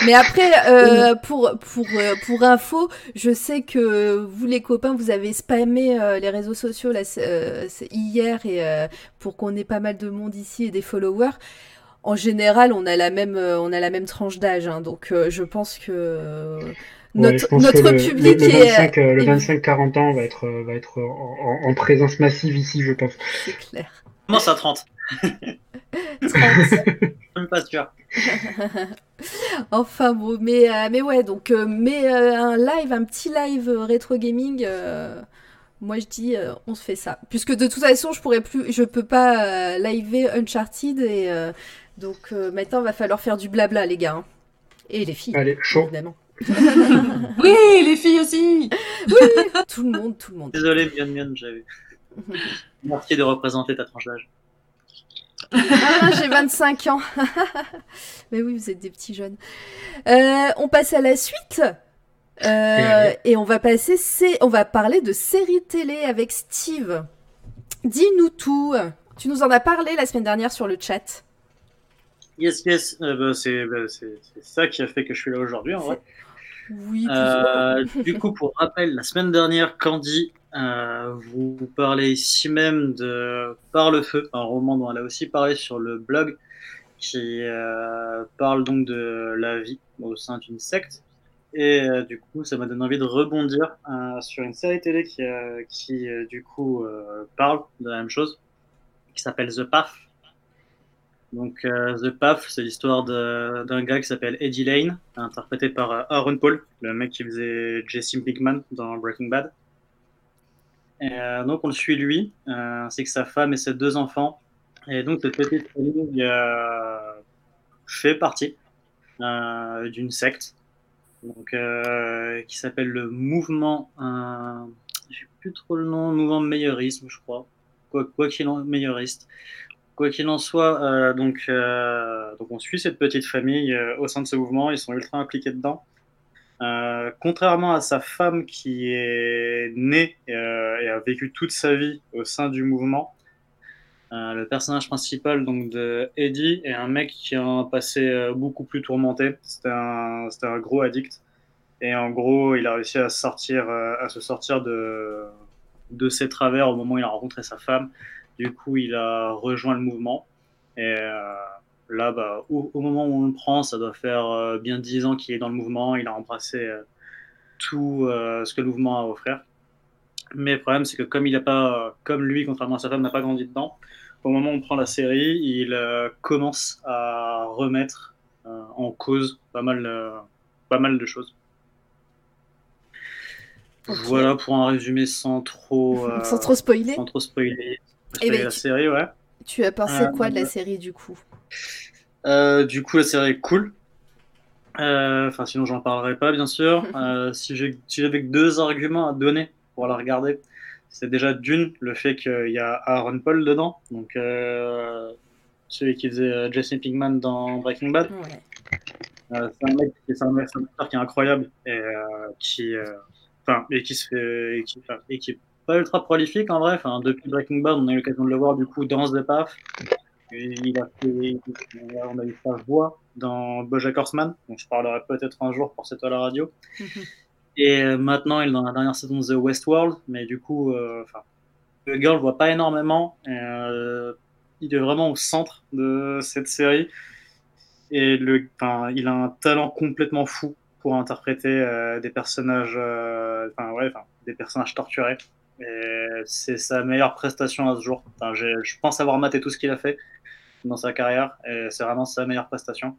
Mais après, euh, pour, pour, euh, pour info, je sais que vous les copains, vous avez spammé euh, les réseaux sociaux là, hier et pour qu'on ait pas mal de monde ici et des followers. En général, on a la même, on a la même tranche d'âge, hein, donc je pense que notre, notre public le, le 25, 25-40 ans va être, va être en, en, présence massive ici, je pense. C'est clair. Comment ça, 30 30 Même pas sûr. enfin bon, mais, euh, mais ouais, donc, euh, mais euh, un live, un petit live rétro gaming, moi je dis, on se fait ça. Puisque de toute façon, je pourrais plus, je peux pas live Uncharted et donc maintenant, va falloir faire du blabla, les gars. Hein. Et les filles. Allez, chaud. Évidemment. oui, les filles aussi. oui, tout le monde, tout le monde. Désolé, Mion Mion, j'avais. Merci de représenter ta tranche d'âge. Ah, j'ai 25 ans. Mais oui, vous êtes des petits jeunes. Euh, on passe à la suite. Euh, et on va passer, on va parler de séries télé avec Steve. Dis-nous tout. Tu nous en as parlé la semaine dernière sur le chat. Yes, yes. Euh, bah, bah, c'est ça qui a fait que je suis là aujourd'hui, en vrai. Oui. du coup, pour rappel, la semaine dernière, Candy euh, vous parlez ici même de Par le feu, un roman dont elle a aussi parlé sur le blog, qui euh, parle donc de la vie au sein d'une secte. Et euh, du coup, ça m'a donné envie de rebondir sur une série télé qui, qui du coup, parle de la même chose, qui s'appelle The Path. Donc, The Path, c'est l'histoire d'un gars qui s'appelle Eddie Lane, interprété par Aaron Paul, le mec qui faisait Jesse Pinkman dans Breaking Bad. Euh, donc on le suit lui, euh, ainsi que sa femme et ses deux enfants. Et donc cette petite famille euh, fait partie d'une secte donc, qui s'appelle le mouvement, euh, j'ai plus trop le nom, mouvement meilleurisme, je crois, quoi qu'il en meilleuriste. Quoi qu'il en soit, donc, donc on suit cette petite famille au sein de ce mouvement, ils sont ultra impliqués dedans. Euh, contrairement à sa femme qui est née euh, et a vécu toute sa vie au sein du mouvement, euh, le personnage principal donc de Eddie est un mec qui a un passé beaucoup plus tourmenté. C'était un, un, gros addict et en gros il a réussi à se sortir de, de ses travers au moment où il a rencontré sa femme. Du coup il a rejoint le mouvement et Là, bah, au, moment où on le prend, ça doit faire euh, bien 10 ans qu'il est dans le mouvement. Il a embrassé euh, tout euh, ce que le mouvement a à offrir. Mais le problème, c'est que comme il n'a pas, comme lui, contrairement à sa femme, n'a pas grandi dedans, au moment où on prend la série, il commence à remettre en cause pas mal, pas mal de choses. Voilà pour un résumé sans trop, sans trop spoiler. Sans trop spoiler, eh ben, la série, ouais. Tu as pensé quoi de la série du coup? Euh, du coup, la série est cool. Euh, enfin, sinon, j'en parlerai pas, bien sûr. Euh, si j'avais que deux arguments à donner pour la regarder, c'est déjà d'une, le fait qu'il y a Aaron Paul dedans, donc celui qui faisait Jesse Pinkman dans Breaking Bad. c'est un mec, c'est un, acteur qui est incroyable et qui, enfin, et qui se fait, et qui, et qui est pas ultra prolifique en vrai. Enfin, depuis Breaking Bad, on a eu l'occasion de le voir du coup dans The Path il a fait, on a eu sa voix dans Bojack Horseman, donc je parlerai peut-être un jour pour cette à la radio. Et euh, maintenant, il est dans la dernière saison de The Westworld, mais du coup, euh, le gars, on le voit pas énormément. Euh, il est vraiment au centre de cette série. Et le, il a un talent complètement fou pour interpréter des personnages, enfin, ouais, des personnages torturés. Et c'est sa meilleure prestation à ce jour. Je pense avoir maté tout ce qu'il a fait dans sa carrière et c'est vraiment sa meilleure prestation.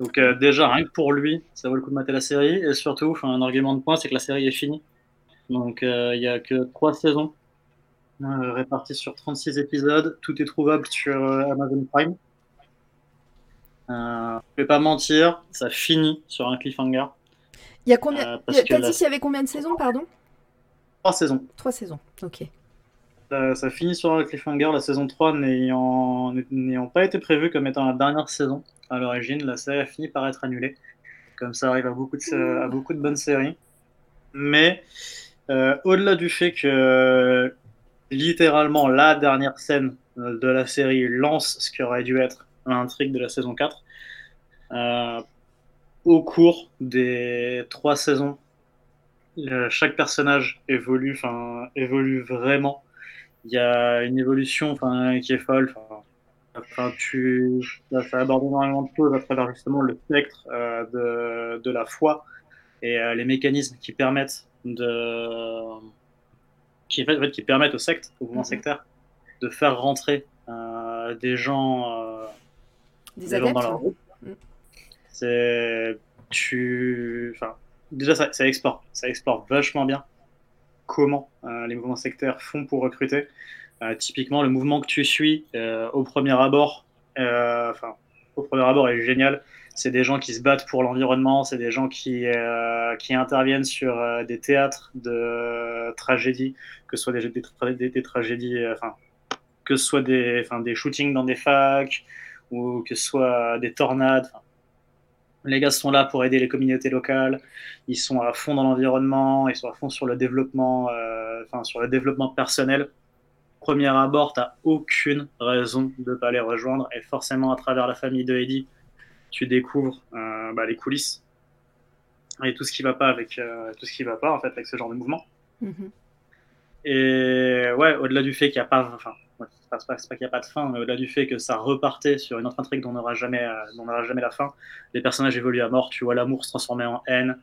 Donc euh, déjà, rien que pour lui, ça vaut le coup de mater la série. Et surtout, un argument de point, c'est que la série est finie. Donc euh, il n'y a que trois saisons euh, réparties sur 36 épisodes. Tout est trouvable sur Amazon Prime. je ne vais pas mentir, ça finit sur un cliffhanger. Il y a combien T'as dit qu'il y avait combien de saisons, pardon? Trois saisons. Trois saisons, ok. Ça, finit sur un cliffhanger, la saison 3 n'ayant pas été prévue comme étant la dernière saison à l'origine. La série a fini par être annulée, comme ça arrive à beaucoup de, beaucoup de bonnes séries. Mais euh, au-delà du fait que littéralement la dernière scène de la série lance ce qui aurait dû être l'intrigue de la saison 4, euh, au cours des trois saisons, euh, chaque personnage évolue, évolue vraiment. Il y a une évolution, enfin qui est folle. Enfin, tu as abordé énormément de choses à travers justement le spectre euh, de, de, la foi et euh, les mécanismes qui permettent de qui, en fait, qui permettent aux sectes, au mouvement mhm. sectaire, de faire rentrer euh, des gens, des, gens dans leur groupe. Mhm. C'est tu, enfin, déjà ça, ça, explore, ça explore vachement bien comment les mouvements sectaires font pour recruter. Euh, typiquement, le mouvement que tu suis euh, au premier abord, euh, enfin, au premier abord est génial. C'est des gens qui se battent pour l'environnement, c'est des gens qui, qui interviennent sur des théâtres de tragédies, que ce soit des, tragédies, enfin, que des shootings dans des facs ou que ce soit des tornades. Les gars sont là pour aider les communautés locales. Ils sont à fond dans l'environnement. Ils sont à fond sur le développement, enfin sur le développement personnel premier abord, tu n'as aucune raison de ne pas les rejoindre. Et forcément, à travers la famille de Eddie, tu découvres euh, bah, les coulisses et tout ce qui va pas avec euh, tout ce qui va pas en fait avec ce genre de mouvement. Mm-hmm. Et ouais, au-delà du fait qu'il n'y a pas, enfin, c'est pas, qu'il n'y a pas de fin, mais au-delà du fait que ça repartait sur une autre intrigue dont on n'aura jamais, euh, jamais la fin, les personnages évoluent à mort. Tu vois l'amour se transformer en haine,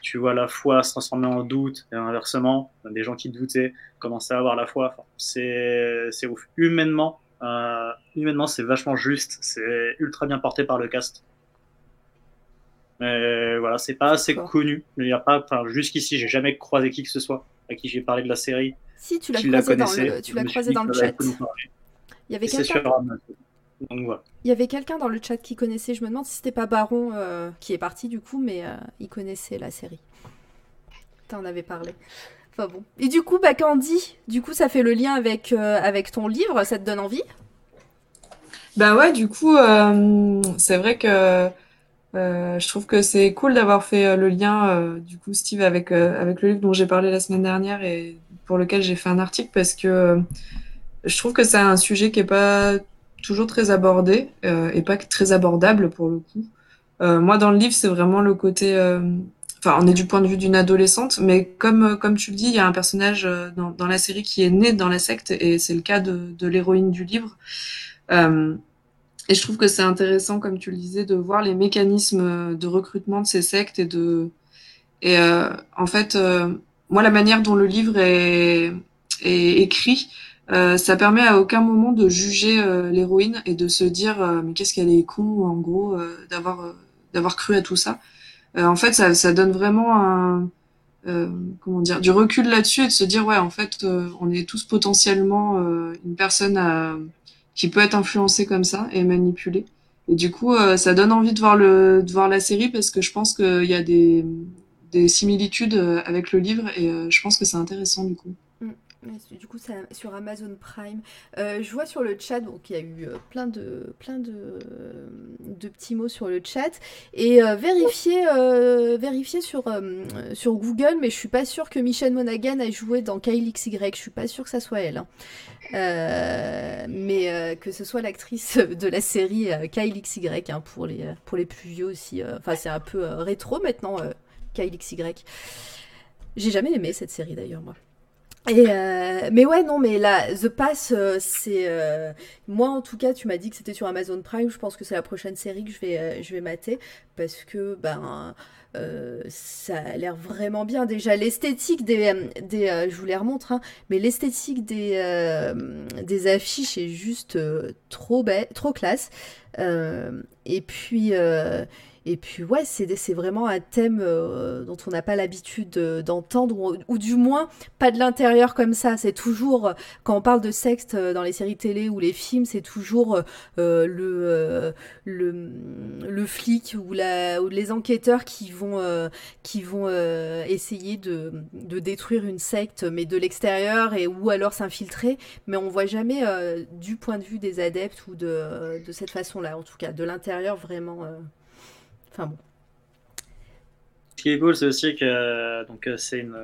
tu vois la foi se transformer en doute et inversement, des gens qui doutaient commencer à avoir la foi. c'est, c'est ouf. Humainement, euh, humainement, c'est vachement juste. C'est ultra bien porté par le cast. Mais voilà, c'est pas assez connu. Il y a pas, jusqu'ici, j'ai jamais croisé qui que ce soit à qui j'ai parlé de la série. Si, tu l'as croisé, dans le, tu l'as croisé dans le chat. Il y avait quelqu'un. Il y avait quelqu'un dans le chat qui connaissait, je me demande si c'était pas Baron euh, qui est parti du coup, mais euh, il connaissait la série. T'en avais parlé. Enfin bon. Et du coup, bah, Candy, du coup, ça fait le lien avec, euh, avec ton livre, ça te donne envie? Bah ouais, du coup, c'est vrai que je trouve que c'est cool d'avoir fait le lien, du coup, Steve, avec, avec le livre dont j'ai parlé la semaine dernière et pour lequel j'ai fait un article parce que je trouve que c'est un sujet qui est pas toujours très abordé euh, et pas très abordable pour le coup. Euh, moi, dans le livre, c'est vraiment le côté. Euh, enfin, on est du point de vue d'une adolescente, mais comme, comme tu le dis, il y a un personnage dans, la série qui est né dans la secte, et c'est le cas de, de l'héroïne du livre. et je trouve que c'est intéressant, comme tu le disais, de voir les mécanismes de recrutement de ces sectes et de. Et en fait, moi, la manière dont le livre est, est écrit, euh, ça permet à aucun moment de juger euh, l'héroïne et de se dire euh, mais qu'est-ce qu'elle est con en gros d'avoir d'avoir cru à tout ça. en fait, ça, ça donne vraiment un comment dire du recul là-dessus et de se dire ouais en fait on est tous potentiellement une personne à, qui peut être influencée comme ça et manipulée. Et du coup, ça donne envie de voir le de voir la série parce que je pense qu'il y a des des similitudes avec le livre et je pense que c'est intéressant du coup. Du coup, sur Amazon Prime. Euh, je vois sur le chat, donc il y a eu euh, plein de, plein de, de petits mots sur le chat. Et euh, vérifier, vérifier sur, sur Google, mais je suis pas sûre que Michelle Monaghan a joué dans Kyle XY. Je suis pas sûre que ça soit elle. Hein. mais que ce soit l'actrice de la série Kyle XY, hein, pour, les, pour les plus vieux aussi. Enfin, c'est un peu rétro maintenant, Kyle XY. J'ai jamais aimé cette série d'ailleurs, moi. Et mais ouais, non, mais là, The Pass, c'est. moi, en tout cas, tu m'as dit que c'était sur Amazon Prime. Je pense que c'est la prochaine série que je vais, je vais mater. Parce que, ben. ça a l'air vraiment bien. Déjà, l'esthétique des. des je vous les remontre, hein, mais l'esthétique des, des affiches est juste trop, belle, trop classe. et puis. Et puis ouais, c'est vraiment un thème euh, dont on n'a pas l'habitude d'entendre, ou, du moins pas de l'intérieur comme ça. C'est toujours, quand on parle de sexe euh, dans les séries télé ou les films, c'est toujours euh, le, flic ou, les enquêteurs qui vont, essayer de, détruire une secte, mais de l'extérieur, et ou alors s'infiltrer. Mais on voit jamais du point de vue des adeptes ou de cette façon-là, en tout cas, de l'intérieur vraiment. Ce qui est cool, c'est aussi que donc c'est une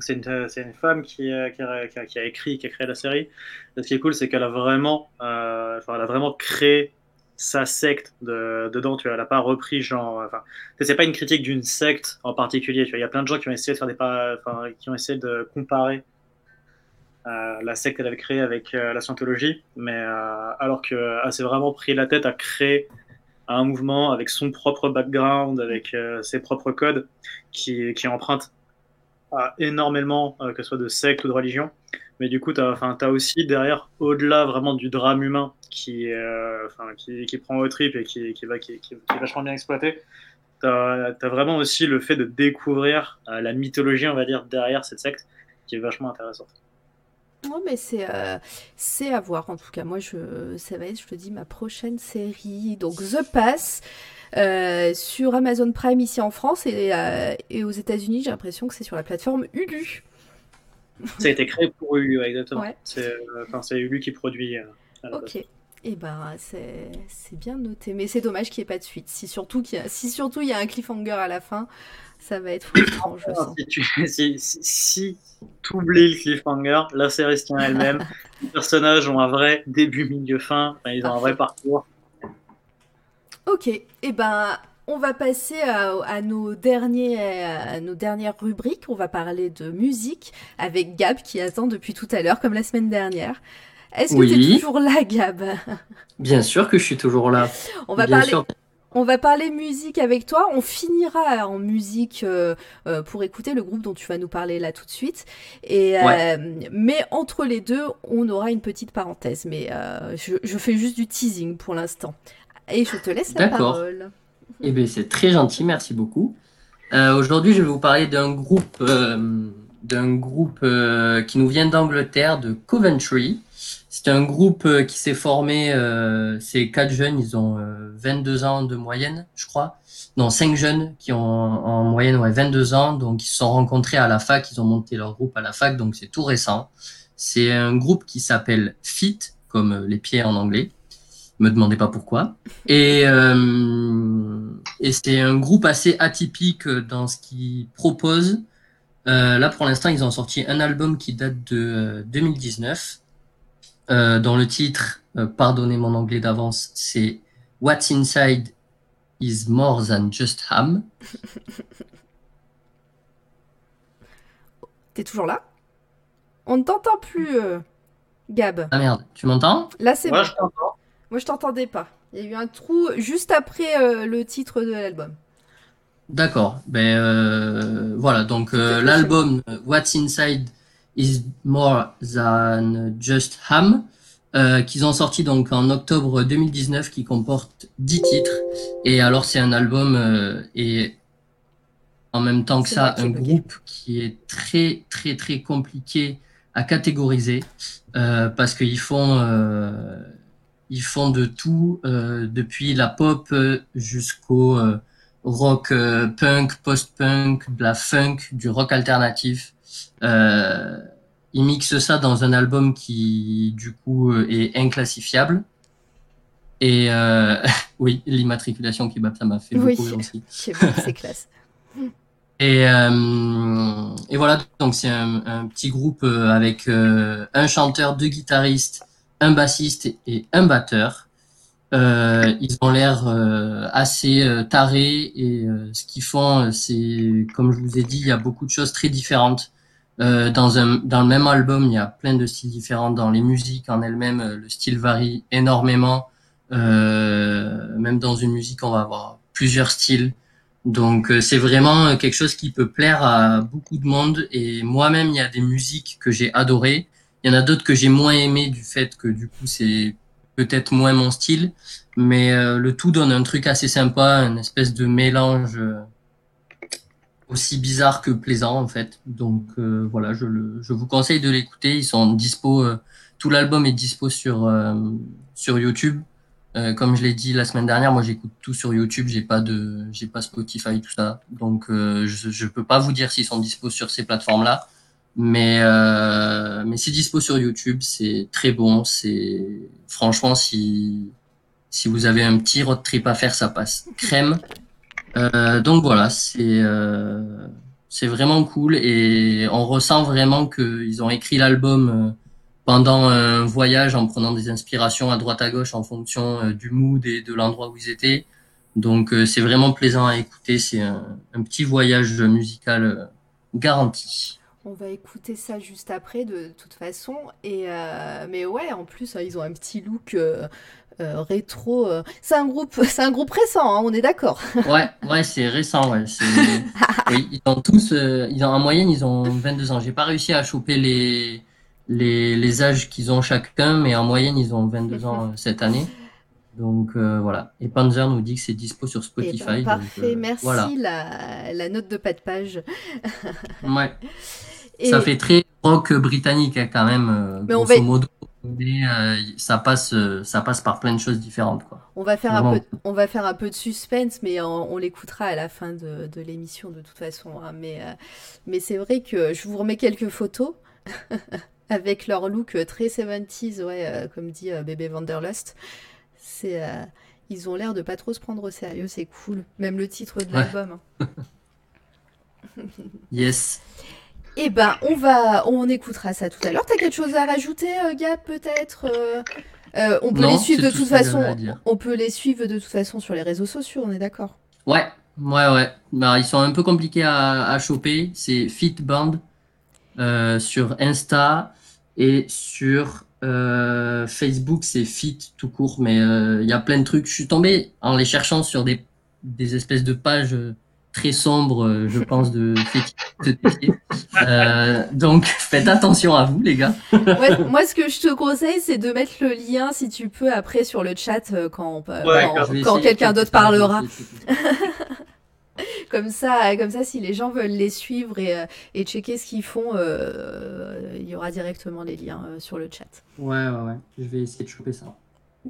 c'est une, une, femme qui, a, qui, a, écrit, qui a créé la série. ce qui est cool, c'est qu'elle a vraiment, euh, enfin, elle a vraiment créé sa secte de, dedans. Tu vois, elle n'a pas repris genre. Enfin, c'est pas une critique d'une secte en particulier. Tu vois, il y a plein de gens qui ont essayé de faire des enfin, qui ont essayé de comparer euh, la secte qu'elle avait créée avec euh, la scientologie, mais alors qu'elle s'est vraiment pris la tête à créer un mouvement avec son propre background, avec euh, ses propres codes, qui, emprunte énormément, euh, que ce soit de secte ou de religion. Mais du coup, tu as, as, aussi derrière, au-delà vraiment du drame humain qui, euh, prend au trip et qui, va, qui, est vachement bien exploité, tu as, vraiment aussi le fait de découvrir la mythologie, on va dire, derrière cette secte, qui est vachement intéressante. Non, mais c'est euh, c'est à voir en tout cas. Moi, je, ça va être, je te dis, ma prochaine série. Donc, The Pass euh, sur Amazon Prime ici en France et, euh, et aux États-Unis. J'ai l'impression que c'est sur la plateforme Hulu. Ça a été créé pour Hulu, exactement. C'est Hulu qui produit. ok. Et eh ben, c'est bien noté. Mais c'est dommage qu'il n'y ait pas de suite. Si surtout, il y a, si surtout il y a un cliffhanger à la fin, ça va être frustrant, je sens. Si, tu, si, si, oublies le cliffhanger, la série se tient elle-même. les personnages ont un vrai début, milieu, fin. ils ont un vrai parcours. Ok, et eh ben on va passer à, nos derniers, à nos dernières rubriques. On va parler de musique avec Gab qui attend depuis tout à l'heure, comme la semaine dernière. Est-ce que tu es toujours là, Gab? Bien sûr que je suis toujours là. On va parler. On va parler musique avec toi. On finira en musique euh, euh, pour écouter le groupe dont tu vas nous parler là tout de suite. Et, euh, mais entre les deux, on aura une petite parenthèse. Mais je, fais juste du teasing pour l'instant. Et je te laisse la parole. Eh bien, c'est très gentil. Merci beaucoup. Aujourd'hui, je vais vous parler d'un groupe, d'un groupe qui nous vient d'Angleterre, de Coventry. C'est un groupe euh, qui s'est formé, euh, c'est quatre jeunes, ils ont 22 euh, ans de moyenne, je crois. Non, cinq jeunes qui ont en moyenne ouais, 22 ans, donc ils se sont rencontrés à la fac, ils ont monté leur groupe à la fac, donc c'est tout récent. C'est un groupe qui s'appelle FIT, comme les pieds en anglais. Me demandez pas pourquoi. Et, et c'est un groupe assez atypique dans ce qu'ils proposent. Là, pour l'instant, ils ont sorti un album qui date de 2019 euh, dans le titre, euh, pardonnez mon anglais d'avance, c'est What's Inside is More Than Just Ham. T'es toujours là? On ne t'entend plus, euh, Gab. Ah merde, tu m'entends? Là, c'est Moi, je t'entends. Moi, je t'entendais pas. Il y a eu un trou juste après le titre de l'album. D'accord. Ben voilà. Donc l'album What's Inside is More Than Just Ham, euh, qu'ils ont sorti donc en octobre 2019, qui comporte 10 titres. Et alors c'est un album euh, et en même temps que ça un groupe qui est très très très compliqué à catégoriser euh, parce qu'ils font euh, ils font de tout depuis la pop jusqu'au rock punk, post-punk, de la funk, du rock alternatif. Euh, il mixe ça dans un album qui, du coup, euh, est inclassifiable. Et euh, oui, l'immatriculation kebab, ça m'a fait beaucoup rire aussi. c'est classe. Et, euh, et voilà, donc c'est un, un, petit groupe avec un chanteur, deux guitaristes, un bassiste et un batteur. Euh, ils ont l'air assez tarés et ce qu'ils font, c'est, comme je vous ai dit, il y a beaucoup de choses très différentes dans, un, dans le même album, il y a plein de styles différents. Dans les musiques en elles-mêmes, le style varie énormément. même dans une musique, on va avoir plusieurs styles. Donc c'est vraiment quelque chose qui peut plaire à beaucoup de monde. Et moi-même, il y a des musiques que j'ai adorées. Il y en a d'autres que j'ai moins aimées du fait que du coup c'est peut-être moins mon style, mais euh, le tout donne un truc assez sympa, une espèce de mélange euh, aussi bizarre que plaisant en fait. Donc euh, voilà, je, le, je vous conseille de l'écouter. Ils sont dispo, tout l'album est dispo sur sur YouTube. comme je l'ai dit la semaine dernière, moi j'écoute tout sur YouTube. J'ai pas de, j'ai pas Spotify tout ça, donc je je peux pas vous dire s'ils sont dispo sur ces plateformes là. Mais, euh, mais c'est dispo sur YouTube, c'est très bon. C'est franchement si si vous avez un petit road trip à faire, ça passe crème. Euh, donc voilà, c'est euh, c'est vraiment cool et on ressent vraiment qu'ils ont écrit l'album euh, pendant un voyage en prenant des inspirations à droite à gauche en fonction du mood et de l'endroit où ils étaient. Donc c'est vraiment plaisant à écouter. C'est un, petit voyage musical garanti. On va écouter ça juste après, de, toute façon. Et mais ouais, en plus, ils ont un petit look euh, euh, rétro. C'est un groupe, c'est un groupe récent, hein, on est d'accord. ouais, ouais, c'est récent. Ouais, ils ont tous, ils ont en moyenne, ils ont 22 ans. J'ai pas réussi à choper les les, les âges qu'ils ont chacun, mais en moyenne, ils ont 22 ans cette année. Donc voilà. Et Panzer nous dit que c'est dispo sur eh ben, Spotify. parfait, merci la, la, note de pas de page. ouais. Ça fait très rock britannique hein, quand même. Euh, mais on va... modo, mais, euh, ça passe, euh, ça passe par plein de choses différentes. Quoi. On va faire un peu, on va faire un peu de suspense, mais on, l'écoutera à la fin de, de l'émission de toute façon. Hein. Mais, mais c'est vrai que je vous remets quelques photos. avec leur look très 70s, ouais, comme dit bébé Vanderlust. C'est, ils ont l'air de pas trop se prendre au sérieux, c'est cool. Même le titre de l'album. Hein. yes. Eh ben, on va, on écoutera ça tout à l'heure. T'as quelque chose à rajouter, euh, Gab, peut-être euh, euh, On peut les suivre de toute façon. On peut les suivre de toute façon sur les réseaux sociaux. On est d'accord Ouais, ouais, ouais. Bah, ils sont un peu compliqués à, choper. C'est Fitband sur Insta et sur Facebook, c'est Fit tout court. Mais il y a plein de trucs. Je suis tombé en les cherchant sur des, des espèces de pages très sombre, euh, je pense, de euh, donc, faites attention à vous, les gars. moi, ce que je te conseille, c'est de mettre le lien, si tu peux, après sur le chat euh, quand, quand, quelqu'un d'autre parlera. comme ça, comme ça, si les gens veulent les suivre et, et checker ce qu'ils font, il y aura directement les liens sur le chat. Ouais, ouais, ouais. Je vais essayer de choper ça.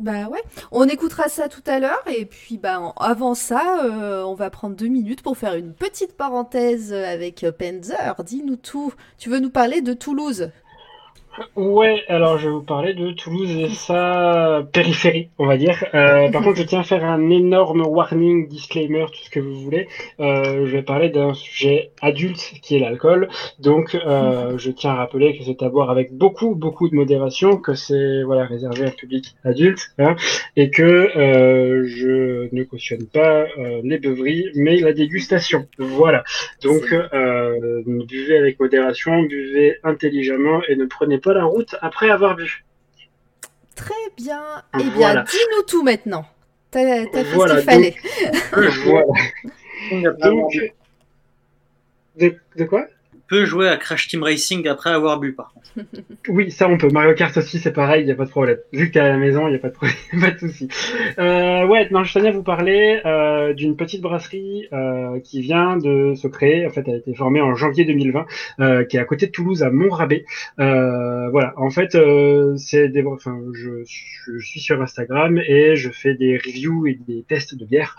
Bah ouais, on écoutera ça tout à l'heure et puis bah avant ça, euh, on va prendre deux minutes pour faire une petite parenthèse avec Penzer. Dis-nous tout. Tu veux nous parler de Toulouse? Ouais, alors je vais vous parler de Toulouse et sa périphérie, on va dire. Euh, par contre, je tiens à faire un énorme warning, disclaimer, tout ce que vous voulez. Euh, je vais parler d'un sujet adulte qui est l'alcool. Donc, euh, je tiens à rappeler que c'est à boire avec beaucoup, beaucoup de modération, que c'est voilà réservé à un public adulte, hein, et que euh, je ne cautionne pas euh, les beuveries, mais la dégustation. Voilà. Donc, euh, buvez avec modération, buvez intelligemment et ne prenez pas la route après avoir vu. Très bien. Eh bien, dis-nous tout maintenant. T'as fait ce qu'il fallait. de quoi? Peut jouer à Crash Team Racing après avoir bu, par contre. Oui, ça on peut. Mario Kart aussi, c'est pareil, il n'y a pas de problème. Vu que t'es à la maison, il n'y a pas de problème, pas de souci. Euh, ouais, non, je tenais à vous parler euh, d'une petite brasserie euh, qui vient de se créer. En fait, elle a été formée en janvier 2020, euh, qui est à côté de Toulouse, à Montrabé. Voilà, en fait, c'est des. Enfin, je, suis sur Instagram et je fais des reviews et des tests de bière.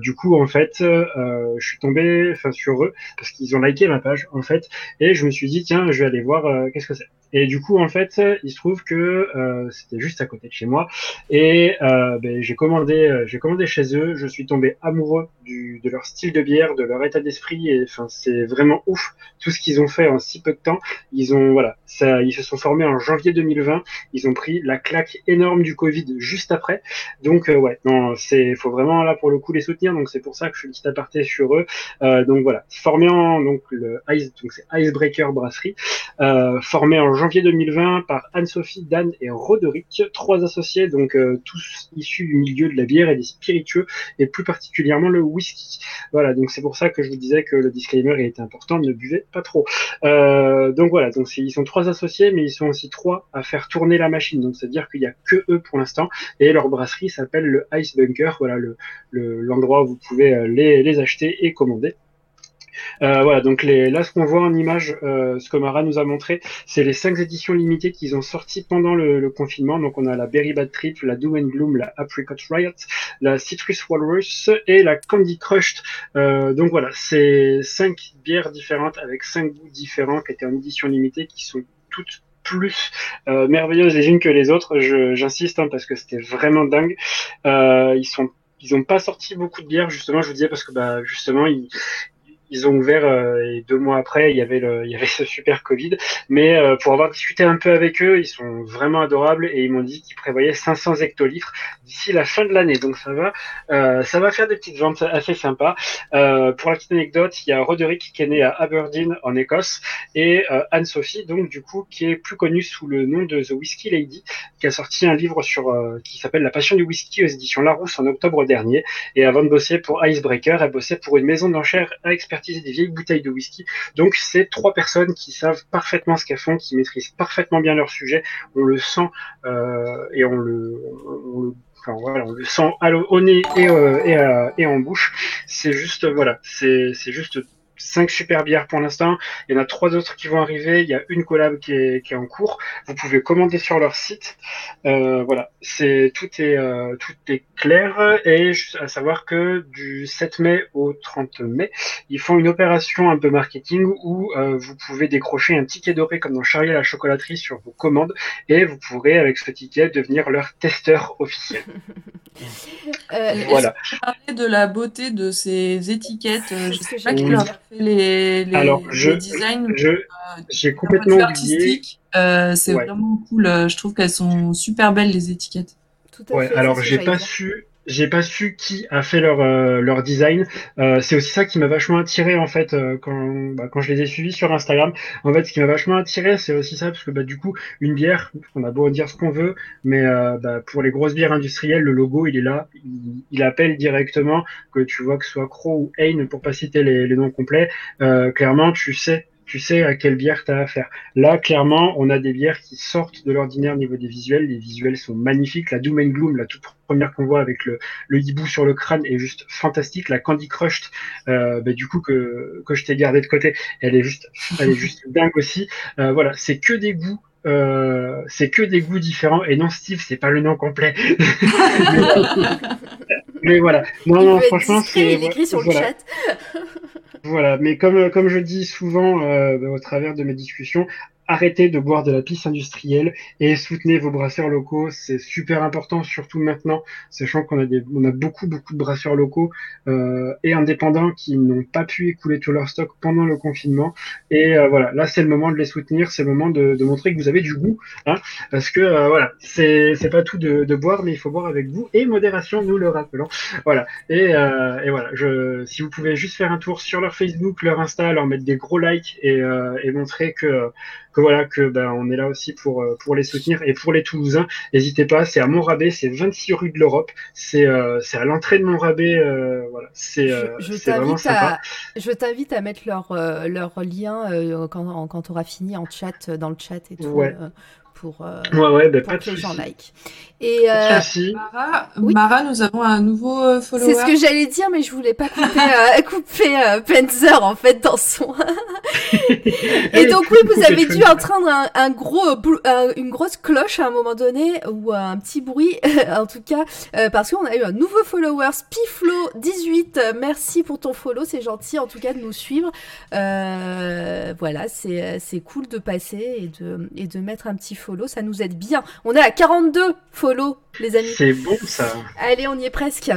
du coup, en fait, je suis tombé, sur eux parce qu'ils ont liké ma page en fait, et je me suis dit tiens, je vais aller voir euh, qu'est-ce que c'est. Et du coup, en fait, il se trouve que euh, c'était juste à côté de chez moi. Et euh, ben, j'ai commandé, euh, j'ai commandé chez eux. Je suis tombé amoureux du, de leur style de bière, de leur état d'esprit. Et enfin, c'est vraiment ouf tout ce qu'ils ont fait en si peu de temps. Ils ont, voilà, ça, ils se sont formés en janvier 2020. Ils ont pris la claque énorme du Covid juste après. Donc, euh, ouais, non, c'est, faut vraiment là pour le coup les soutenir. Donc, c'est pour ça que je fais une petite aparté sur eux. Euh, donc voilà, formé en donc le Ice, donc c'est Icebreaker Brasserie, euh, formé en janvier 2020 par Anne-Sophie, Dan et Roderick, trois associés, donc euh, tous issus du milieu de la bière et des spiritueux, et plus particulièrement le whisky. Voilà, donc c'est pour ça que je vous disais que le disclaimer était important, ne buvez pas trop. Euh, donc voilà, donc ils sont trois associés, mais ils sont aussi trois à faire tourner la machine. Donc c'est-à-dire qu'il y a que eux pour l'instant, et leur brasserie s'appelle le Ice Bunker. Voilà le l'endroit où vous pouvez euh, les, les acheter et commander. Euh, voilà, donc les, là, ce qu'on voit en image, euh, ce que Mara nous a montré, c'est les cinq éditions limitées qu'ils ont sorties pendant le, confinement. Donc, on a la Berry Bad Trip, la Doom and Gloom, la Apricot Riot, la Citrus Walrus et la Candy Crushed. Euh, donc voilà, c'est cinq bières différentes avec cinq goûts différents qui étaient en édition limitée, qui sont toutes plus euh, merveilleuses les unes que les autres. J'insiste hein, parce que c'était vraiment dingue. Euh, ils sont ils n'ont pas sorti beaucoup de bières justement je vous disais parce que bah justement ils, ils ont ouvert euh, deux mois après, il y avait le, il y avait ce super Covid. Mais euh, pour avoir discuté un peu avec eux, ils sont vraiment adorables et ils m'ont dit qu'ils prévoyaient 500 hectolitres d'ici la fin de l'année. Donc ça va, euh, ça va faire des petites ventes assez sympas. pour la petite anecdote, il y a Roderick qui est né à Aberdeen en Écosse et Anne-Sophie, donc du coup, qui est plus connue sous le nom de The Whiskey Lady, qui a sorti un livre sur qui s'appelle La Passion du whisky aux éditions Larousse en octobre dernier. Et avant de bosser pour Icebreaker, elle bossait pour une maison d'enchères à expert des vieilles bouteilles de whisky. Donc c'est trois personnes qui savent parfaitement ce qu'elles font, qui maîtrisent parfaitement bien leur sujet. On le sent euh, et on le, le voilà, on le sent au nez euh, et, en bouche. C'est juste, voilà, c'est juste cinq super bières pour l'instant. Il y en a trois autres qui vont arriver. Il y a une collab qui est, qui est en cours. Vous pouvez commander sur leur site. Euh, voilà, c'est tout est euh, tout est clair et à savoir que du 7 mai au 30 mai, ils font une opération un peu marketing où euh, vous pouvez décrocher un ticket doré comme dans Charlie à la chocolaterie sur vos commandes et vous pourrez avec ce ticket devenir leur testeur officiel. voilà. Parler de la beauté de ces étiquettes? Je sais pas qui leur les, les, Alors, je, designs. Euh, j'ai complètement oublié. Euh, c'est vraiment cool. Je trouve qu'elles sont super belles les étiquettes. Tout à ouais, alors j'ai pas su j'ai pas su qui a fait leur euh, leur design. Euh, c'est aussi ça qui m'a vachement attiré en fait euh, quand bah, quand je les ai suivis sur Instagram. En fait, ce qui m'a vachement attiré, c'est aussi ça parce que bah du coup une bière, on a beau dire ce qu'on veut, mais bah, pour les grosses bières industrielles, le logo il est là, il, appelle directement que tu vois que ce soit Crow ou Hain pour pas citer les, les noms complets. clairement, tu sais tu sais à quelle bière tu as affaire. Là, clairement, on a des bières qui sortent de l'ordinaire niveau des visuels. Les visuels sont magnifiques. La Doom and Gloom, la toute première qu'on voit avec le, le hibou sur le crâne, est juste fantastique. La Candy Crushed, euh, bah, du coup, que, que je t'ai gardé de côté, elle est juste, elle est juste dingue aussi. Euh, voilà, c'est que des goûts euh, c'est que des goûts différents. Et non, Steve, c'est pas le nom complet. mais, voilà. Non, non, franchement, c'est. Il écrit sur le chat. Voilà, mais comme, comme je dis souvent euh, au travers de mes discussions, arrêtez de boire de la pisse industrielle et soutenez vos brasseurs locaux. C'est super important, surtout maintenant, sachant qu'on a, des, on a beaucoup, beaucoup de brasseurs locaux euh, et indépendants qui n'ont pas pu écouler tout leur stock pendant le confinement. Et euh, voilà, là, c'est le moment de les soutenir, c'est le moment de, de, montrer que vous avez du goût, hein, parce que euh, voilà, c'est pas tout de, de, boire, mais il faut boire avec goût et modération, nous le rappelons. Voilà, et, euh, et voilà, je, si vous pouvez juste faire un tour sur leur Facebook, leur Insta, leur mettre des gros likes et, et montrer que voilà que ben, on est là aussi pour euh, pour les soutenir et pour les Toulousains. N'hésitez pas, c'est à Montrabé, c'est 26 rue de l'Europe, c'est euh, c'est à l'entrée de Montrabé, euh, voilà, c'est vraiment sympa. je t'invite à mettre leur leur lien quand quand tu auras fini en chat dans le chat et tout pour, euh, ouais, bah, que les gens like. Et euh, Mara, Mara, nous avons un nouveau follower. C'est ce que j'allais dire, mais je voulais pas couper, euh, couper euh, Penzer en fait dans son. et donc oui, vous avez dû entendre un, un gros, une grosse cloche à un moment donné ou un petit bruit, en tout cas, parce qu'on a eu un nouveau follower, Spiflo18. Merci pour ton follow, c'est gentil en tout cas de nous suivre. voilà, c'est cool de passer et de, et de mettre un petit follow. Ça nous aide bien. On est à 42 follow, les amis. C'est bon ça. Allez, on y est presque.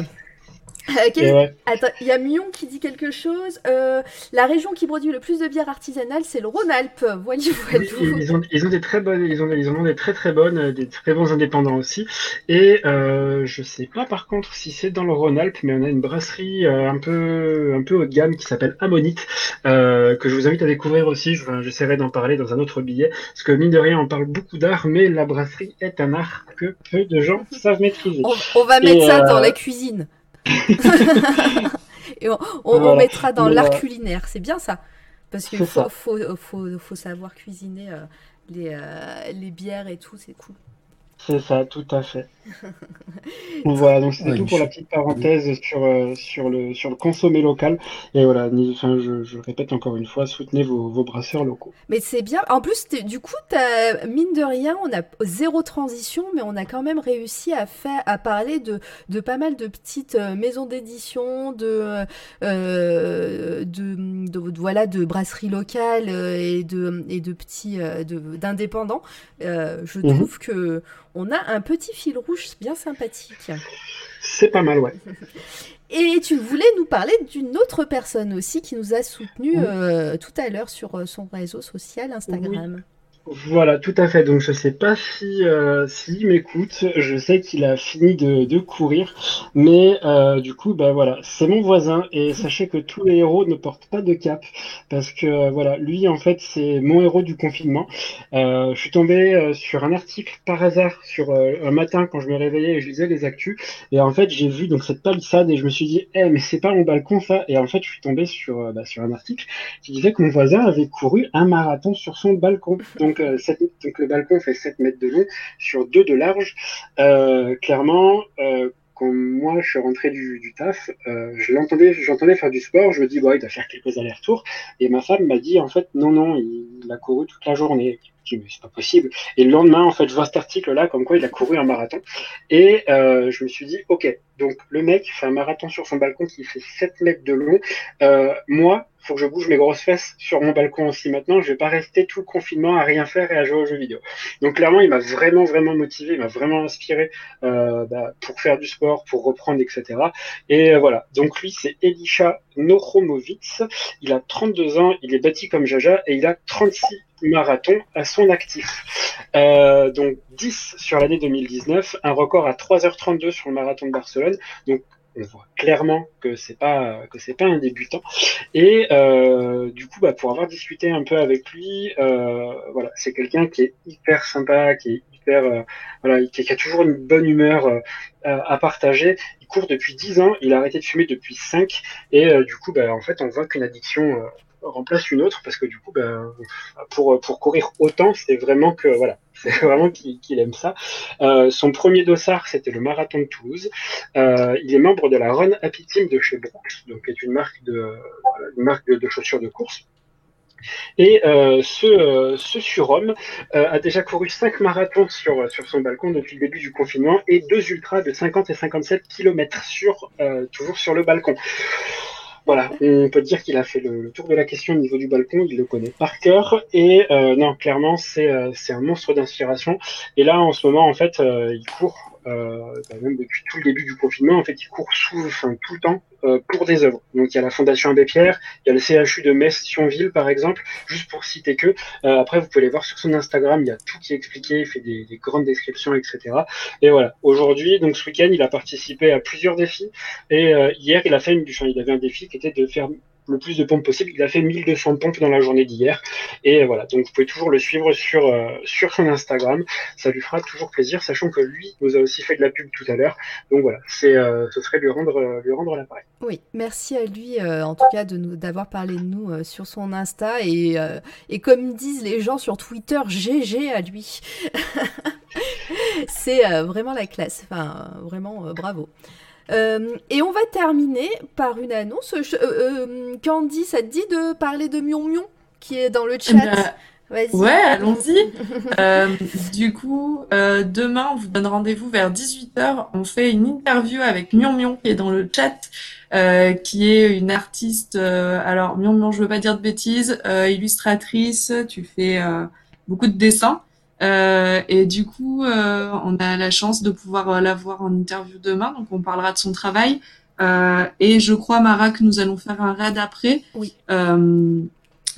Euh, Attends, il y a Mion qui dit quelque chose. Euh, la région qui produit le plus de bière artisanale, c'est le Rhône-Alpes. Voilà, ils, ont, ils, ont, des très bonnes, ils ont, ils ont des très très bonnes, euh, des très bons indépendants aussi. Et euh, je sais pas par contre si c'est dans le Rhône-Alpes, mais on a une brasserie un peu un peu haut de gamme qui s'appelle Ammonite, que je vous invite à découvrir aussi. J'essaierai d'en parler dans un autre billet, parce que mine de rien, on parle beaucoup d'art, mais la brasserie est un art que peu de gens savent maîtriser. On, va mettre ça dans la cuisine. Et on, mettra dans l'art culinaire, c'est bien ça. Parce qu'il faut, faut, faut, faut, savoir cuisiner euh, les, euh, les bières et tout, c'est cool. C'est ça, tout à fait. voilà, donc c'était tout pour la petite parenthèse sur, euh, sur, le, sur le consommé local. Et voilà, enfin, je, je répète encore une fois, soutenez vos, vos brasseurs locaux. Mais c'est bien. En plus, du coup, as, mine de rien, on a zéro transition, mais on a quand même réussi à, faire, à parler de, de pas mal de petites euh, maisons d'édition, de, euh, de, de, voilà, de brasseries locales et de, et de petits d'indépendants. je mhm. trouve que on a un petit fil rouge bien sympathique. C'est pas mal, ouais. Et tu voulais nous parler d'une autre personne aussi qui nous a soutenu euh, tout à l'heure sur euh, son réseau social Instagram. Voilà, tout à fait. Donc je sais pas si euh, s'il m'écoute, je sais qu'il a fini de, courir, mais euh, du coup, bah voilà, c'est mon voisin. Et sachez que tous les héros ne portent pas de cap. Parce que voilà, lui en fait c'est mon héros du confinement. Euh, je suis tombé euh, sur un article par hasard sur un matin quand je me réveillais et je lisais les actus. Et en fait j'ai vu donc cette palissade et je me suis dit, eh mais c'est pas mon balcon ça. Et en fait je suis tombé sur bah, un article qui disait que mon voisin avait couru un marathon sur son balcon. Donc, euh, donc le balcon fait 7 mètres de long sur 2 de large. Euh, clairement, euh, quand moi je suis rentré du, taf, je l'entendais, j'entendais faire du sport. Je me dis bon, il doit faire quelques allers-retours. Et ma femme m'a dit en fait non non, il, a couru toute la journée. C'est pas possible. Et le lendemain en fait, je vois cet article là comme quoi il a couru un marathon. Et je me suis dit ok, donc le mec fait un marathon sur son balcon qui fait 7 mètres de long. Moi, faut que je bouge mes grosses fesses sur mon balcon aussi maintenant. Je vais pas rester tout le confinement à rien faire et à jouer aux jeux vidéo. Donc clairement, il m'a vraiment vraiment motivé, il m'a vraiment inspiré euh, bah, pour faire du sport, pour reprendre, etc. Et euh, voilà. Donc lui, c'est Elisha Nochomovitz. Il a 32 ans, il est bâti comme Jaja et il a 36 marathons à son actif. Euh, donc 10 sur l'année 2019, un record à 3h32 sur le marathon de Barcelone. Donc on voit clairement que c'est pas que c'est pas un débutant. Et euh, du coup bah, pour avoir discuté un peu avec lui euh, voilà c'est quelqu'un qui est hyper sympa qui est hyper euh, voilà qui, a toujours une bonne humeur à partager. Il court depuis 10 ans il a arrêté de fumer depuis 5 et du coup bah, en fait on voit qu'une addiction remplace une autre parce que du coup ben, pour pour courir autant c'est vraiment que voilà c'est vraiment qu'il aime ça. Euh, son premier dossard c'était le marathon de Toulouse. Euh, il est membre de la Run Happy Team de chez Brooks donc qui est une marque de marque de, chaussures de course. Et euh, ce, euh, ce surhomme a déjà couru 5 marathons sur, sur son balcon depuis le début du confinement et deux ultras de 50 et 57 km sur, toujours sur le balcon. Voilà, on peut dire qu'il a fait le, tour de la question au niveau du balcon, il le connaît par cœur, et euh, non, clairement, c'est euh, un monstre d'inspiration. Et là, en ce moment, en fait, euh, il court euh, bah, même depuis tout le début du confinement, en fait, il court sous, enfin, tout le temps euh, pour des œuvres. Donc, il y a la Fondation Abbé Pierre, il y a le CHU de Metz-Thionville, par exemple, juste pour citer que. Euh, après, vous pouvez les voir sur son Instagram, il y a tout qui est expliqué, il fait des, des grandes descriptions, etc. Et voilà. Aujourd'hui, donc ce week-end, il a participé à plusieurs défis. Et euh, hier, il a fait une, enfin, il avait un défi qui était de faire le plus de pompes possible. Il a fait 1200 pompes dans la journée d'hier. Et voilà, donc vous pouvez toujours le suivre sur, euh, sur son Instagram. Ça lui fera toujours plaisir, sachant que lui nous a aussi fait de la pub tout à l'heure. Donc voilà, c'est euh, ce serait lui rendre, euh, lui rendre l'appareil. Oui, merci à lui en tout cas d'avoir parlé de nous sur son Insta. Et, et comme disent les gens sur Twitter, GG à lui. c'est vraiment la classe. Enfin, vraiment bravo. Euh, et on va terminer par une annonce. Je, euh, euh, Candy, ça te dit de parler de Mion Mion qui est dans le chat bah, Ouais, allons-y. euh, du coup, demain, on vous donne rendez-vous vers 18h. On fait une interview avec Mion Mion qui est dans le chat, euh, qui est une artiste. Euh, alors, Mion Mion, je veux pas dire de bêtises, euh, illustratrice. Tu fais beaucoup de dessins. Et du coup, on a la chance de pouvoir la voir en interview demain. Donc, on parlera de son travail. et je crois, Mara, que nous allons faire un raid après. Oui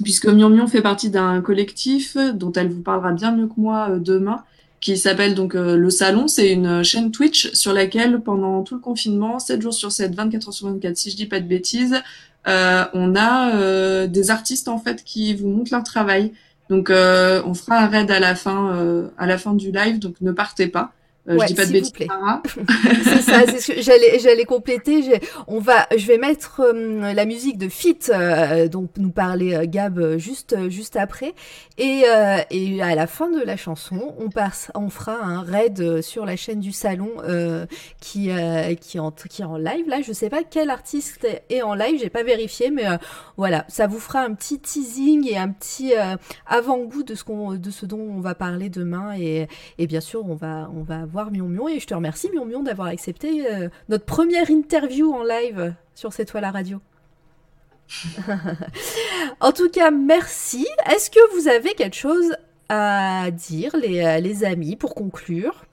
puisque Mion Mion fait partie d'un collectif dont elle vous parlera bien mieux que moi euh, demain, qui s'appelle donc euh, Le Salon. C'est une chaîne Twitch sur laquelle, pendant tout le confinement, 7 jours sur 7, 24 heures sur 24, si je dis pas de bêtises, euh, on a euh, des artistes en fait qui vous montrent leur travail. Donc on fera un raid à la fin, à la fin du live, donc ne partez pas. Euh, ouais, je dis pas de bêtises. c'est ça, c'est ce que j'allais, j'allais compléter. On va, je vais mettre euh, la musique de Fit, euh, dont nous parlait euh, Gab juste, juste après, et, et à la fin de la chanson, on passe, on fera un raid sur la chaîne du salon qui, qui, en, qui est en live. Là, je sais pas quel artiste est en live, j'ai pas vérifié, mais voilà, ça vous fera un petit teasing et un petit avant-goût de ce qu'on, de ce dont on va parler demain, et, et bien sûr, on va, on va voir Mion Mion et je te remercie Mion Mion d'avoir accepté euh, notre première interview en live sur cette toile à radio. en tout cas, merci. Est-ce que vous avez quelque chose à dire, les, euh, les amis, pour conclure?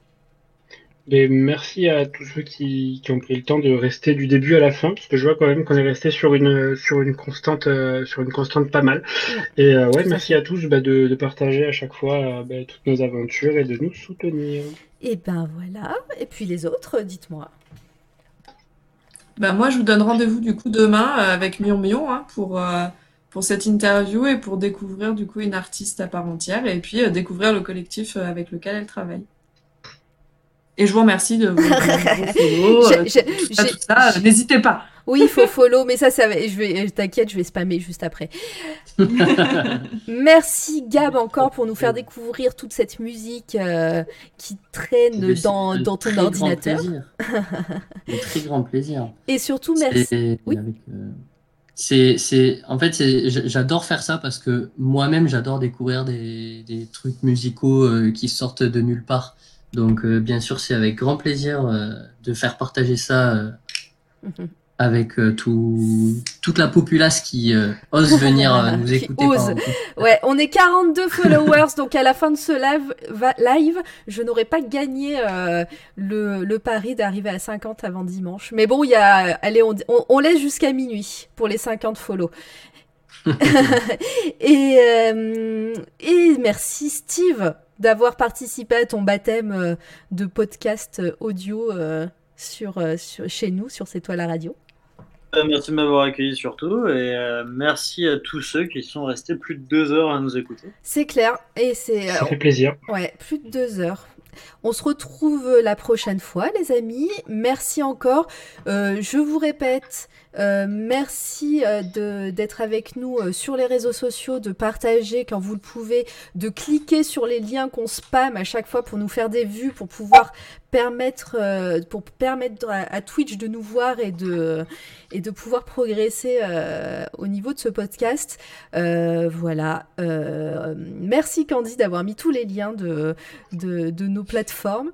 Et merci à tous ceux qui, qui, ont pris le temps de rester du début à la fin, parce que je vois quand même qu'on est resté sur une sur une constante euh, sur une constante pas mal. Et euh, ouais, merci à tous bah, de, de, partager à chaque fois euh, bah, toutes nos aventures et de nous soutenir. Et ben voilà. Et puis les autres, dites-moi. Ben moi, je vous donne rendez-vous du coup demain avec Mion Mion hein, pour pour cette interview et pour découvrir du coup une artiste à part entière et puis découvrir le collectif avec lequel elle travaille. Et je vous remercie de vous follow, euh, tout ça, N'hésitez pas. Oui, il faut follow, mais ça, ça je vais, t'inquiète, je vais spammer juste après. Merci Gab encore pour nous faire découvrir toute cette musique euh, qui traîne dans, dans ton ordinateur. un très grand plaisir. Et surtout, merci. Oui. Euh, c'est, c'est, en fait, j'adore faire ça parce que moi-même, j'adore découvrir des, des trucs musicaux qui sortent de nulle part. Donc, euh, bien sûr, c'est avec grand plaisir euh, de faire partager ça euh, avec tout, toute la populace qui ose venir nous écouter. Ouais, on est 42 followers, donc à la fin de ce live, live je n'aurais pas gagné le, le, pari d'arriver à 50 avant dimanche. Mais bon, il y a, allez, on, on, on laisse jusqu'à minuit pour les 50 follow. et, et merci Steve d'avoir participé à ton baptême euh, de podcast euh, audio euh, sur, chez nous, sur C'est toi la radio. merci de m'avoir accueilli surtout et merci à tous ceux qui sont restés plus de deux heures à nous écouter. C'est clair et c'est. Ça fait plaisir. Ouais, plus de deux heures. On se retrouve la prochaine fois, les amis. Merci encore. je vous répète, euh, merci euh, d'être avec nous euh, sur les réseaux sociaux, de partager quand vous le pouvez, de cliquer sur les liens qu'on spam à chaque fois pour nous faire des vues, pour pouvoir permettre, pour permettre à, Twitch de nous voir et de, et de pouvoir progresser au niveau de ce podcast. voilà. merci Candy d'avoir mis tous les liens de, de nos plateformes.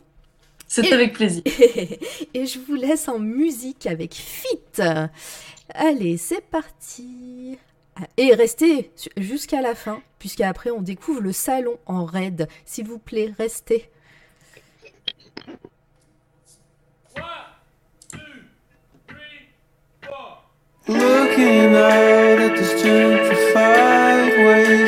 C'est avec plaisir. Et je vous laisse en musique avec Fit. Allez, c'est parti. Et restez jusqu'à la fin, puisqu'après on découvre le salon en raid. S'il vous plaît, restez. Looking out at this gentrified wasteland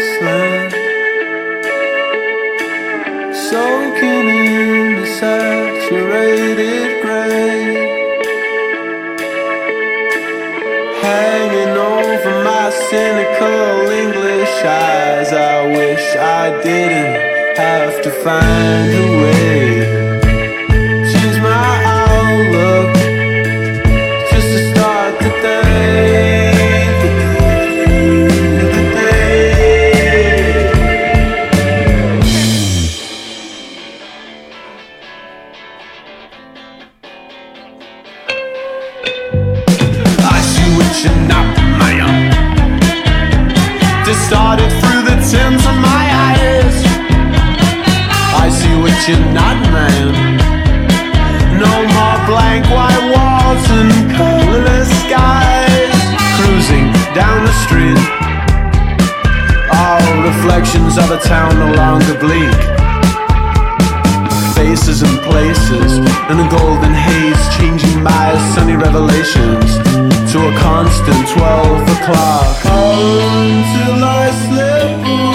I didn't have to find a way. Change my you're not man. No more blank white walls and colorless skies. Cruising down the street. All reflections of a town no longer bleak. Faces and places in a golden haze, changing by sunny revelations to a constant 12 o'clock. Until I slip away,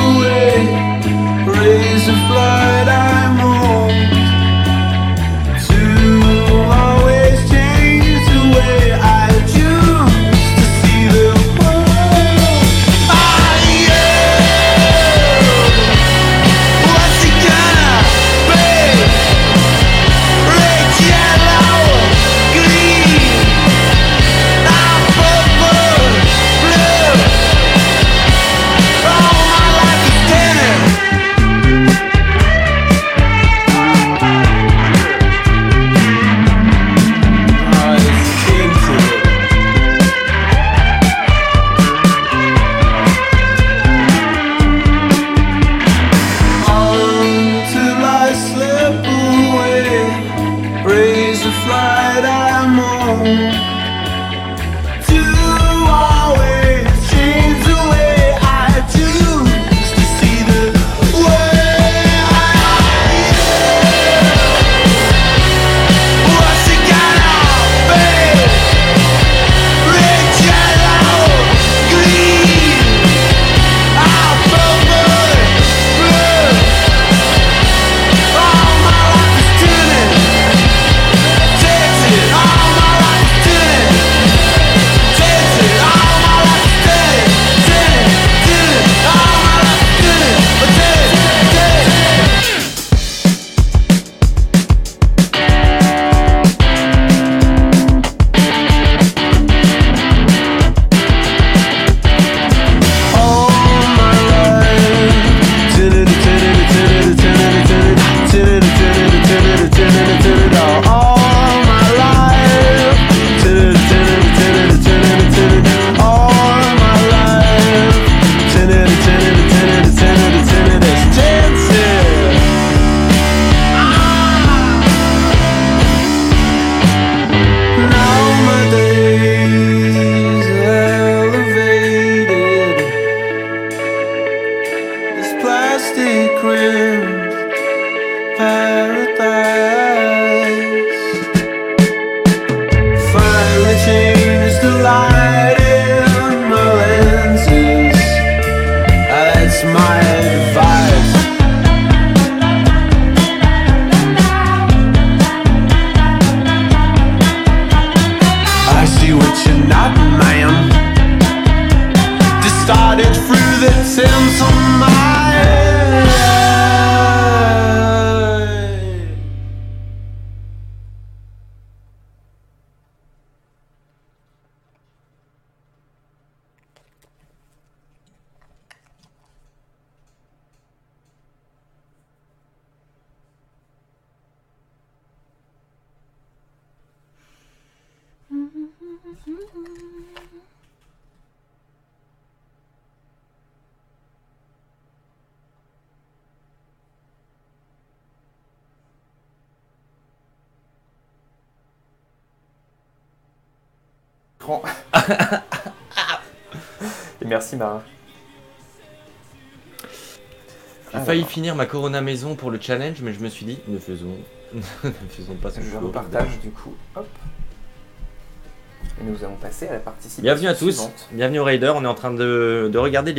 finir ma Corona maison pour le challenge, mais je me suis dit, ne faisons, ne faisons pas ce Je coup. repartage du coup. Hop. Et nous allons passer à la participation Bienvenue à tous, suivante. bienvenue aux Raiders. On est en train de, de regarder les